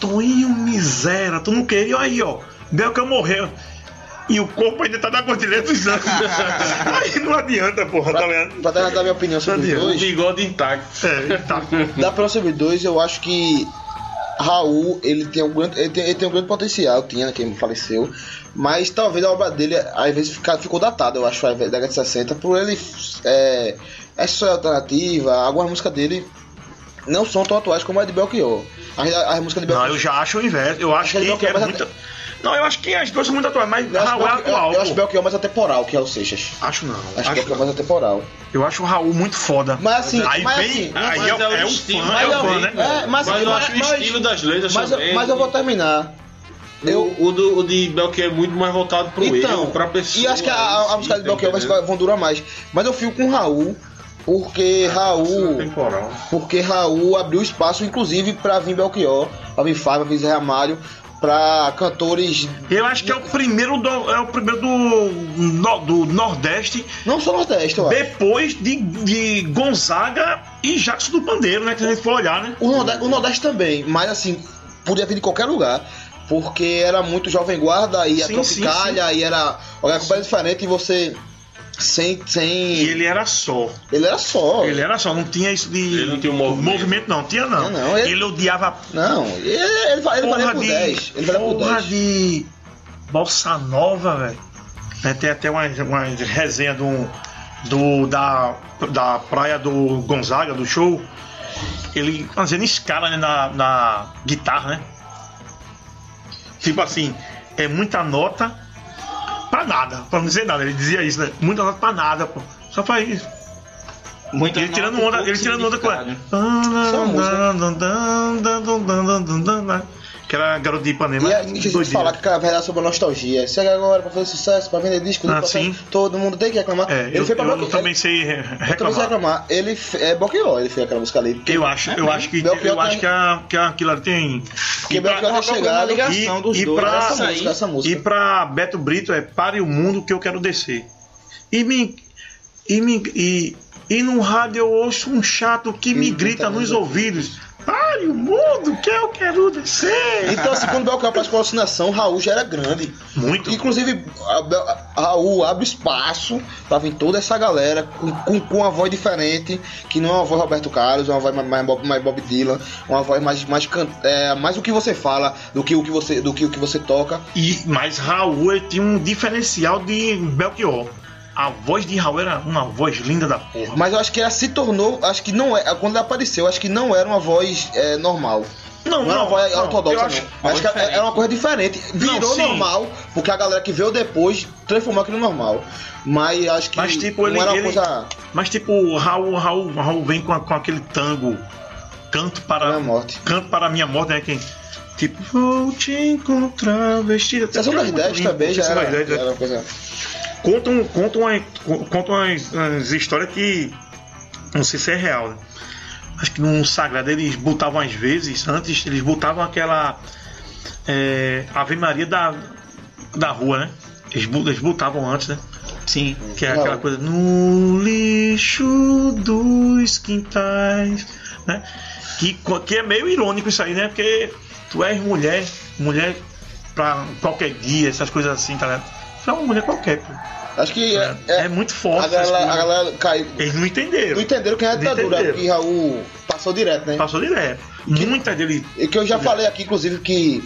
Toinho miséria, tu não queria aí, ó. Belka morreu. E o corpo ainda tá na cordilheira dos anos. aí não adianta, porra, tá ligado? Pra dar dar minha opinião sobre os Cadê? O dois, bigode intacto. É, tá. da próxima dois, eu acho que Raul, ele tem um grande, ele tem, ele tem um grande potencial, tinha, né, que faleceu, mas talvez a obra dele, às vezes, fica, ficou datada, eu acho, da década de 60, por ele, é, essa alternativa, algumas músicas dele, não são tão atuais como a de Belchior. As músicas de Não, eu já acho o inverso. Eu acho que, Belchior, é mas muita. Não, eu acho que as duas são muito atuais, mas eu acho, Raul é Belchior- atual. eu acho pô. Belchior mais atemporal que é o Seixas. Acho não. Acho, Acho, que Belchior mais atemporal. Eu acho o Raul muito foda. Mas assim, aí mas vem. assim, aí mas é, é o é o estilo, fã, é o é fã, né? É, mas, Mas eu acho o estilo das letras Mas, eu- também. mas eu vou terminar. Eu, O, o, do, o de Belchior é muito mais voltado pro então, erro, pra pessoa. e acho que a, a, a música de Sim, Belchior vai, vão durar mais. Mas eu fico com o Raul, porque Raul. Temporal. Porque Raul abriu espaço, inclusive, pra vir Belchior, pra vir Fábio, pra vir Zé Ramalho, pra cantores. Eu acho que é o primeiro do, é o primeiro do, do Nordeste, Não só Nordeste, eu acho. depois de, de Gonzaga e Jackson do Pandeiro, né? Que a gente for olhar, né? O Nordeste, o Nordeste também, mas assim, podia vir de qualquer lugar. Porque era muito Jovem Guarda e a Sim, Tropicália e era. Olha, completamente diferente e você. Sem. sem E ele era só. ele era só. Ele era só, não tinha isso de. Ele não tinha um movimento. não, tinha não. Não, ele- Ele, odiava Não, ele, ele, ele valia porra por de. 10. Ele valia por porra 10. de. Bossa Nova, velho. Tem até uma, uma resenha do, do, da, da praia do Gonzaga, do show. Ele fazendo escala né, na, na guitarra, né? Tipo assim, é muita nota pra nada, pra não dizer nada. Ele dizia isso, né? Muita nota pra nada, pô. Só faz isso. Muita Ele tirando onda, ele tirando onda com ela. Que era garoto de Ipanema. E a gente doideira. falar que aquela verdade sobre a nostalgia. Chega agora pra fazer sucesso, pra vender disco, Ah, pra sim. todo mundo tem que reclamar. É, ele eu, fez pra eu Belchior. também sei re- Eu também sei reclamar. reclamar. Ele é Belchior, ele fez aquela música ali. Eu acho, eu acho que Belchior eu acho tem- que, a, que aquilo ali tem. Porque Belchior Uma ter chegado. ligação dos e dois. pra- Essa essa aí. música, essa música. E pra Beto Brito é pare o mundo que eu quero descer. E me e me e, e no rádio eu ouço um chato que me grita nos nos ouvidos. Pare o mundo que eu quero descer. Então, assim, quando o Belchior faz com alucinação, Raul já era grande. Muito. Inclusive, a a Raul abre espaço pra vir toda essa galera com, com, com uma voz diferente, que não é uma voz Roberto Carlos, é uma voz mais, mais, Bob, mais Bob Dylan, uma voz mais, mais, é, mais o que você fala do que o que você, do que o que você toca. E, mas Raul ele tinha um diferencial de Belchior. A voz de Raul era uma voz linda da porra. Mas eu acho que ela se tornou, acho que não é, quando ela apareceu, acho que não era uma voz é, normal. Não, Não, era uma voz ortodoxa, eu não. acho- Acho, que era era uma coisa diferente. Virou Não, normal, porque a galera que veio depois transformou aquilo normal. Mas acho que Mas, tipo, não ele- era uma ele- coisa. Mas tipo, Raul, Raul, Raul vem com, a- com aquele tango Canto para Minha morte. Canto para a minha morte, né? Que, tipo, vou te encontrar vestida. Sessão das 10 também já Sessão era, das 10, já né? era uma coisa. Conta, um, conta, uma, conta umas, umas histórias que não sei se é real. Né? Acho que no Sagrado eles botavam às vezes, antes eles botavam aquela é, Ave Maria da, da rua, né? Eles, eles botavam antes, né? Sim. Que é aquela coisa no lixo dos quintais, né? Que, que é meio irônico isso aí, né? Porque tu és mulher, mulher pra qualquer dia, essas coisas assim, tá ligado? Tu é uma mulher qualquer, pô. Acho que é, É, é- muito forte. a, galera, a galera caiu. Eles não entenderam. Não entenderam quem é a ditadura, entenderam. que Raul passou direto, né? Passou direto. Muita dele. E que eu já falei aqui, inclusive, que.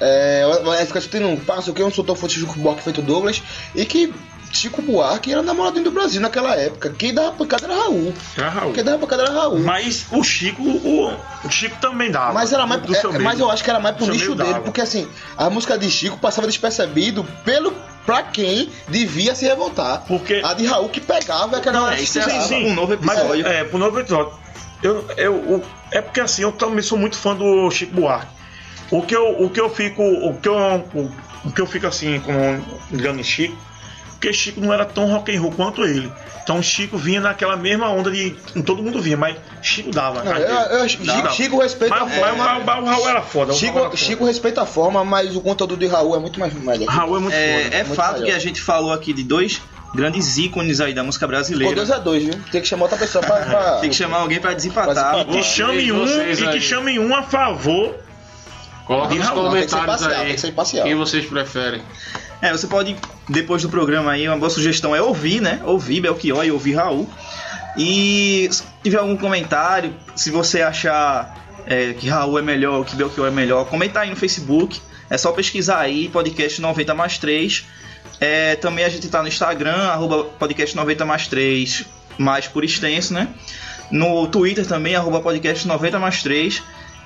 É, vai ficar discutindo, passa o que eu fã de Chico Buarque feito Douglas, e que Chico Buarque era namoradinho do Brasil naquela época. Quem dava pancada era Raul. Era Raul. Quem dava pancada era Raul. Mas o Chico, o, o Chico também dava. Mas era mais. do seu é, meio. mas eu acho que era mais pro nicho meio dele, dava. porque assim, a música de Chico passava despercebido pelo pra quem devia se revoltar. Porque- A de Raul que pegava é que a galera é, tirava. assim. um novo episódio. Mas, é, pro novo episódio. Eu, eu, o- é porque assim, eu também sou muito fã do Chico Buarque. O que eu, o que eu fico. O que eu, o, o que eu fico assim, com ligando em Chico, porque Chico não era tão rock and roll quanto ele. Então Chico vinha naquela mesma onda de. Todo mundo vinha, mas Chico dava. Não, eu- eu- Chico, Dava. Chico respeita mas, a forma. mas, mas o Raul era foda. o Raul era Chico, foda. Chico respeita a forma, mas o conteúdo de Raul é muito mais melhor. Raul é muito foda. É, é muito fato melhor. que a gente falou aqui de dois grandes ícones aí da música Ficou brasileira. 2 a 2 viu? Tem que chamar outra pessoa pra. pra- Tem que chamar alguém pra desempatar. Pra E que chame E um, e que aí? chame um a favor. Coloca nos que ser comentários aí que ser imparcial. quem vocês preferem. É, você pode, depois do programa aí, uma boa sugestão é ouvir, né? Ouvir Belchior e ouvir Raul. E se tiver algum comentário, se você achar é, que Raul é melhor, que Belchior é melhor, comenta aí no Facebook. É só pesquisar aí, podcast 90 mais 3. É, também a gente tá no Instagram, arroba podcast 90 mais 3, mais por extenso, né? No Twitter também, arroba podcast 90 mais 3.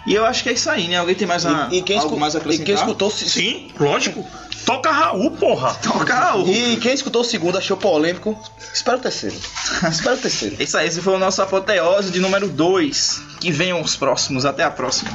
E eu acho que é isso aí, né? Alguém tem mais, a, E, e quem, algo mais a e acrescentar? quem escutou se- Sim, lógico. Toca Raul, porra. Toca Raul. E quem escutou o segundo achou polêmico, espera o terceiro. espera o terceiro. É isso aí, esse foi o nosso apoteose de número 2. Que venham os próximos. Até a próxima.